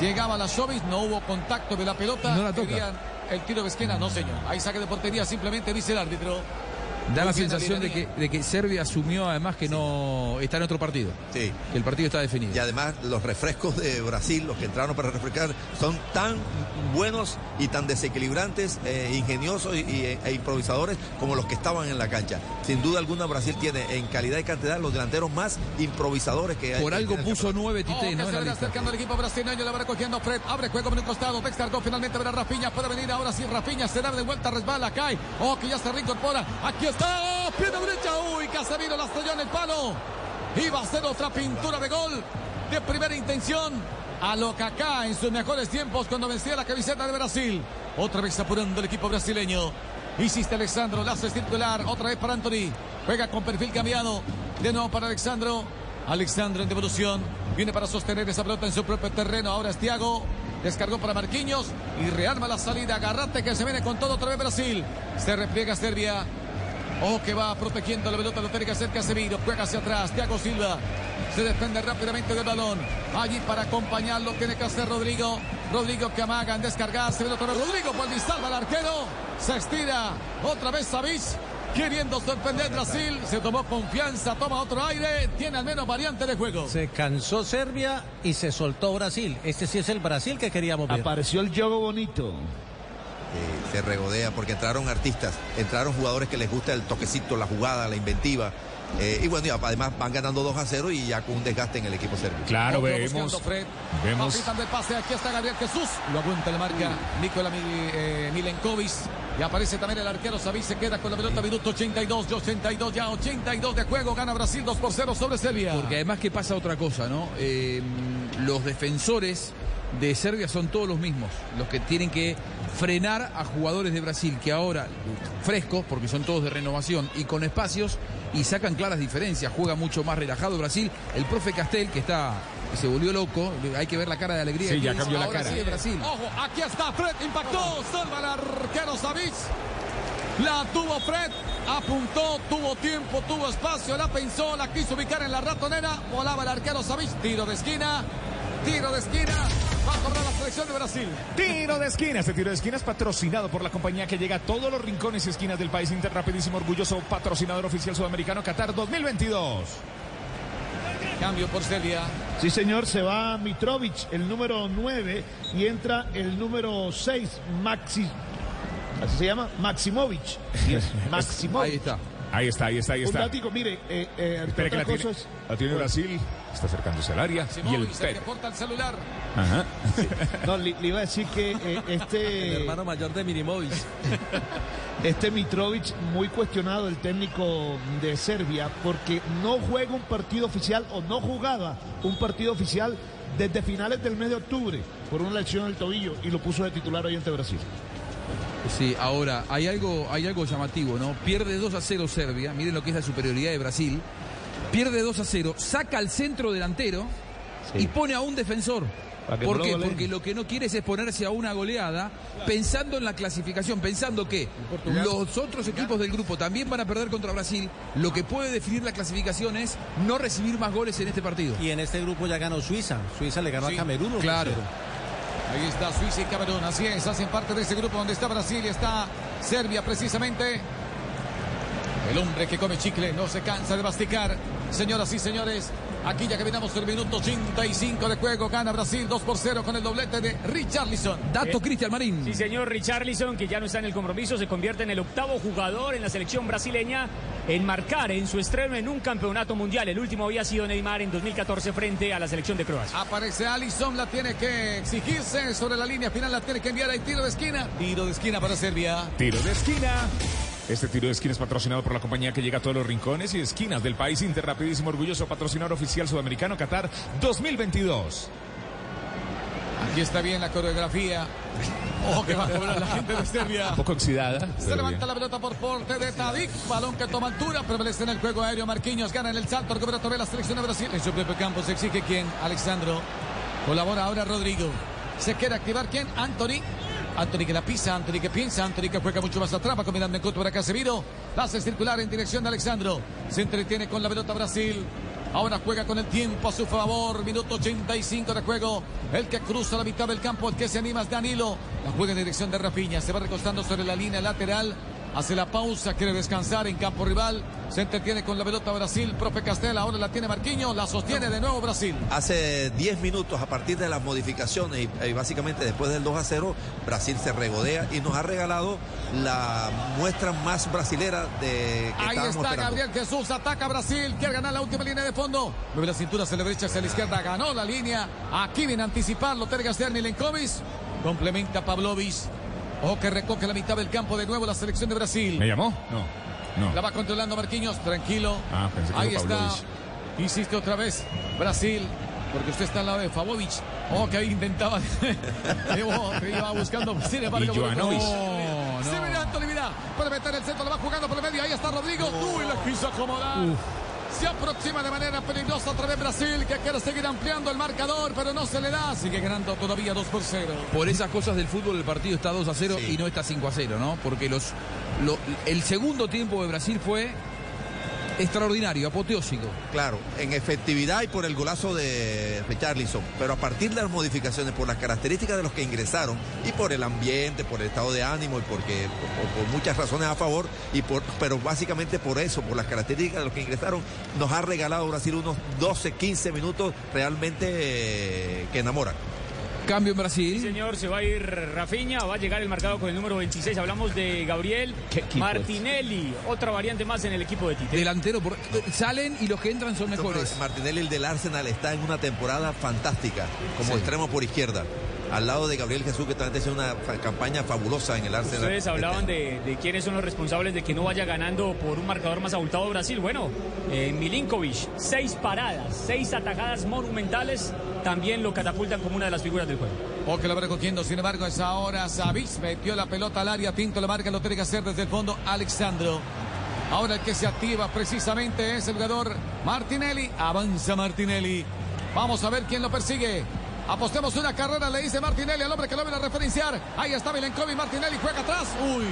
Llegaba la Jovis. No hubo contacto de la pelota. No la toca. El tiro de esquina. No, señor. Hay saque de portería. Simplemente dice el árbitro. Da la sensación de que, de que Serbia asumió además que no está en otro partido. Sí. Que el partido está definido. Y además los refrescos de Brasil, los que entraron para refrescar, son tan buenos y tan desequilibrantes, eh, ingeniosos y, y- e improvisadores como los que estaban en la cancha. Sin duda alguna Brasil tiene en calidad y cantidad los delanteros más improvisadores que hay. Por algo puso nueve Oh, Tite, que ¿no? En se la viene lista. acercando el equipo brasileño, la va cogiendo Fred, abre juego por un costado, Vextargo finalmente verá Rafinha, puede venir ahora sí Rafinha, se da de vuelta, resbala, cae, oh que ya se reincorpora, aquí está, pierna derecha, uy, Casemiro la estrelló en el palo, iba a ser otra pintura de gol de primera intención, a lo Kaká en sus mejores tiempos cuando vencía la camiseta de Brasil, otra vez apurando el equipo brasileño, Hiciste Alexandro, la hace circular, otra vez para Anthony. Juega con perfil cambiado. De nuevo para Alexandro. Alexandro en devolución. Viene para sostener esa pelota en su propio terreno. Ahora es Thiago. Descargó para Marquinhos y rearma la salida. Agarrate que se viene con todo otra vez Brasil. Se repliega Serbia. Oh, que va protegiendo la pelota, lo tiene que hacer Casemiro. Juega hacia atrás, Thiago Silva. Se desprende rápidamente del balón. Allí para acompañarlo tiene que hacer Rodrigo. Rodrigo que amaga en descargar. Se viene otra vez Rodrigo. Y salva al arquero. Se estira. Otra vez Savic. Queriendo sorprender Brasil. Se tomó confianza. Toma otro aire. Tiene al menos variante de juego. Se cansó Serbia y se soltó Brasil. Este sí es el Brasil que queríamos ver. Apareció el juego bonito. Eh, se regodea porque entraron artistas, entraron jugadores que les gusta el toquecito, la jugada, la inventiva. Eh, y bueno, y además van ganando 2 a 0 y ya con un desgaste en el equipo serbio. Claro, Otro vemos. Fred. vemos- pase. Aquí está Gabriel Jesús. Lo aguanta el marca Nikola eh, Milenkovic. Y aparece también el arquero Savic. Se queda con la pelota. Minuto 82. Ya 82. Ya 82 de juego. Gana Brasil 2 por 0 sobre Serbia. Porque además que pasa otra cosa, ¿no? Eh, los defensores de Serbia son todos los mismos, los que tienen que frenar a jugadores de Brasil que ahora frescos, porque son todos de renovación y con espacios y sacan claras diferencias, juega mucho más relajado Brasil. El profe Castel que está que se volvió loco, hay que ver la cara de alegría. Sí, que ya cambió la Ahora cara. sí Brasil. Ojo, aquí está Fred. Impactó. Salva el arquero Savic. La tuvo Fred. Apuntó. Tuvo tiempo. Tuvo espacio. La pensó. La quiso ubicar en la ratonera. Volaba el arquero Savic. Tiro de esquina. Tiro de esquina. Va a cobrar la selección de Brasil. Tiro de esquina. Este tiro de esquina es patrocinado por la compañía que llega a todos los rincones y esquinas del país. Inter Rapidísimo, orgulloso patrocinador oficial sudamericano Qatar 2022. Cambio por Serbia. Sí, señor, se va Mitrovic, el número 9, y entra el número 6, Maxi. ¿Así se llama? Maximovic. Maximovic. Ahí está. Ahí está, ahí está, ahí Un está. dático, mire, eh, eh, Espera que otra la tiene, cosa es- la tiene Brasil. Está acercándose al área. Y el Simovic se Pep. reporta el celular. Ajá. No, le, le iba a decir que eh, este... El hermano mayor de Minimovic. Este Mitrovic, muy cuestionado el técnico de Serbia, porque no juega un partido oficial o no jugaba un partido oficial desde finales del mes de octubre por una lesión del tobillo y lo puso de titular hoy ante Brasil. Sí, ahora hay algo, hay algo llamativo, ¿no? Pierde 2 a 0 Serbia, miren lo que es la superioridad de Brasil. Pierde 2 a 0, saca al centro delantero y pone a un defensor. ¿Por no qué? goleen. Porque lo que no quiere es exponerse a una goleada, pensando en la clasificación, pensando que los otros equipos del grupo también van a perder contra Brasil. Lo que puede definir la clasificación es no recibir más goles en este partido. Y en este grupo ya ganó Suiza. Suiza le ganó Sí, a Camerún. claro. cero. Ahí está Suiza y Camerún. Así es, hacen parte de ese grupo donde está Brasil y está Serbia precisamente. El hombre que come chicle no se cansa de masticar. Señoras y señores, aquí ya caminamos el minuto 85 de juego. Gana Brasil 2 por 0 con el doblete de Richarlison. Dato Cristian Marín. Sí, señor Richarlison, que ya no está en el compromiso, se convierte en el octavo jugador en la selección brasileña en marcar en su estreno en un campeonato mundial. El último había sido Neymar en 2014 frente a la selección de Croacia. Aparece Alisson, la tiene que exigirse sobre la línea final, la tiene que enviar ahí. Tiro de esquina. Tiro de esquina para Serbia. Tiro de esquina. Este tiro de esquina es patrocinado por la compañía que llega a todos los rincones y esquinas del país. Interrapidísimo, orgulloso patrocinador oficial sudamericano Qatar 2022. Aquí está bien la coreografía. Oh, que va a cobrar la gente de Serbia. Un poco oxidada. Se levanta bien. la pelota por porte de Tadic. Balón que toma altura. Prevalece en el juego aéreo. Marquinhos gana en el salto. Recupera de la selección de Brasil. En su propio campo se exige quién. Alexandro. Colabora ahora Rodrigo. Se quiere activar quién. Anthony. Anthony que la pisa, Anthony que piensa, Anthony que juega mucho más atrás, va combinando en contra para Casemiro. Hace circular en dirección de Alexandro. Se entretiene con la pelota Brasil. Ahora juega con el tiempo a su favor. Minuto 85 de juego. El que cruza la mitad del campo, el que se anima es Danilo. La juega en dirección de Rafinha. Se va recostando sobre la línea lateral. Hace la pausa, quiere descansar en campo rival. Se entretiene con la pelota Brasil. Profe Castel, ahora la tiene Marquinhos. La sostiene de nuevo Brasil. Hace 10 minutos, a partir de las modificaciones y, y básicamente después del 2 a 0, Brasil se regodea y nos ha regalado la muestra más brasilera de que Ahí está esperando. Gabriel Jesús, ataca Brasil, quiere ganar la última línea de fondo. Mueve la cintura hacia la derecha, hacia la izquierda, ganó la línea. Aquí viene a anticiparlo Ter Gasterni Lenkovic. Complementa Pavlovic. O que recoge la mitad del campo de nuevo la selección de Brasil. ¿Me llamó? No. No. La va controlando Marquinhos, tranquilo. Ah, pensé que Ahí era está. Insiste otra vez Brasil. Porque usted está al lado de Favovic. Oh, que ahí intentaba. Oh, que iba buscando. Sin embargo, Y. No, no. Se ve Anthony Vidal. Puede meter el centro, lo va jugando por el medio. Ahí está Rodrigo. Uy, la quiso acomodar. Se aproxima de manera peligrosa otra vez Brasil, que quiere seguir ampliando el marcador, pero no se le da. Sigue ganando todavía 2 por 0. Por esas cosas del fútbol el partido está 2 a 0 y no está 5 a 0, ¿no? Porque los, lo- el segundo tiempo de Brasil fue extraordinario, apoteósico. Claro, en efectividad y por el golazo de Richarlison, pero a partir de las modificaciones, por las características de los que ingresaron y por el ambiente, por el estado de ánimo y porque por, muchas razones a favor y por, pero básicamente por eso, por las características de los que ingresaron, nos ha regalado Brasil unos 12, 15 minutos realmente eh, que enamoran. Cambio en Brasil. Sí, señor, se va a ir Rafinha, va a llegar el marcado con el número 26. Hablamos de Gabriel Martinelli, otra variante más en el equipo de Tite. Delantero, por- salen y los que entran son mejores. Martinelli, el del Arsenal, está en una temporada fantástica como Sí. extremo por izquierda. Al lado de Gabriel Jesús, que también tiene una campaña fabulosa en el Arsenal. Ustedes hablaban de, de quiénes son los responsables de que no vaya ganando por un marcador más abultado Brasil. Bueno, eh, Milinkovic, seis paradas, seis atajadas monumentales, también lo catapultan como una de las figuras del juego. O que lo va recogiendo, sin embargo, es ahora Savic. Metió la pelota al área, Tinto le marca, lo tiene que hacer desde el fondo Alexandro. Ahora el que se activa precisamente es el jugador Martinelli. Avanza Martinelli. Vamos a ver quién lo persigue. Apostemos una carrera, le dice Martinelli al hombre que lo viene a referenciar. Ahí está Milenkovic, Martinelli juega atrás. Uy,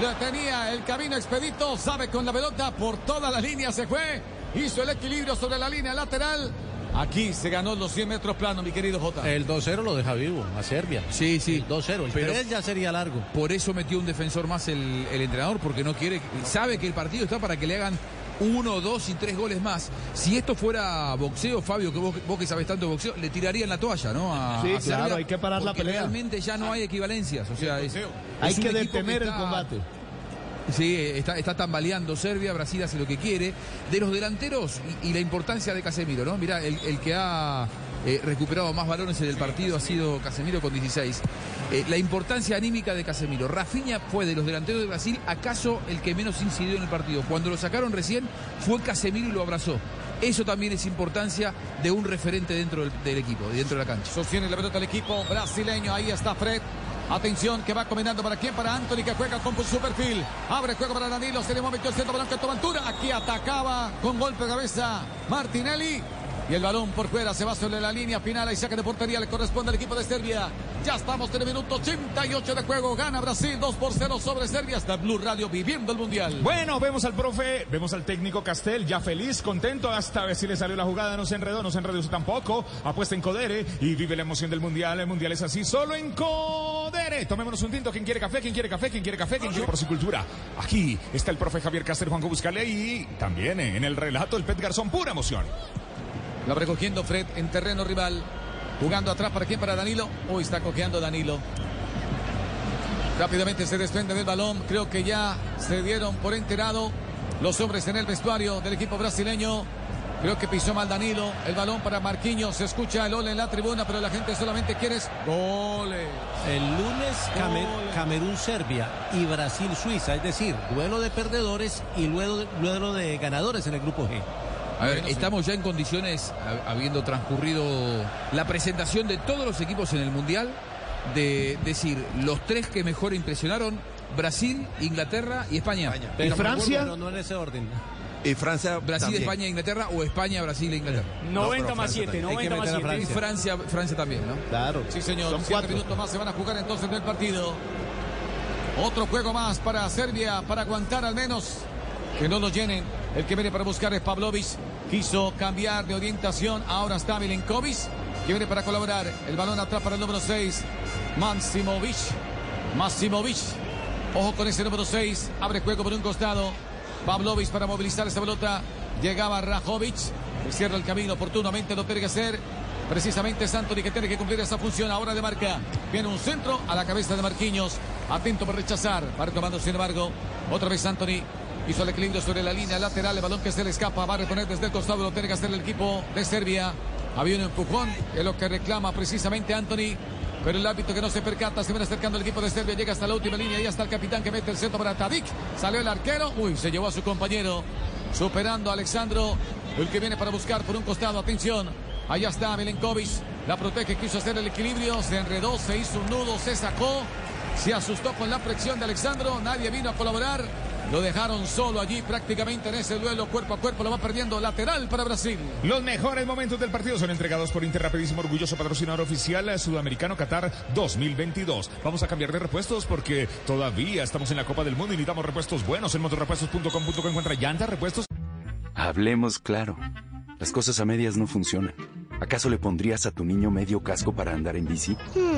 le tenía el camino expedito. Sabe con la pelota por toda la línea se fue. Hizo el equilibrio sobre la línea lateral. Aquí se ganó los 100 metros planos, mi querido Jota. El 2-0 lo deja vivo a Serbia. Sí, sí. El 2-0. El Pero- 3 ya sería largo. Por eso metió un defensor más el, el entrenador, porque no quiere, sabe que el partido está para que le hagan uno, dos y tres goles más. Si esto fuera boxeo, Fabio, que vos, vos que sabés tanto de boxeo, le tirarían la toalla, ¿no? A, Sí, a Serbia, claro, hay que parar la pelea. Realmente ya no hay equivalencias, o sea, es, Hay es que detener el está- combate. Sí, está, está tambaleando Serbia, Brasil hace lo que quiere. De los delanteros y, y la importancia de Casemiro, ¿no? Mirá, el, el que ha eh, recuperado más balones en el partido ha sido Casemiro con 16. Eh, la importancia anímica de Casemiro. Rafinha fue de los delanteros de Brasil, acaso el que menos incidió en el partido. Cuando lo sacaron recién, fue Casemiro y lo abrazó. Eso también es importancia de un referente dentro del, del equipo, dentro de la cancha. Sostiene la pelota el equipo brasileño. Ahí está Fred. Atención, que va combinando para quién? Para Anthony, que juega con su perfil. Abre juego para Danilo. Se le momento el centro toma altura. Aquí atacaba con golpe de cabeza Martinelli. Y el balón por fuera se va sobre la línea final y saque de portería le corresponde al equipo de Serbia. Ya estamos en el minuto 88 de juego. Gana Brasil 2 por 0 sobre Serbia. Hasta Blue Radio viviendo el mundial. Bueno, vemos al profe, vemos al técnico Castel, ya feliz, contento, hasta ver si le salió la jugada, no se enredó, no se enredó tampoco. Apuesta en Codere y vive la emoción del mundial. El mundial es así, solo en Codere. Tomémonos un tinto. ¿Quién quiere café? ¿Quién quiere café? ¿Quién quiere café? ¿Quién quiere porcicultura? Aquí está el profe Javier Cáceres, Juanjo Buscale y también en el relato el Pet Garzón, pura emoción. Va recogiendo Fred en terreno rival. Jugando atrás para quién? Para Danilo. Uy, está cojeando Danilo. Rápidamente se desprende del balón. Creo que ya se dieron por enterado los hombres en el vestuario del equipo brasileño. Creo que pisó mal Danilo. El balón para Marquinhos. Se escucha el ole en la tribuna, pero la gente solamente quiere goles. El lunes Camer Camerún-Serbia y Brasil-Suiza, es decir, duelo de perdedores y luego duelo de ganadores en el grupo G. A ver, estamos ya en condiciones, habiendo transcurrido la presentación de todos los equipos en el Mundial, de decir los tres que mejor impresionaron, Brasil, Inglaterra y España. ¿Y Francia? No, no en ese orden. Y Francia. Brasil, también. España, Inglaterra o España, Brasil e Inglaterra. 90 más 7, 90 más 7. Y Francia, Francia también, ¿no? Claro. Sí, señor. Son Siete cuatro. minutos más se van a jugar entonces en el partido. Otro juego más para Serbia, para aguantar al menos que no lo llenen. El que viene para buscar es Pavlovic. Quiso cambiar de orientación. Ahora está Milenkovic, que viene para colaborar. El balón atrás para el número 6. Mansimovic. Massimovic. Ojo con ese número 6. Abre juego por un costado. Pavlovic para movilizar esa pelota. Llegaba Rajovic. Cierra el camino oportunamente. Lo tiene que hacer. Precisamente es Anthony que tiene que cumplir esa función ahora de marca. Viene un centro a la cabeza de Marquinhos. Atento por rechazar. Va retomando, sin embargo. Otra vez Anthony. Hizo el equilibrio sobre la línea lateral. El balón que se le escapa. Va a reponer desde el costado. Lo tiene que hacer el equipo de Serbia. Había un empujón. Es lo que reclama precisamente Anthony. Pero el árbitro que no se percata, se viene acercando el equipo de Serbia, llega hasta la última línea y hasta el capitán que mete el centro para Tadic. Salió el arquero, uy, se llevó a su compañero, superando a Alexandro, el que viene para buscar por un costado, atención. Allá está Milenkovic, la protege, quiso hacer el equilibrio, se enredó, se hizo un nudo, se sacó, se asustó con la presión de Alexandro, nadie vino a colaborar. Lo dejaron solo allí prácticamente en ese duelo cuerpo a cuerpo, lo va perdiendo lateral para Brasil. Los mejores momentos del partido son entregados por Interrapidísimo, orgulloso patrocinador oficial eh, sudamericano Qatar 2022. Vamos a cambiar de repuestos porque todavía estamos en la Copa del Mundo y necesitamos repuestos buenos. En motorrepuestos.com.co encuentra llantas, repuestos. Hablemos claro. Las cosas a medias no funcionan. ¿Acaso le pondrías a tu niño medio casco para andar en bici? Hmm,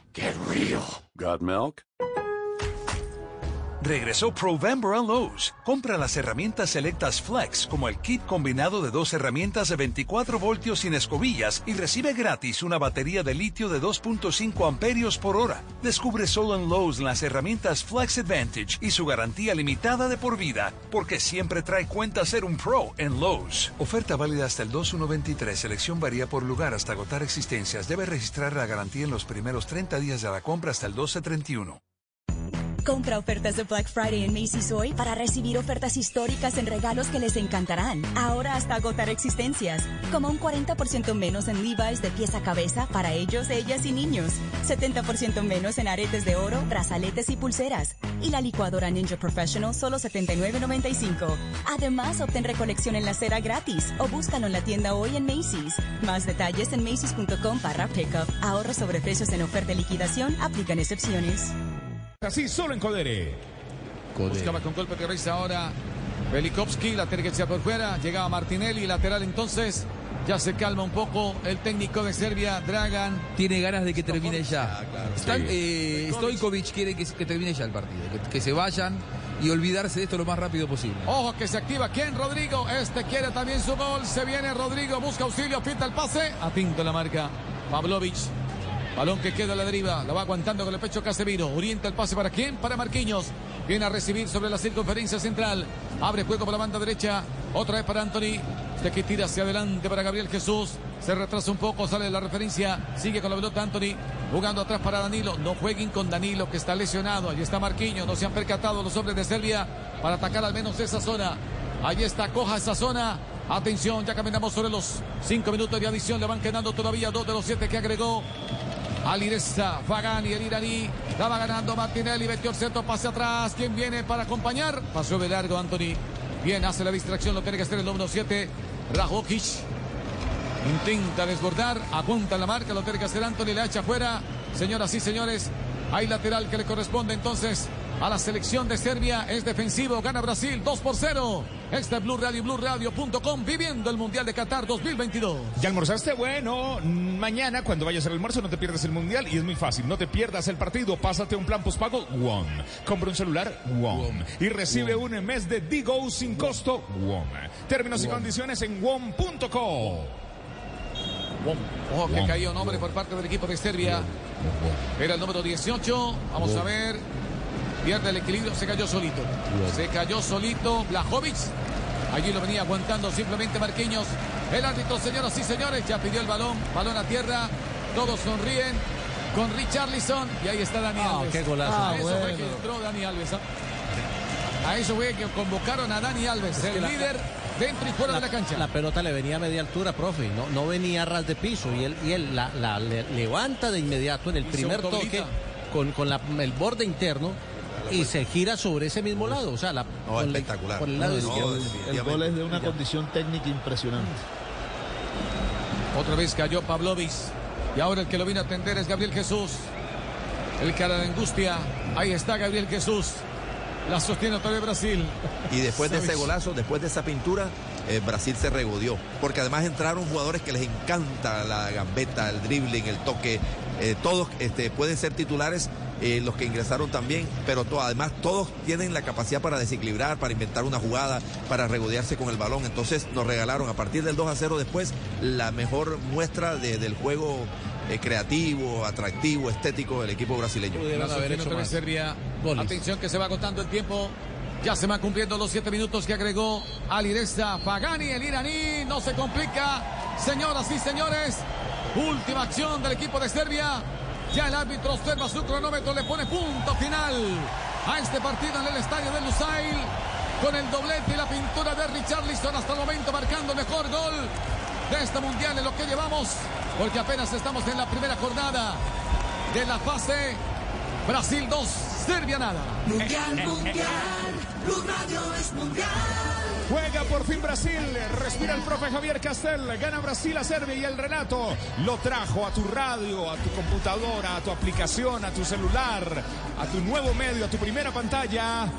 Get real. Got milk? Regresó Provember a Lowe's. Compra las herramientas selectas Flex, como el kit combinado de dos herramientas de 24 voltios sin escobillas y recibe gratis una batería de litio de 2.5 amperios por hora. Descubre solo en Lowe's las herramientas Flex Advantage y su garantía limitada de por vida, porque siempre trae cuenta ser un pro en Lowe's. Oferta válida hasta el 2123. Selección varía por lugar hasta agotar existencias. Debe registrar la garantía en los primeros 30 días de la compra hasta el 1231. Compra ofertas de Black Friday en Macy's hoy para recibir ofertas históricas en regalos que les encantarán. Ahora hasta agotar existencias. Como un 40% menos en Levi's de pies a cabeza para ellos, ellas y niños. 70% menos en aretes de oro, brazaletes y pulseras. Y la licuadora Ninja Professional solo $79.95. Además, obtén recolección en la cera gratis o búscalo en la tienda hoy en Macy's. Más detalles en macy's.com barra pickup. Ahorro sobre precios en oferta y liquidación. Aplican excepciones. Así solo en Codere. Buscaba con golpe de cabeza ahora Belikovsky, la tiene que echar por fuera. Llegaba Martinelli, lateral entonces. Ya se calma un poco el técnico de Serbia, Dragan. Tiene ganas de que termine ya. Están, eh, Stojkovic quiere que, que termine ya el partido, que, que se vayan y olvidarse de esto lo más rápido posible. Ojo que se activa. ¿Quién? Rodrigo. Este quiere también su gol. Se viene Rodrigo. Busca auxilio. Pinta el pase. Atinto la marca. Pavlovic. Balón que queda a la deriva. La va aguantando con el pecho Casemiro. Orienta el pase para quién? Para Marquinhos. Viene a recibir sobre la circunferencia central. Abre juego por la banda derecha. Otra vez para Anthony. Este que tira hacia adelante para Gabriel Jesús. Se retrasa un poco. Sale la referencia. Sigue con la pelota Anthony. Jugando atrás para Danilo. No jueguen con Danilo que está lesionado. Allí está Marquinhos. No se han percatado los hombres de Serbia para atacar al menos esa zona. Allí está, coja esa zona. Atención, ya caminamos sobre los cinco minutos de adición. Le van quedando todavía dos de los siete que agregó. Alireza, Fagani, el iraní. La ganando Martinelli. Metió el centro, pase atrás. ¿Quién viene para acompañar? Pasó de largo Anthony. Bien, hace la distracción. Lo tiene que hacer el número 7. Rajokic. Intenta desbordar. Apunta la marca. Lo tiene que hacer Anthony. La echa afuera. Señoras y señores. Hay lateral que le corresponde entonces a la selección de Serbia. Es defensivo. Gana Brasil 2 por 0. Este es Blue Radio, BlueRadio.com, viviendo el Mundial de Qatar 2022. ¿Ya almorzaste? Bueno, mañana cuando vayas al almuerzo no te pierdas el Mundial y es muy fácil. No te pierdas el partido. Pásate un plan postpago WOM. Compra un celular WOM. Y recibe un mes de Digo sin costo WOM. Términos y condiciones en WOM.co. Ojo que cayó nombre por parte del equipo de Serbia. Era el número 18. Vamos a ver. Pierde el equilibrio, se cayó solito. Se cayó solito Blajovic. Allí lo venía aguantando simplemente Marquinhos. El árbitro, señoras y señores, ya pidió el balón. Balón a tierra. Todos sonríen con Richarlison. Y ahí está Dani Ah, Alves. qué golazo. A Ah, eso fue bueno. que entró Dani Alves. ¿ah? A eso fue que convocaron a Dani Alves, el la- líder dentro y fuera de la cancha. La pelota le venía a media altura, profe, no, no venía a ras de piso y él, y él la, la le- levanta de inmediato en el Y primer toque con, con el borde interno y se gira sobre ese mismo lado, o sea, la, No, por el- espectacular. por el lado No, izquierdo. El gol es de una condición técnica impresionante. Otra vez cayó Pavlovic. Y ahora el que lo vino a atender es Gabriel Jesús. El cara de angustia. Ahí está Gabriel Jesús. La sostiene otra vez Brasil. Y después de ese golazo, después de esa pintura, eh, Brasil se regodió. Porque además entraron jugadores que les encanta la gambeta, el dribbling, el toque. eh, todos este, pueden ser titulares, eh, los que ingresaron también, pero to- además todos tienen la capacidad para desequilibrar, para inventar una jugada, para regodearse con el balón. Entonces nos regalaron a partir del 2 a 0 después la mejor muestra de- del juego eh, creativo, atractivo, estético del equipo brasileño. Serbia. Atención que se va agotando el tiempo. Ya se van cumpliendo los siete minutos que agregó Alireza Pagani, el iraní. No se complica. Señoras y señores, última acción del equipo de Serbia. Ya el árbitro observa su cronómetro, le pone punto final a este partido en el estadio de Lusail. Con el doblete y la pintura de Richarlison hasta el momento marcando mejor gol de este mundial en lo que llevamos. Porque apenas estamos en la primera jornada de la fase Brasil 2, Serbia nada. Mundial, mundial, Blue Radio es mundial. Juega por fin Brasil, respira el profe Javier Castel, gana Brasil a Serbia y el relato lo trajo a tu radio, a tu computadora, a tu aplicación, a tu celular, a tu nuevo medio, a tu primera pantalla.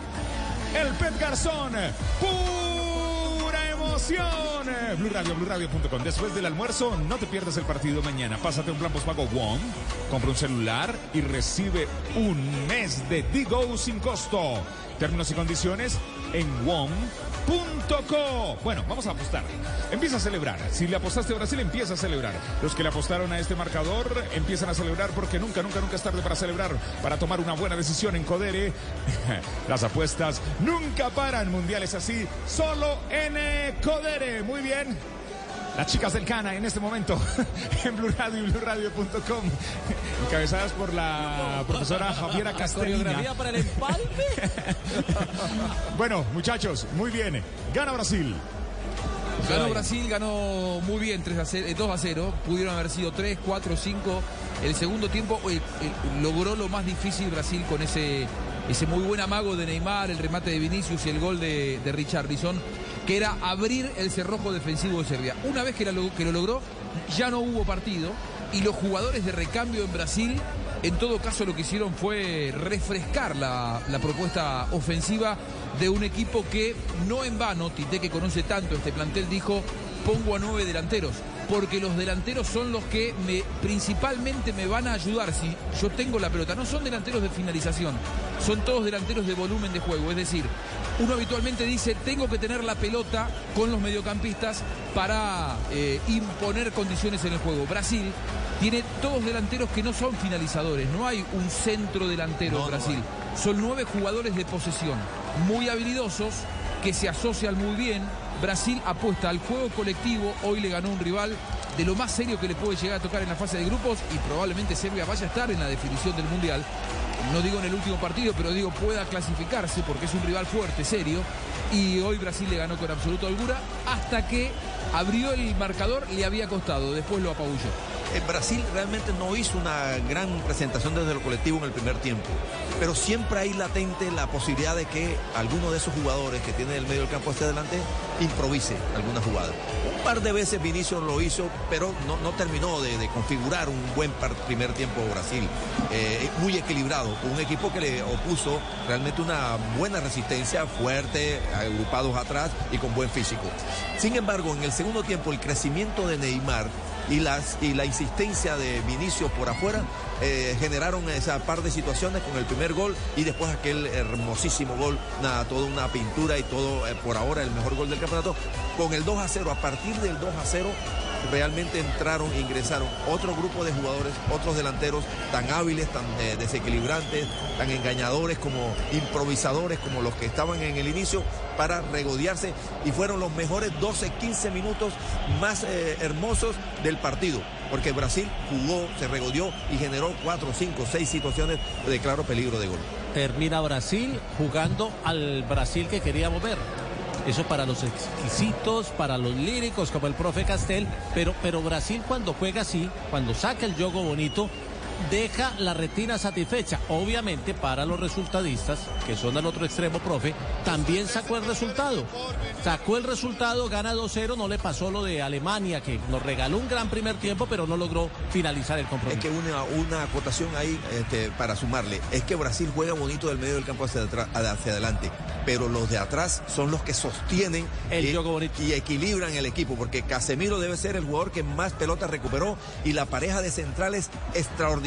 El Pep Garzón, pura emoción. Blue Radio, BlueRadio.com. Después del almuerzo, no te pierdas el partido mañana. Pásate un plan postpago WOM, compra un celular y recibe un mes de Digo sin costo. Términos y condiciones en Bueno, vamos a apostar. Empieza a celebrar. Si le apostaste a Brasil, empieza a celebrar. Los que le apostaron a este marcador empiezan a celebrar porque nunca, nunca, nunca es tarde para celebrar, para tomar una buena decisión en Codere. Las apuestas nunca paran. Mundiales así, solo en eh, Codere. Muy bien. Las chicas del Cana en este momento en Blue Radio y BlueRadio.com, encabezadas por la profesora Javiera Castellina. para el empalme. Bueno, muchachos, muy bien. Gana Brasil. Ganó Brasil, ganó muy bien 3 a 0, eh, 2 a 0. Pudieron haber sido 3, 4, 5. El segundo tiempo eh, eh, logró lo más difícil Brasil con ese, ese muy buen amago de Neymar, el remate de Vinicius y el gol de, de Richarlison, que era abrir el cerrojo defensivo de Serbia. Una vez que, que lo logró, ya no hubo partido y los jugadores de recambio en Brasil, en todo caso, lo que hicieron fue refrescar la, propuesta ofensiva de un equipo que no en vano, Tite que conoce tanto este plantel, dijo, pongo a nueve delanteros. porque los delanteros son los que me, principalmente me van a ayudar si yo tengo la pelota. No son delanteros de finalización, son todos delanteros de volumen de juego. Es decir, uno habitualmente dice, tengo que tener la pelota con los mediocampistas para eh, imponer condiciones en el juego. Brasil tiene todos delanteros que no son finalizadores, no hay un centro delantero en Brasil. Son nueve jugadores de posesión, muy habilidosos, que se asocian muy bien. Brasil apuesta al juego colectivo, hoy le ganó un rival de lo más serio que le puede llegar a tocar en la fase de grupos y probablemente Serbia vaya a estar en la definición del Mundial. No digo en el último partido, pero digo pueda clasificarse porque es un rival fuerte, serio. Y hoy Brasil le ganó con absoluta holgura hasta que abrió el marcador, le había costado, después lo apabulló. El Brasil realmente no hizo una gran presentación desde lo colectivo en el primer tiempo, pero siempre hay latente la posibilidad de que alguno de esos jugadores que tiene el medio del campo hacia adelante improvise alguna jugada. Un par de veces Vinicius lo hizo, pero no, terminó de, de, configurar un buen primer tiempo Brasil. Eh, muy equilibrado, un equipo que le opuso realmente una buena resistencia, fuerte, agrupados atrás y con buen físico. Sin embargo, en el segundo tiempo el crecimiento de Neymar y, las, y la insistencia de Vinicio por afuera eh, generaron esa par de situaciones con el primer gol y después aquel hermosísimo gol, nada, toda una pintura y todo eh, por ahora el mejor gol del campeonato. Con el 2 a 0, a partir del 2 a 0, realmente entraron, ingresaron otro grupo de jugadores, otros delanteros tan hábiles, tan eh, desequilibrantes, tan engañadores como improvisadores como los que estaban en el inicio para regodearse y fueron los mejores 12, 15 minutos más eh, hermosos del partido. Porque Brasil jugó, se regodeó y generó 4, 5, 6 situaciones de claro peligro de gol. Termina Brasil jugando al Brasil que queríamos ver. Eso para los exquisitos, para los líricos como el profe Castel, pero, pero Brasil cuando juega así, cuando saca el juego bonito, deja la retina satisfecha. Obviamente para los resultadistas, que son al otro extremo, profe, también sacó el resultado. Sacó el resultado, gana 2-0, no le pasó lo de Alemania, que nos regaló un gran primer tiempo, pero no logró finalizar el compromiso. Es que una, una acotación ahí este, para sumarle, es que Brasil juega bonito del medio del campo hacia, atrás, hacia adelante, pero los de atrás son los que sostienen el y, juego bonito. y equilibran el equipo, porque Casemiro debe ser el jugador que más pelotas recuperó y la pareja de centrales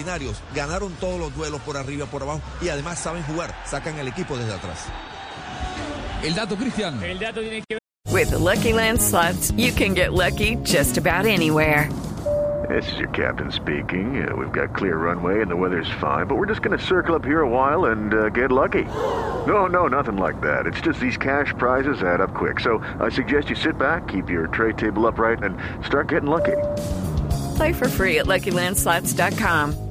extraordinarios. Ganaron todos los duelos por arriba, por abajo y además saben jugar, sacan el equipo desde atrás. El dato, Cristian. El dato tiene que With the Lucky Land slots, you can get lucky just about anywhere. This is your captain speaking. Uh, we've got clear runway and the weather's fine, but we're just going to circle up here a while and uh, get lucky. No, no, nothing like that. It's just these cash prizes add up quick. So I suggest you sit back, keep your tray table upright, and start getting lucky. Play for free at LuckyLandSlots.com.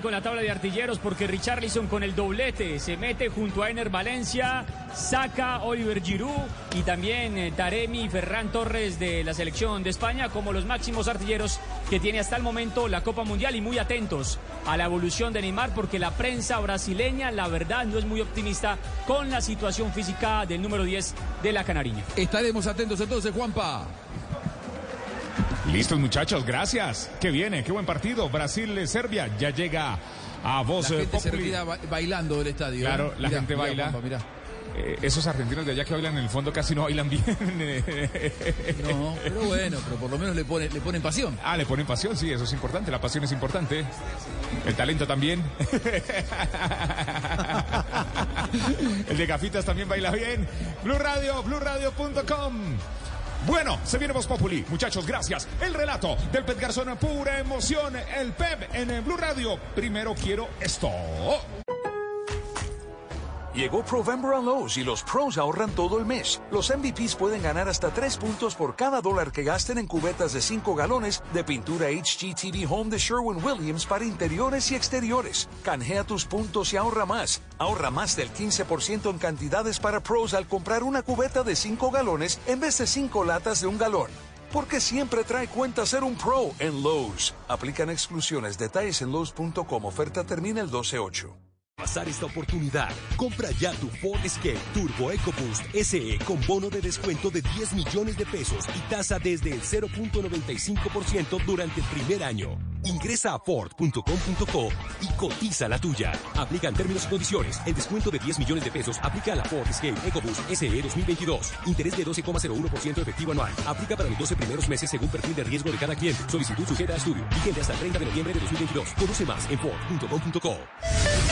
Con la tabla de artilleros porque Richarlison con el doblete se mete junto a Ener Valencia, saca Oliver Giroud y también eh, Taremi y Ferran Torres de la selección de España como los máximos artilleros que tiene hasta el momento la Copa Mundial y muy atentos a la evolución de Neymar porque la prensa brasileña la verdad no es muy optimista con la situación física del número 10 de la Canariña. Estaremos atentos entonces, Juanpa. Listos muchachos, gracias. Qué viene, qué buen partido. Brasil-Serbia ya llega a voz La gente populi. retira ba- bailando del estadio. Claro, ¿eh? la Mirá, gente mirá, baila. Mirá. Eh, esos argentinos de allá que bailan en el fondo casi no bailan bien. No, pero bueno, pero por lo menos le, pone, le ponen pasión. Ah, le ponen pasión, sí, eso es importante. La pasión es importante. El talento también. El de gafitas también baila bien. Blue Radio, BlueRadio.com. Bueno, se viene Voz Populi. Muchachos, gracias. El relato del Pet Garzón, pura emoción. El Pep en el Blue Radio. Primero quiero esto. Llegó Provember a Lowe's y los pros ahorran todo el mes. Los MVPs pueden ganar hasta 3 puntos por cada dólar que gasten en cubetas de 5 galones de pintura HGTV Home de Sherwin-Williams para interiores y exteriores. Canjea tus puntos y ahorra más. Ahorra más del 15% en cantidades para pros al comprar una cubeta de 5 galones en vez de 5 latas de un galón. Porque siempre trae cuenta ser un pro en Lowe's. Aplican exclusiones. Detalles en Lowe's.com. Oferta termina el 12-8. Pasar esta oportunidad. Compra ya tu Ford Escape Turbo EcoBoost SE con bono de descuento de 10 millones de pesos y tasa desde el 0.95% durante el primer año. Ingresa a Ford.com.co y cotiza la tuya. Aplican términos y condiciones. El descuento de 10 millones de pesos aplica a la Ford Escape EcoBoost SE 2022. Interés de 12,01% efectivo anual. Aplica para los 12 primeros meses según perfil de riesgo de cada cliente. Solicitud sujeta a estudio. Vigente hasta el 30 de noviembre de 2022. Conoce más en Ford.com.co.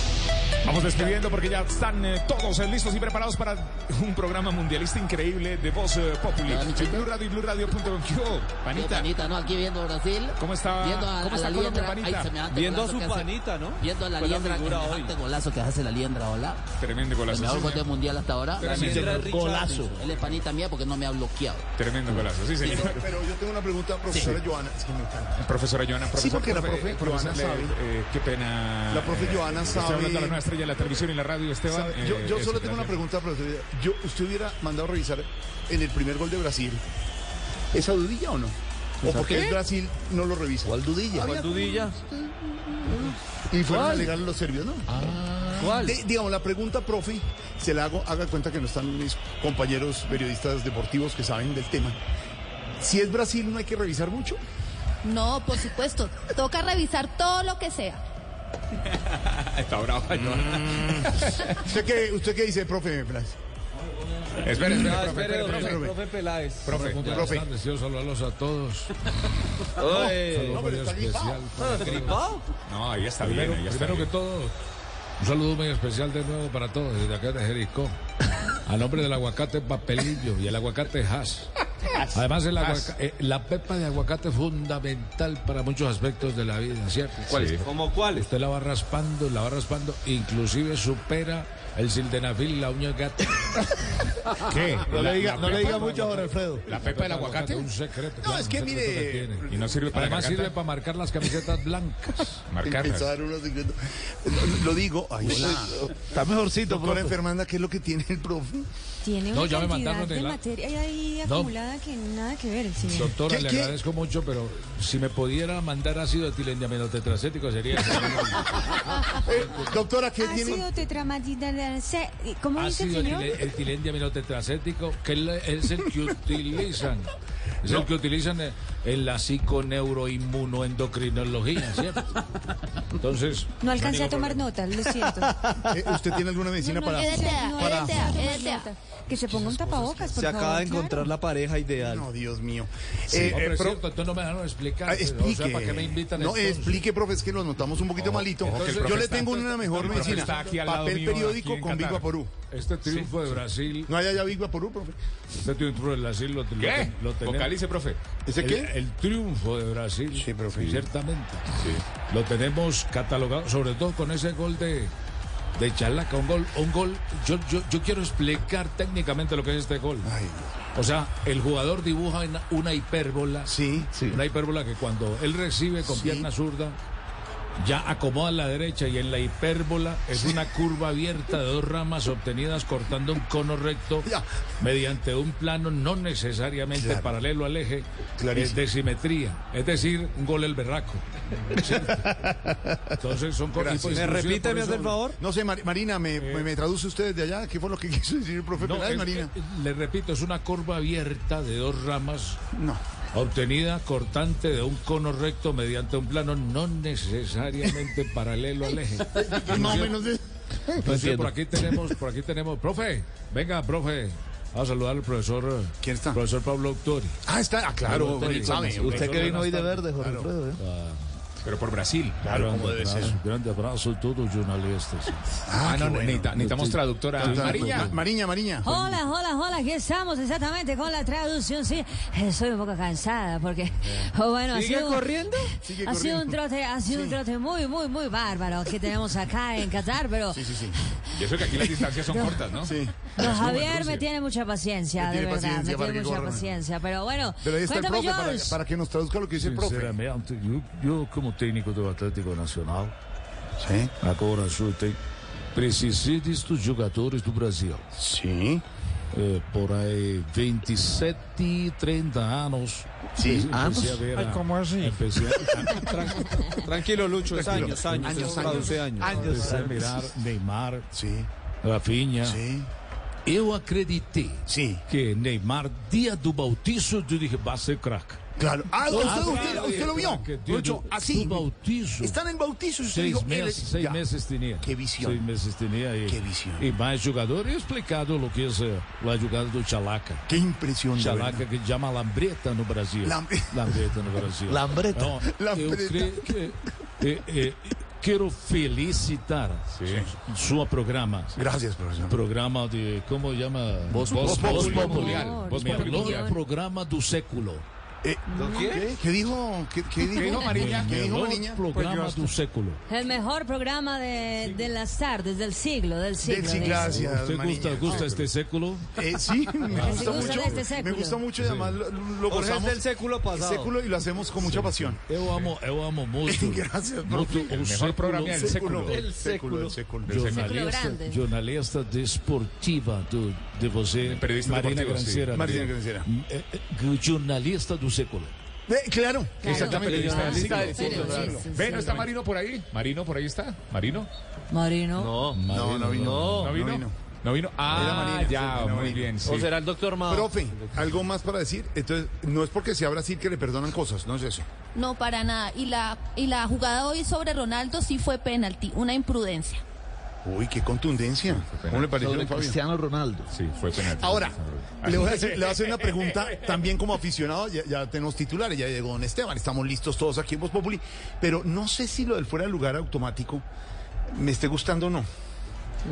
Vamos despidiendo porque ya están eh, todos eh, listos y preparados para un programa mundialista increíble de Voz eh, Populi. Chico. Blue Radio y Blue. ¿Qué Panita. Panita? panita, ¿no? Aquí viendo Brasil. ¿Cómo está- Viendo a, cómo a está la Colombia, liendra. panita? Ay, semejante Viendo a su hace- panita, ¿no? Viendo a la Fue liendra, semejante golazo que hace la liendra, hola. Tremendo golazo. El mejor sí, gol del mundial hasta ahora. Tremendo. Golazo. Él es panita mía porque no me ha bloqueado. Tremendo golazo, sí, señor. Pero, pero yo tengo una pregunta, profesora Sí. Joana. Es que me encanta. Profesora Joana, Sí, profesor, porque la profe- Joana sabe. eh, qué pena. La profe Joana sabe- estrella de la televisión y la radio, Esteban. ¿Sabe? Yo, eh, yo solo tengo una pregunta, profesor. Yo, ¿Usted hubiera mandado a revisar en el primer gol de Brasil esa dudilla o no? ¿O ¿Esa porque qué? el Brasil no lo revisa? ¿Cuál dudilla? ¿Cuál dudilla? Y fueron a alegar los serbios, ¿no? ¿Cuál? De- digamos, la pregunta, profe, se la hago, haga cuenta que no están mis compañeros periodistas deportivos que saben del tema. Si es Brasil, ¿no hay que revisar mucho? No, por supuesto. Toca revisar todo lo que sea. Está bravo, ¿Usted qué, usted qué dice, profe Blas? Espere, espere, No, profe, espere, profe, profe. profe Peláez. Profe, profe. quiero saludarlos a todos. Oye. No, pero está. No, ahí está primero, bien, ahí está primero bien. que todo, un saludo muy especial de nuevo para todos, desde acá de Jericó. A nombre del aguacate papelillo y el aguacate hash. Además, el aguaca- eh, la pepa de aguacate es fundamental para muchos aspectos de la vida, ¿cierto? ¿Cuáles? Sí. ¿Cómo cuáles? Usted la va raspando, la va raspando, inclusive supera el sildenafil la uña de gato. ¿Qué? No La- le diga, no le diga mucho a Jorge. Alfredo. ¿La pepa del aguacate? Un secreto. No, es que mire. Y no sirve para la Además sirve para marcar las camisetas blancas. Marcarlas. Empezó a dar unos secretos. Lo, digo. Ay, hola. Está mejorcito, Doctora profe. Fernanda, ¿qué es lo que tiene el profe? Tiene No, una ya me cantidad de el a- materia ahí No. acumulada que nada que ver señor. Doctora, ¿Qué- le qué? agradezco mucho, pero si me pudiera mandar ácido etilendiaminotetracético sería... doctora, ¿qué tiene? Ácido tetramatida ¿Cómo dice el ácido señor? etile- etilendiaminotetracético, que es la- es el que utilizan. Es el que utilizan en- en la psiconeuroinmunoendocrinología, ¿cierto? Entonces... No alcancé a tomar nota, lo siento. Eh, ¿Usted tiene alguna medicina No, no, para...? EDTA, para- EDTA. Que se ponga un tapabocas, por Se favor. acaba de claro. encontrar la pareja ideal. No, Dios mío. Sí, Eh, hombre, eh, cierto, entonces no me dejaron explicar. Ah, explique. O sea, ¿para qué me invitan no, explique, profe, es que lo notamos un poquito malito. entonces- Yo le está- tengo una mejor medicina. Papel mío, periódico con Big Qatar. Este triunfo de Brasil... ¿No hay allá Big Vaporú, profe? Este triunfo de Brasil lo, ¿Qué? lo tenemos. Vocalice, profe. ¿Ese el, qué? el triunfo de Brasil, Sí, profe. ciertamente. Lo tenemos catalogado, sobre todo con ese gol de, de Chalaca, un gol, un gol. Yo, yo, yo quiero explicar técnicamente lo que es este gol. Ay, O sea, el jugador dibuja una, una hipérbola, sí, sí. una hipérbola que cuando él recibe con Sí. pierna zurda, ya acomoda a la derecha y en la hipérbola es una curva abierta de dos ramas obtenidas cortando un cono recto Ya. mediante un plano no necesariamente Claro. paralelo al eje Clarísimo. es de simetría, es decir, un gol el berraco. Entonces son cosas. Gracias. ¿Me repite, me hace el favor? No sé, Mar- Marina, me, me- me traduce usted desde allá? ¿Qué fue lo que quiso decir el profe No, Peláez, es- Marina? eh, le repito, es una curva abierta de dos ramas No. Obtenida cortante de un cono recto mediante un plano no necesariamente paralelo al eje. Más o menos de... Entonces, por aquí tenemos, por aquí tenemos, profe, venga, profe, vamos a saludar al profesor, ¿Quién está? profesor Pablo Autori. Ah, está, ah, claro, sabe. usted que vino hoy de verde, Jorge Claro. Alfredo, ¿eh? Pero por Brasil. Claro, como grande debe ser. abrazo, grande abrazo a todos los jornalistas. Ah, no, qué bueno. necesita- necesitamos traductora. Ma- Mariña. Mariña, Mariña. Hola, hola, hola, aquí estamos exactamente con la traducción, sí. Estoy un poco cansada porque, oh, bueno, ha ¿Sigue sido, corriendo? Sigue ha sido un corriendo. trote, ha sido un trote muy, muy, muy bárbaro que tenemos acá en Qatar, pero Sí, sí, sí. Y eso que aquí las distancias son cortas, ¿no? Sí. don Javier me tiene mucha paciencia, Me de verdad, paciencia me tiene mucha corran. paciencia, pero bueno, Pero ahí está el cuéntame, profe para, para que nos traduzca lo que dice el profe. Sinceramente, yo, yo como técnico do Atlético Nacional, Sí. agora chutei, precisei destes jogadores do Brasil. Sí. Eh, por aí 27, 30 anos. Sí, anos? a ver Ay, ¿cómo así? Empecé a, Tran- Tranquilo, Lucho, es años, años, Años, es traduce años. años. empecé a mirar Neymar, Sí. Rafinha, Sí. Eu acreditei que Neymar, dia do bautizo, eu dije, vai ser craque. Claro. Ah, Ah, usted, usted- claro, usted lo vio. Lo do- así. bautizo. Está en el bautizo. y Seis dijo, meses, es- seis ya. meses tinha. Qué visión. Seis meses tinha. E, Qué visión. Mais jogador e explicado o que é a jogada do Chalaca. Qué impresión. Chalaca verdad. que chama lambreta no Brasil. Lambre- Lambreta no Brasil. Lambreta. Então, Lambreta. Eu creio que... eh, eh, Quero felicitar sua programa. Gracias, profesor. Programa de, como llama? Voz Populi. Voz Melhor programa do século. Eh, ¿Qué? ¿Qué dijo? ¿Qué, qué dijo? dijo Mariña? ¿Qué dijo Melhor Mariña? programa Pues yo- século. El mejor programa de, del azar, desde el siglo, del siglo. dice. gracias. ¿Usted gusta, este século? Eh, sí, me Sí, gusta gusta mucho. este século. Me gusta mucho y además lo, lo O sea, es gozamos. del século pasado. Século y lo hacemos con mucha pasión. Eu amo, muito. Gracias, muito profe. o El século, programa del século. Del século. século. del século. jornalista, grande. jornalista desportiva do, de você, Periodista Marina. Granciera. Marina Granciera. Eh, eh, jornalista do século. Eh, claro, exactamente. Periodista del Periodista siglo. del siglo, claro. Sí, sí, Ve, sí. ¿no está Marino por ahí? ¿Marino por ahí está? ¿Marino? Marino. No. No, no vino. No. ¿No vino? no vino. ¿No vino? Ah, Era Marina, ya, sí, muy bien, sí. O será el doctor Mao. Profe, algo más para decir. Entonces, no es porque sea Brasil que le perdonan cosas, no es eso. No, para nada. Y la, y la jugada hoy sobre Ronaldo sí fue penalti, una imprudencia. Uy, qué contundencia. ¿Cómo le pareció, Sobre Fabio? Cristiano Ronaldo. Sí, fue penalti. Ahora, le voy, a hacer, le voy a hacer una pregunta también como aficionado. Ya, ya tenemos titulares, ya llegó Don Esteban, estamos listos todos aquí en Voz Populi. Pero no sé si lo del fuera de lugar automático me esté gustando o no.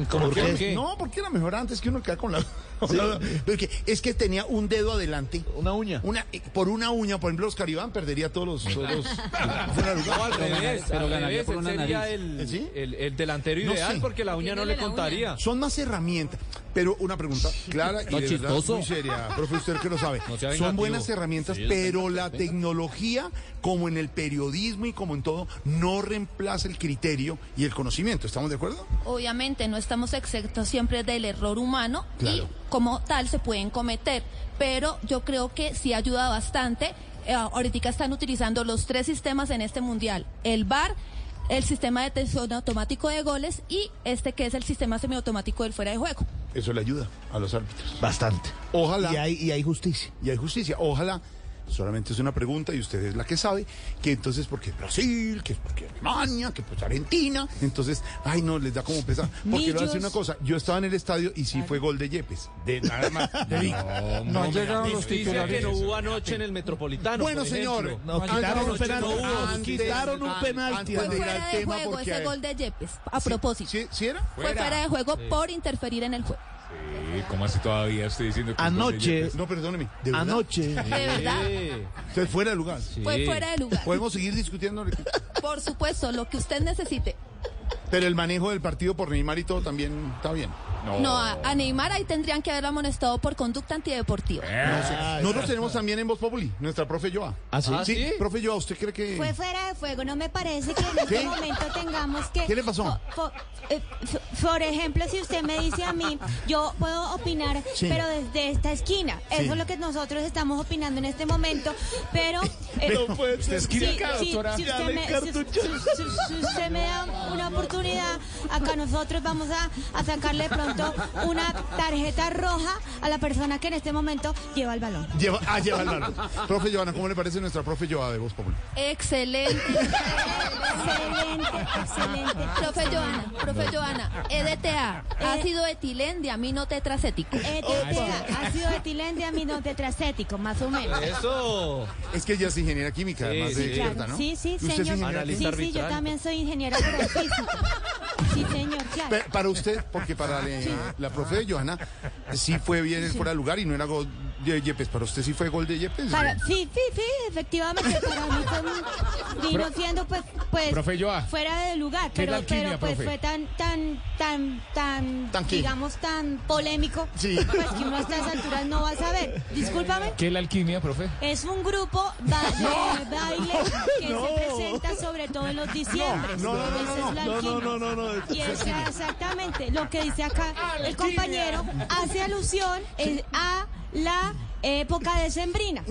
¿Cómo ¿Por qué? qué? No, porque era mejor antes que uno queda con la. con la- porque es que tenía un dedo adelante. Una uña. Una, eh, por una uña, por ejemplo, Oscar Iván perdería todos los. todos los-. No, al revés, pero al ganaría revés, por una sería nariz. el, ¿Sí? el, el delantero No ideal sé. porque la uña no le contaría. Son más herramientas, pero una pregunta clara y No, de verdad chistoso. muy seria, profe, usted que lo sabe. No Son buenas herramientas, Sí, pero la tecnología, como en el periodismo y como en todo, no reemplaza el criterio y el conocimiento. ¿Estamos de acuerdo? Obviamente no estamos exentos siempre del error humano Claro. y como tal se pueden cometer, pero yo creo que sí ayuda bastante. Eh, ahorita están utilizando los tres sistemas en este mundial, el VAR, el sistema de detección automático de goles y este que es el sistema semiautomático del fuera de juego. Eso le ayuda a los árbitros. Bastante. Ojalá. Y hay, y hay justicia. y hay justicia. Ojalá, solamente es una pregunta y usted es la que sabe, que entonces porque Brasil, que es porque Alemania, que pues Argentina, entonces, ay no, les da como pesar. Porque le voy a decir Millos. una cosa, yo estaba en el estadio y sí fue gol de Yepes, de nada más. de Vic. No han llegado los Dice que titulares. no hubo anoche en el Metropolitano. Bueno, por señor, antes- quitaron un penalti. antes- Quitaron un penalti. Fue fuera de juego ese gol de Yepes, a propósito. ¿Sí, sí era? Fue fuera de juego por interferir en el juego. Sí, ¿Cómo así todavía estoy diciendo que... Anoche, No, perdóneme. ¿de verdad? anoche. ¿De verdad? Usted fuera de lugar. Fue fuera de lugar. Podemos seguir discutiendo, Por supuesto, lo que usted necesite. pero el manejo del partido por Neymar y todo también está bien. No, a, a Neymar ahí tendrían que haberlo amonestado por conducta antideportiva. No sé. Nosotros tenemos también en Voz Populi, nuestra profe Joa. ¿Ah, sí? Sí, profe Joa, ¿usted cree que...? Fue fuera de fuego, no me parece que en este momento tengamos que... ¿Qué le pasó? Eh, por ejemplo, si usted me dice a mí, yo puedo opinar, Sí. pero desde esta esquina. Sí. Eso es lo que nosotros estamos opinando en este momento, pero... eh, No puede ser. si, acá, si- doctora. si Ya usted me, si- cartucho. si- si- si usted me da una oportunidad, acá nosotros vamos a, a sacarle de una tarjeta roja a la persona que en este momento lleva el balón. Lleva, ah, lleva el balón. profe Joana, ¿cómo le parece nuestra profe Joa de Voz Populi? Excelente. Excelente, excelente. Profe Joana, profe Joana, EDTA, ácido etilendamino tetracético. ETTA, ácido etilendamino tetracético, más o menos. Eso. Es que ella es ingeniera química, Sí, además sí, de sí. experta, ¿no? Sí, sí, ¿Usted es señor. Sí, sí, yo también soy ingeniera pero física. Sí, señor, claro. Para usted, porque para la profe Joana sí fue bien el fuera de lugar y no era gol de Yepes. Para usted sí fue gol de Yepes. Para, sí, sí, sí, efectivamente, para mí fue vino siendo pues, pues fuera de lugar, ¿Qué es pero, alquimia, pero pues profe? fue tan, tan, tan, tan, digamos, tan polémico, Sí. pues que uno a estas alturas no va a saber. Discúlpame. ¿Qué es la alquimia, profe? Es un grupo de baile que se presenta sobre todo en los diciembres. no, no, no, Esa no, es la no, alquimia. no, no, no, no. Y es exactamente lo que dice acá el compañero hace alusión es a la época decembrina.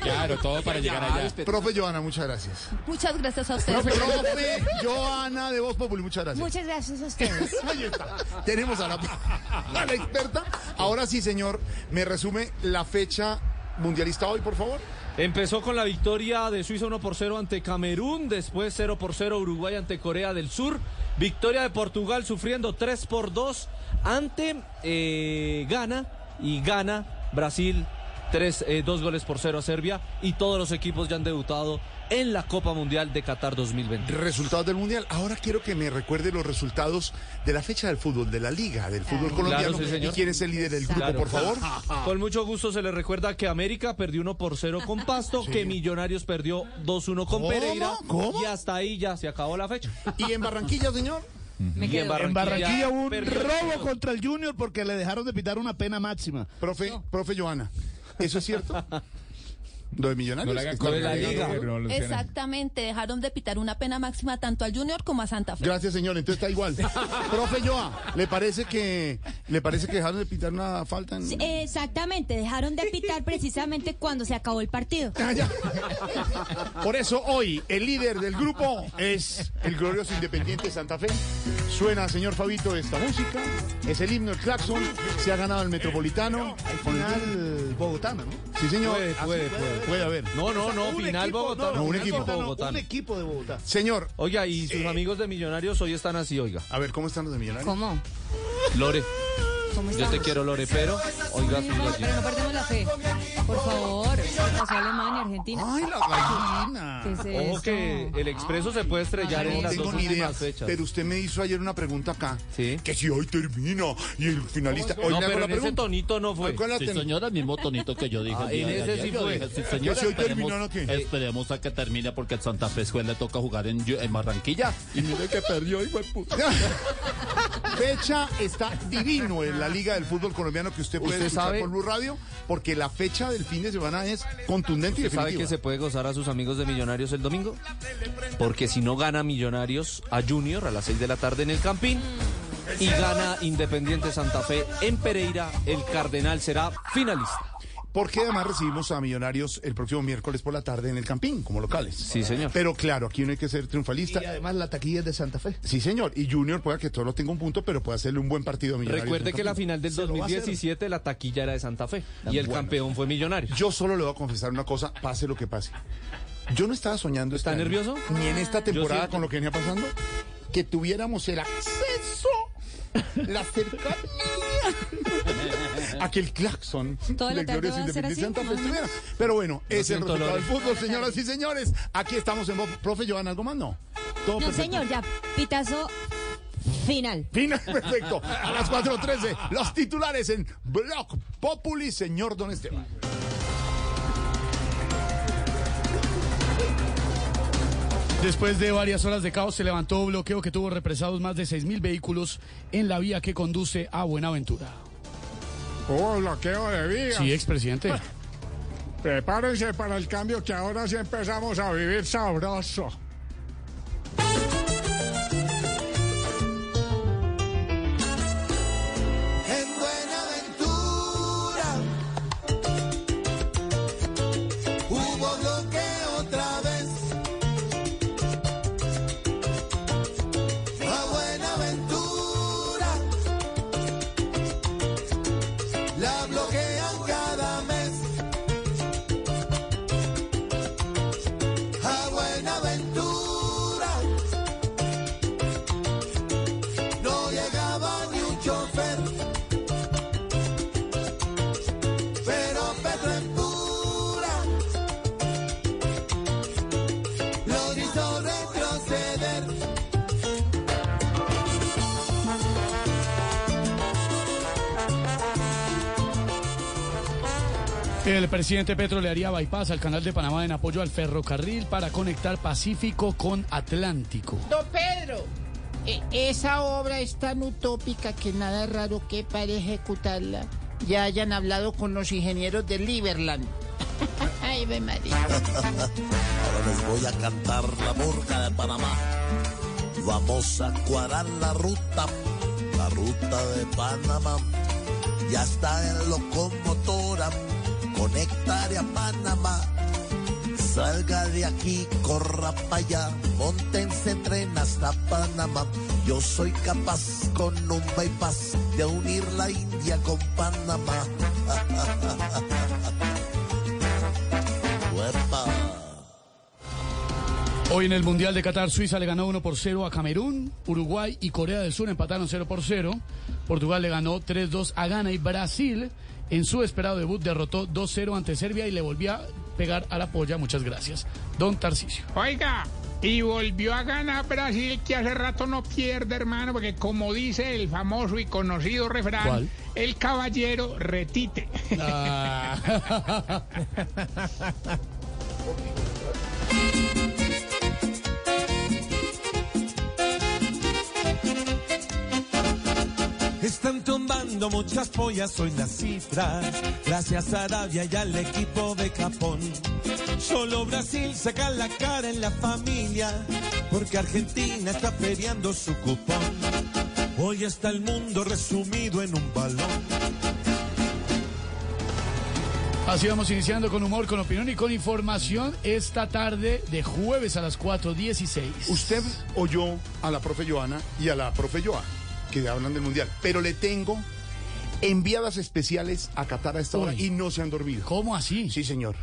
Claro, todo para llegar allá. Profe Joana, muchas gracias. Muchas gracias a ustedes. Profe, profe Joana de Voz Populi, muchas gracias. Muchas gracias a ustedes. Ahí está. Tenemos a la, a la experta. Ahora sí, señor, me resume la fecha mundialista hoy, por favor. Empezó con la victoria de Suiza 1 por 0 ante Camerún, después 0 por 0 Uruguay ante Corea del Sur, victoria de Portugal sufriendo 3 por 2 ante eh, Ghana y Ghana, Brasil, 3, eh, 2 goles por 0 a Serbia y todos los equipos ya han debutado en la Copa Mundial de Qatar 2020. Resultados del Mundial. Ahora quiero que me recuerde los resultados de la fecha del fútbol, de la Liga, del fútbol colombiano. Claro, sí, señor. ¿Y quién es el líder del grupo, Claro. por favor? Con mucho gusto se le recuerda que América perdió 1 por 0 con Pasto, que Millonarios perdió 2-1 con ¿Cómo? Pereira. ¿Cómo? Y hasta ahí ya se acabó la fecha. ¿Y en Barranquilla, señor? Y en En Barranquilla hubo un robo contra el Junior porque le dejaron de pitar una pena máxima. Profe, profe Joana, ¿eso es cierto? Lo de Millonarios. No con la liga. Exactamente, dejaron de pitar una pena máxima tanto al Junior como a Santa Fe. Gracias, señor. Entonces está igual. Profe Joa, ¿le parece que le parece que dejaron de pitar una falta? En... Sí, Exactamente, dejaron de pitar precisamente cuando se acabó el partido. Por eso hoy el líder del grupo es el glorioso Independiente Santa Fe. Suena, señor Fabito, esta música. Es el himno, el claxon. Se ha ganado el Metropolitano. Al final bogotano, ¿no? Sí, señor. Puede, puede, puede. Puede haber. No, no, no, Un final equipo, Bogotá. no, un final equipo. Bogotá. Un equipo de Bogotá. Señor. Oiga, y sus amigos de Millonarios hoy están así, oiga. A ver, ¿cómo están los de Millonarios? ¿Cómo? Lore, ¿Cómo yo te quiero, Lore, pero oiga sus No, pero no perdemos la fe. Por favor, pasó Alemania, Argentina. Ay, la gallina. ¿Qué es Ojo esto? que el expreso se puede estrellar No en las tengo dos ni idea, últimas fechas. pero usted me hizo ayer una pregunta acá. Sí. Que si hoy termina y el finalista. Hoy No, le hago pero la en ese pregunta. tonito no fue. ¿Cuál la Sí, señora, el mismo tonito que yo dije. Ah, el en ese ayer. sí Yo fue. dije, sí, ¿Que señora, si hoy no qué? esperemos a que termine porque el Santa Fe Escuela le toca jugar en, en Barranquilla. Y mire que perdió, hijo de puta. Fecha está divino en la Liga del Fútbol Colombiano que usted puede ¿Usted escuchar sabe? por Blue Radio, porque la fecha del fin de semana es contundente y ¿Usted sabe definitiva. que se puede gozar a sus amigos de Millonarios el domingo? Porque si no gana Millonarios a Junior a las 6 de la tarde en el Campín y gana Independiente Santa Fe en Pereira, el Cardenal será finalista. Porque además recibimos a Millonarios el próximo miércoles por la tarde en el Campín, como locales. Sí, señor. Pero claro, aquí no hay que ser triunfalista. Y además la taquilla es de Santa Fe. Sí, señor. Y Junior pueda que todo tenga un punto, pero puede hacerle un buen partido a Millonarios. Recuerde que la final del Se lo va a hacer. 2017 la taquilla era de Santa Fe y el Bueno. campeón fue Millonarios. Yo solo le voy a confesar una cosa, pase lo que pase. Yo no estaba soñando. ¿Está este año, nervioso? Ni en esta temporada con lo que venía pasando, que tuviéramos el acceso, la cercanía, a que el claxon Toda la del tarde glorioso va a ser Independiente así, Santa Fe más o estuviera. Pero bueno, ese es el siento, resultado del Lore. fútbol, señoras y señores. Aquí estamos en voz. Profe Joana, ¿algo más? No. Todo No, perfecto. señor, ya. Pitazo final. Final, perfecto. A las 4.13, los titulares en Block Populi, señor Don Esteban. Después de varias horas de caos se levantó bloqueo que tuvo represados más de 6.000 vehículos en la vía que conduce a Buenaventura. Hubo bloqueo de vías. Sí, expresidente. Prepárense para el cambio que ahora sí empezamos a vivir sabroso. El presidente Petro le haría bypass al canal de Panamá en apoyo al ferrocarril para conectar Pacífico con Atlántico. Don Pedro, e- esa obra es tan utópica que nada raro que para ejecutarla ya hayan hablado con los ingenieros de Liberland. Ay, ve María. Ahora les voy a cantar la murga de Panamá. Vamos a cuadrar la ruta, la ruta de Panamá. ya está en locomotora, conectaré a Panamá. Salga de aquí, corra para allá, montense en tren hasta Panamá. Yo soy capaz con un bypass de unir la India con Panamá. Hoy en el Mundial de Qatar, Suiza le ganó 1 por 0 a Camerún, Uruguay y Corea del Sur empataron 0 por 0. Portugal le ganó 3-2 a Ghana y Brasil en su esperado debut derrotó 2-0 ante Serbia y le volvió a pegar a la polla. Muchas gracias. Don Tarcisio. Oiga, y volvió a ganar Brasil, que hace rato no pierde, hermano, porque como dice el famoso y conocido refrán, ¿Cuál? el caballero retite. Ah. Están tumbando muchas pollas hoy las cifras, gracias a Arabia y al equipo de Japón. Solo Brasil saca la cara en la familia, porque Argentina está feriando su cupón. Hoy está el mundo resumido en un balón. Así vamos iniciando con humor, con opinión y con información esta tarde de jueves a las 4.16. Usted oyó a la profe Joana y a la profe Joa, que hablan del Mundial, pero le tengo enviadas especiales a Qatar a esta hora y no se han dormido. ¿Cómo así? Sí, señor.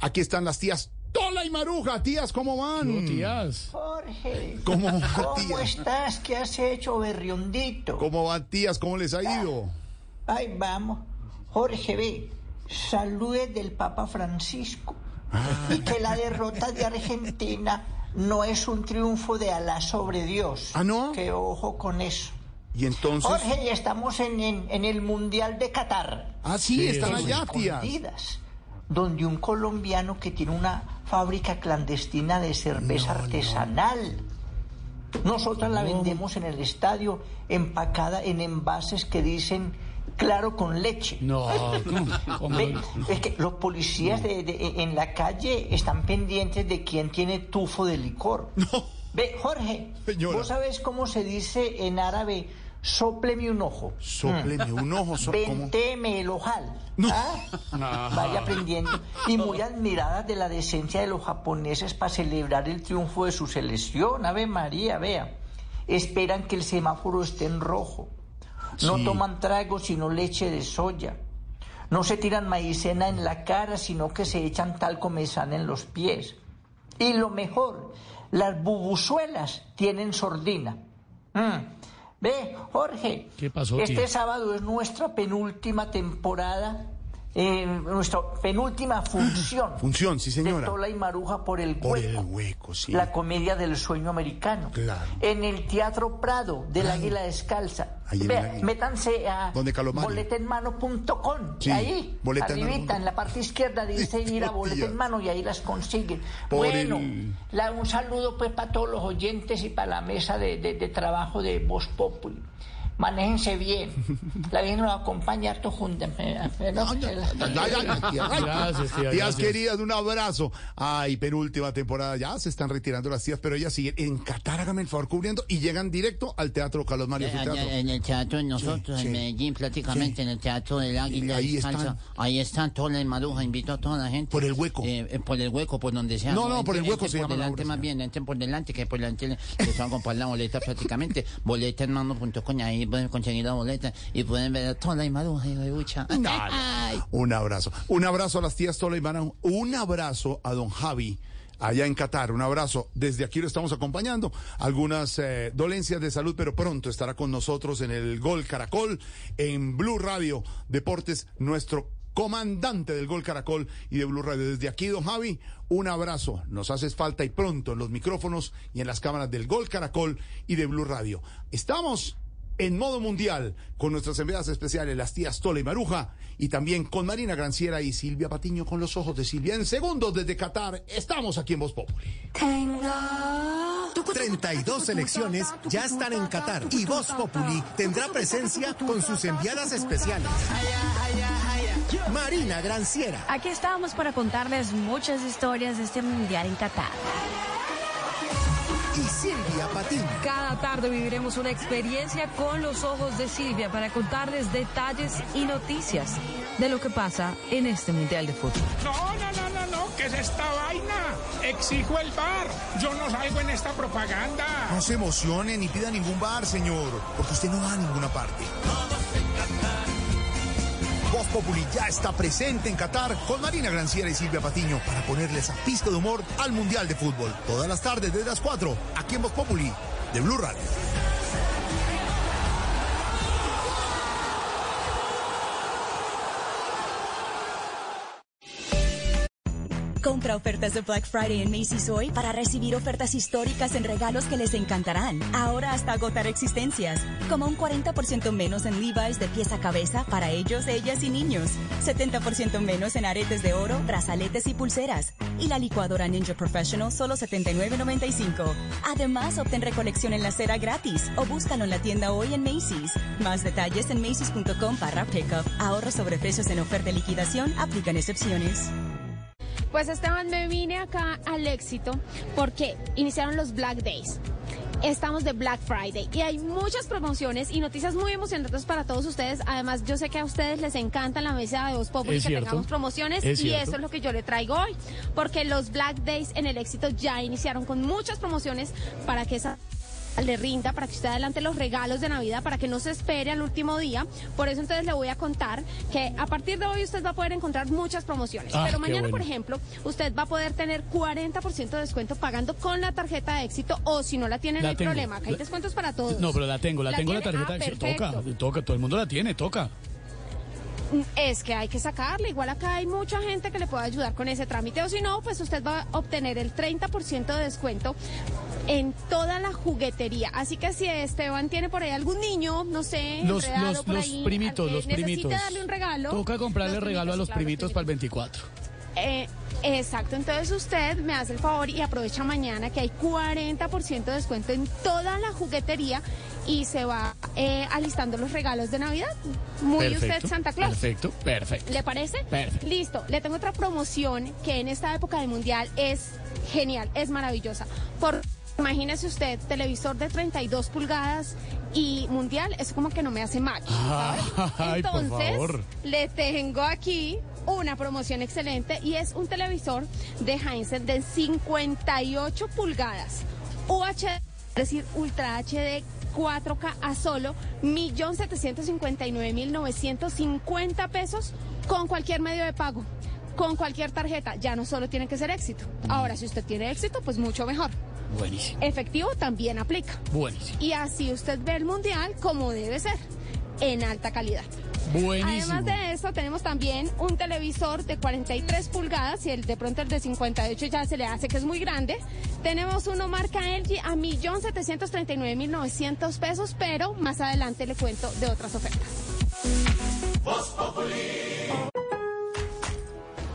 Aquí están las tías Tola y Maruja. Tías, ¿cómo van? No, tías. Jorge, ¿Cómo van, ¿cómo tías? estás? ¿Qué has hecho, berriondito? ¿Cómo van, tías? ¿Cómo les ha ido? Ay, vamos. Jorge, ve, saludes del Papa Francisco. Y que la derrota de Argentina no es un triunfo de Alá sobre Dios. ¿Ah, no? Que ojo con eso. Y entonces... Jorge, ya estamos en, en- en el Mundial de Qatar. Ah, sí, Sí, están allá, tías. Escondidas, donde un colombiano que tiene una fábrica clandestina de cerveza artesanal. Nosotras la vendemos en el estadio empacada en envases que dicen claro con leche. No, ¿cómo? ¿Cómo? Ve, es que los policías de- de- en la calle están pendientes de quién tiene tufo de licor. Ve, Jorge, Señora. ¿vos sabés cómo se dice en árabe? Sópleme un ojo. Sópleme un ojo. so-. Venteme el ojal. No. ¿Ah? Vaya aprendiendo. Y muy admiradas de la decencia de los japoneses para celebrar el triunfo de su selección. Ave María, vea. Esperan que el semáforo esté en rojo. No Sí. toman trago sino leche de soya. No se tiran maicena en la cara, sino que se echan talco mesana en los pies. Y lo mejor, las bubuzuelas tienen sordina. Mm. Ve, Jorge. ¿Qué pasó, Este tío? sábado es nuestra penúltima temporada, eh, nuestra penúltima función. Función, sí, De señora. Tola y Maruja por el Por hueco. el hueco, sí. La comedia del sueño americano. Claro. En el Teatro Prado del Claro. Águila Descalza. Ahí Vea, métanse a boletenmano.com. Sí, ahí, boleta arribita, en la parte izquierda dice ir a boleta en mano y ahí las consiguen. Por bueno, el- la- un saludo pues para todos los oyentes y para la mesa de, de- de trabajo de Voz Populi. Manéjense bien. La Virgen nos acompaña harto. Gracias, tía, Tías queridas, un abrazo. Ay, penúltima temporada. Ya se están retirando las tías, pero ellas siguen en Qatar, hágame el favor, cubriendo y llegan directo al Teatro Carlos Mario. Eh, teatro. En el teatro de nosotros, Sí, en sí. Medellín, prácticamente en el teatro del Águila. Ahí están. Ahí están, Tola y Maruja, invito a toda la gente. Por el hueco. Eh, eh, por el hueco, por donde sea. No, no, por el hueco se por llama la delante obra, más bien, entren por delante, que por delante les van a comprar la boleta prácticamente. Boleta en mano.com, ahí pueden conseguir la boleta y pueden ver a Tola y Maruja y. Ay. Un abrazo. Un abrazo a las tías Tola y Mara. Un abrazo a don Javi. Allá en Qatar, un abrazo. Desde aquí lo estamos acompañando. Algunas eh, dolencias de salud, pero pronto estará con nosotros en el Gol Caracol, en Blue Radio Deportes, nuestro comandante del Gol Caracol y de Blue Radio. Desde aquí, don Javi, un abrazo. Nos haces falta y pronto en los micrófonos y en las cámaras del Gol Caracol y de Blue Radio. Estamos en modo mundial con nuestras enviadas especiales, las tías Tola y Maruja, y también con Marina Granciera y Silvia Patiño con los ojos de Silvia. En segundos desde Qatar, estamos aquí en Voz Populi. 32 selecciones ya están en Qatar y Voz Populi tendrá presencia con sus enviadas especiales. Marina Granciera, Aquí estamos para contarles muchas historias de este mundial en Qatar. Y Silvia Patiño. Cada tarde viviremos una experiencia con los ojos de Silvia para contarles detalles y noticias de lo que pasa en este Mundial de Fútbol. No, no, no, no, no, ¿qué es esta vaina? Exijo el bar. Yo no salgo en esta propaganda. No se emocione ni pida ningún bar, señor, porque usted no va a ninguna parte. Populi ya está presente en Qatar con Marina Granciera y Silvia Patiño para ponerle esa pista de humor al Mundial de Fútbol. Todas las tardes desde las 4, aquí en Voz Populi, de Blue Radio. Ofertas de Black Friday en Macy's hoy para recibir ofertas históricas en regalos que les encantarán. Ahora hasta agotar existencias. Como un 40% menos en Levi's de pieza a cabeza para ellos, ellas y niños. 70% menos en aretes de oro, brazaletes y pulseras. Y la licuadora Ninja Professional solo $79.95. Además, obtén recolección en la cera gratis o búscalo en la tienda hoy en Macy's. Más detalles en macy's.com barra pickup. Ahorro sobre precios en oferta y liquidación. Aplican excepciones. Pues Esteban, me vine acá al éxito porque iniciaron los Black Days. Estamos de Black Friday y hay muchas promociones y noticias muy emocionantes para todos ustedes. Además, yo sé que a ustedes les encanta la mesa de Voz Populi Es que cierto. tengamos promociones Es y cierto. eso es lo que yo le traigo hoy. Porque los Black Days en el éxito ya iniciaron con muchas promociones para que esa le rinda para que usted adelante los regalos de Navidad para que no se espere al último día. Por eso entonces le voy a contar que a partir de hoy usted va a poder encontrar muchas promociones. Ah, Pero mañana, por ejemplo, usted va a poder tener 40% de descuento pagando con la tarjeta de éxito o si no la tiene, no hay tengo. problema. Acá hay descuentos para todos. No, pero la tengo, la, ¿La tengo la tiene? tarjeta. Ah, sí, toca, toca, todo el mundo la tiene, toca. Es que hay que sacarle. Igual acá hay mucha gente que le puede ayudar con ese trámite. O si no, pues usted va a obtener el 30% de descuento en toda la juguetería. Así que si Esteban tiene por ahí algún niño, no sé, Los, los, por los ahí, primitos, que los primitos. darle un regalo. Toca comprarle regalo a los claro, primitos para el 24. Eh, exacto, entonces usted me hace el favor y aprovecha mañana que hay 40% de descuento en toda la juguetería y se va eh, alistando los regalos de Navidad. Muy Perfecto, usted Santa Claus. Perfecto, perfecto. ¿Le parece? Perfecto. Listo, le tengo otra promoción que en esta época de mundial es genial, es maravillosa. Por Imagínese usted, televisor de 32 pulgadas y mundial, eso como que no me hace match. ¿sabe? Ay, por Entonces, le tengo aquí una promoción excelente y es un televisor de Hisense de 58 pulgadas, UHD, es decir, Ultra HD 4K a solo 1.759.950 pesos con cualquier medio de pago. Con cualquier tarjeta, ya no solo tiene que ser éxito. Ahora, si usted tiene éxito, pues mucho mejor. Buenísimo, Efectivo también aplica. buenísimo. Y así usted ve el mundial como debe ser, en alta calidad. Buenísimo. Además de esto, tenemos también un televisor de 43 pulgadas y el de pronto el de 58 ya se le hace que es muy grande. Tenemos uno marca LG a 1.739.900 pesos, pero más adelante le cuento de otras ofertas.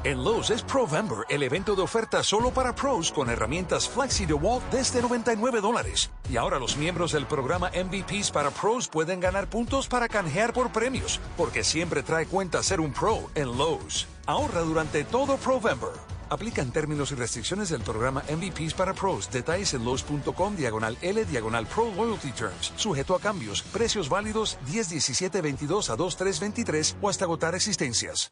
En Lowe's es Provember, el evento de ofertas solo para pros con herramientas Flexi DeWalt desde 99 dólares. Y ahora los miembros del programa MVPs para pros pueden ganar puntos para canjear por premios, porque siempre trae cuenta ser un pro en Lowe's. Ahorra durante todo Provember. Aplican términos y restricciones del programa MVPs para pros. Detalles en Lowe's.com diagonal L diagonal Pro Loyalty Terms. Sujeto a cambios. Precios válidos 10 17 22 a 2 3 23 o hasta agotar existencias.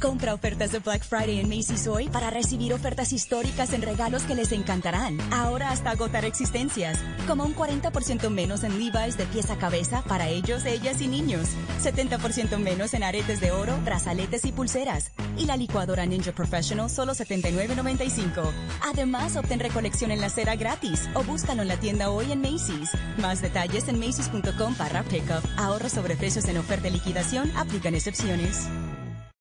Compra ofertas de Black Friday en Macy's hoy para recibir ofertas históricas en regalos que les encantarán. Ahora hasta agotar existencias. Como un 40% menos en Levi's de pieza a cabeza para ellos, ellas y niños. 70% menos en aretes de oro, brazaletes y pulseras. Y la licuadora Ninja Professional solo $79.95. Además, obtén recolección en la cera gratis o búscalo en la tienda hoy en Macy's. Más detalles en macy's.com barra pickup. Ahorro sobre precios en oferta y liquidación. Aplican excepciones.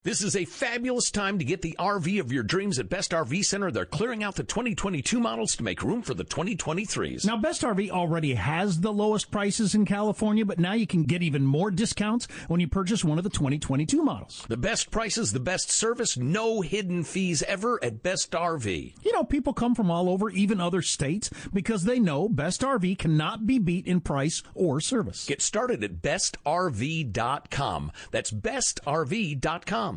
This is a fabulous time to get the RV of your dreams at Best RV Center. They're clearing out the 2022 models to make room for the 2023s. Now, Best RV already has the lowest prices in California, but now you can get even more discounts when you purchase one of the 2022 models. The best prices, the best service, no hidden fees ever at Best RV. You know, people come from all over, even other states, because they know Best RV cannot be beat in price or service. Get started at bestrv.com. That's bestrv.com.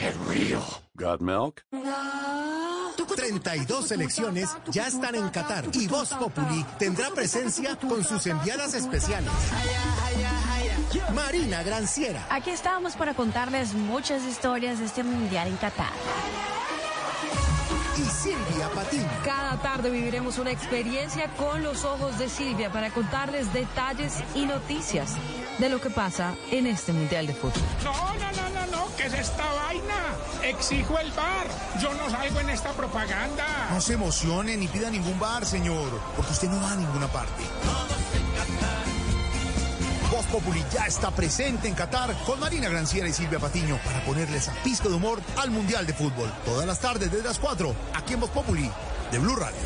Get real. Got milk? 32 selecciones ya están en Qatar y Voz Populi tendrá presencia con sus enviadas especiales. Marina Granciera. Aquí estamos para contarles muchas historias de este mundial en Qatar. Y Silvia Patín. Cada tarde viviremos una experiencia con los ojos de Silvia para contarles detalles y noticias de lo que pasa en este mundial de fútbol. No, no, no, no, no, ¿qué es esta vaina? Exijo el bar. Yo no salgo en esta propaganda. No se emocione ni pida ningún bar, señor, porque usted no va a ninguna parte. Voz Populi ya está presente en Qatar con Marina Granciera y Silvia Patiño para ponerles a pista de humor al Mundial de Fútbol. Todas las tardes desde las 4, aquí en Voz Populi, de Blue Radio.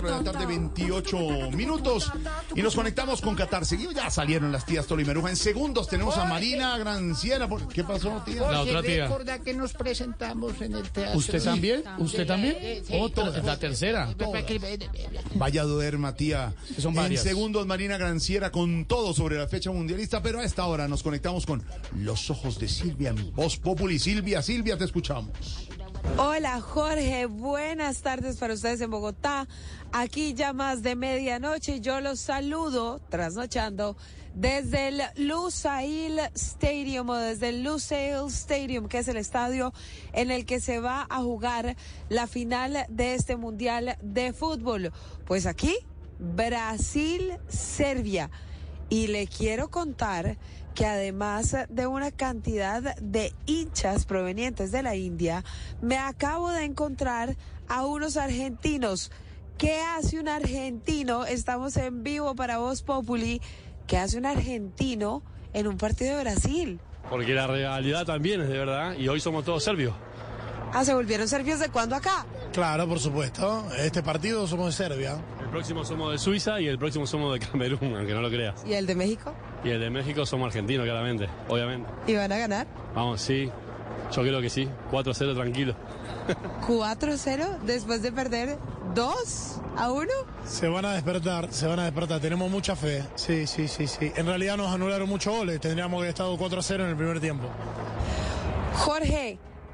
Cuatro de la tarde, 28 minutos. Y nos conectamos con Qatar. Seguido ya salieron las tías Tolo y Meruja. En segundos tenemos a Marina Granciera. ¿Qué pasó, tía? Jorge, recuerda que nos presentamos en el teatro. ¿Usted también? ¿Usted también? Eh, Otra, todo. la tercera. Vaya duerma, tía. son en segundos, Marina Granciera con todo sobre la fecha mundialista. Pero a esta hora nos conectamos con los ojos de Silvia en Voz Populi. Silvia, Silvia, te escuchamos. Hola Jorge, buenas tardes para ustedes en Bogotá. Aquí ya más de medianoche yo los saludo trasnochando desde el Lusail Stadium o desde el Lusail Stadium, que es el estadio en el que se va a jugar la final de este Mundial de Fútbol. Pues aquí, Brasil-Serbia. Y le quiero contar que además de una cantidad de hinchas provenientes de la India, me acabo de encontrar a unos argentinos. ¿Qué hace un argentino? Estamos en vivo para Voz Populi. ¿Qué hace un argentino en un partido de Brasil? Porque la realidad también es de verdad y hoy somos todos serbios. Ah, ¿se volvieron serbios de cuándo acá? Claro, por supuesto. Este partido somos de Serbia. El próximo somos de Suiza y el próximo somos de Camerún, aunque no lo creas. ¿Y el de México? Y el de México somos argentinos, claramente, obviamente. ¿Y van a ganar? Vamos, sí. Yo creo que sí. 4-0 tranquilo. 4-0 después de perder 2 a 1. Se van a despertar, se van a despertar. Tenemos mucha fe. Sí, sí, sí, sí. En realidad nos anularon muchos goles. Tendríamos que haber estado 4 a 0 en el primer tiempo. Jorge,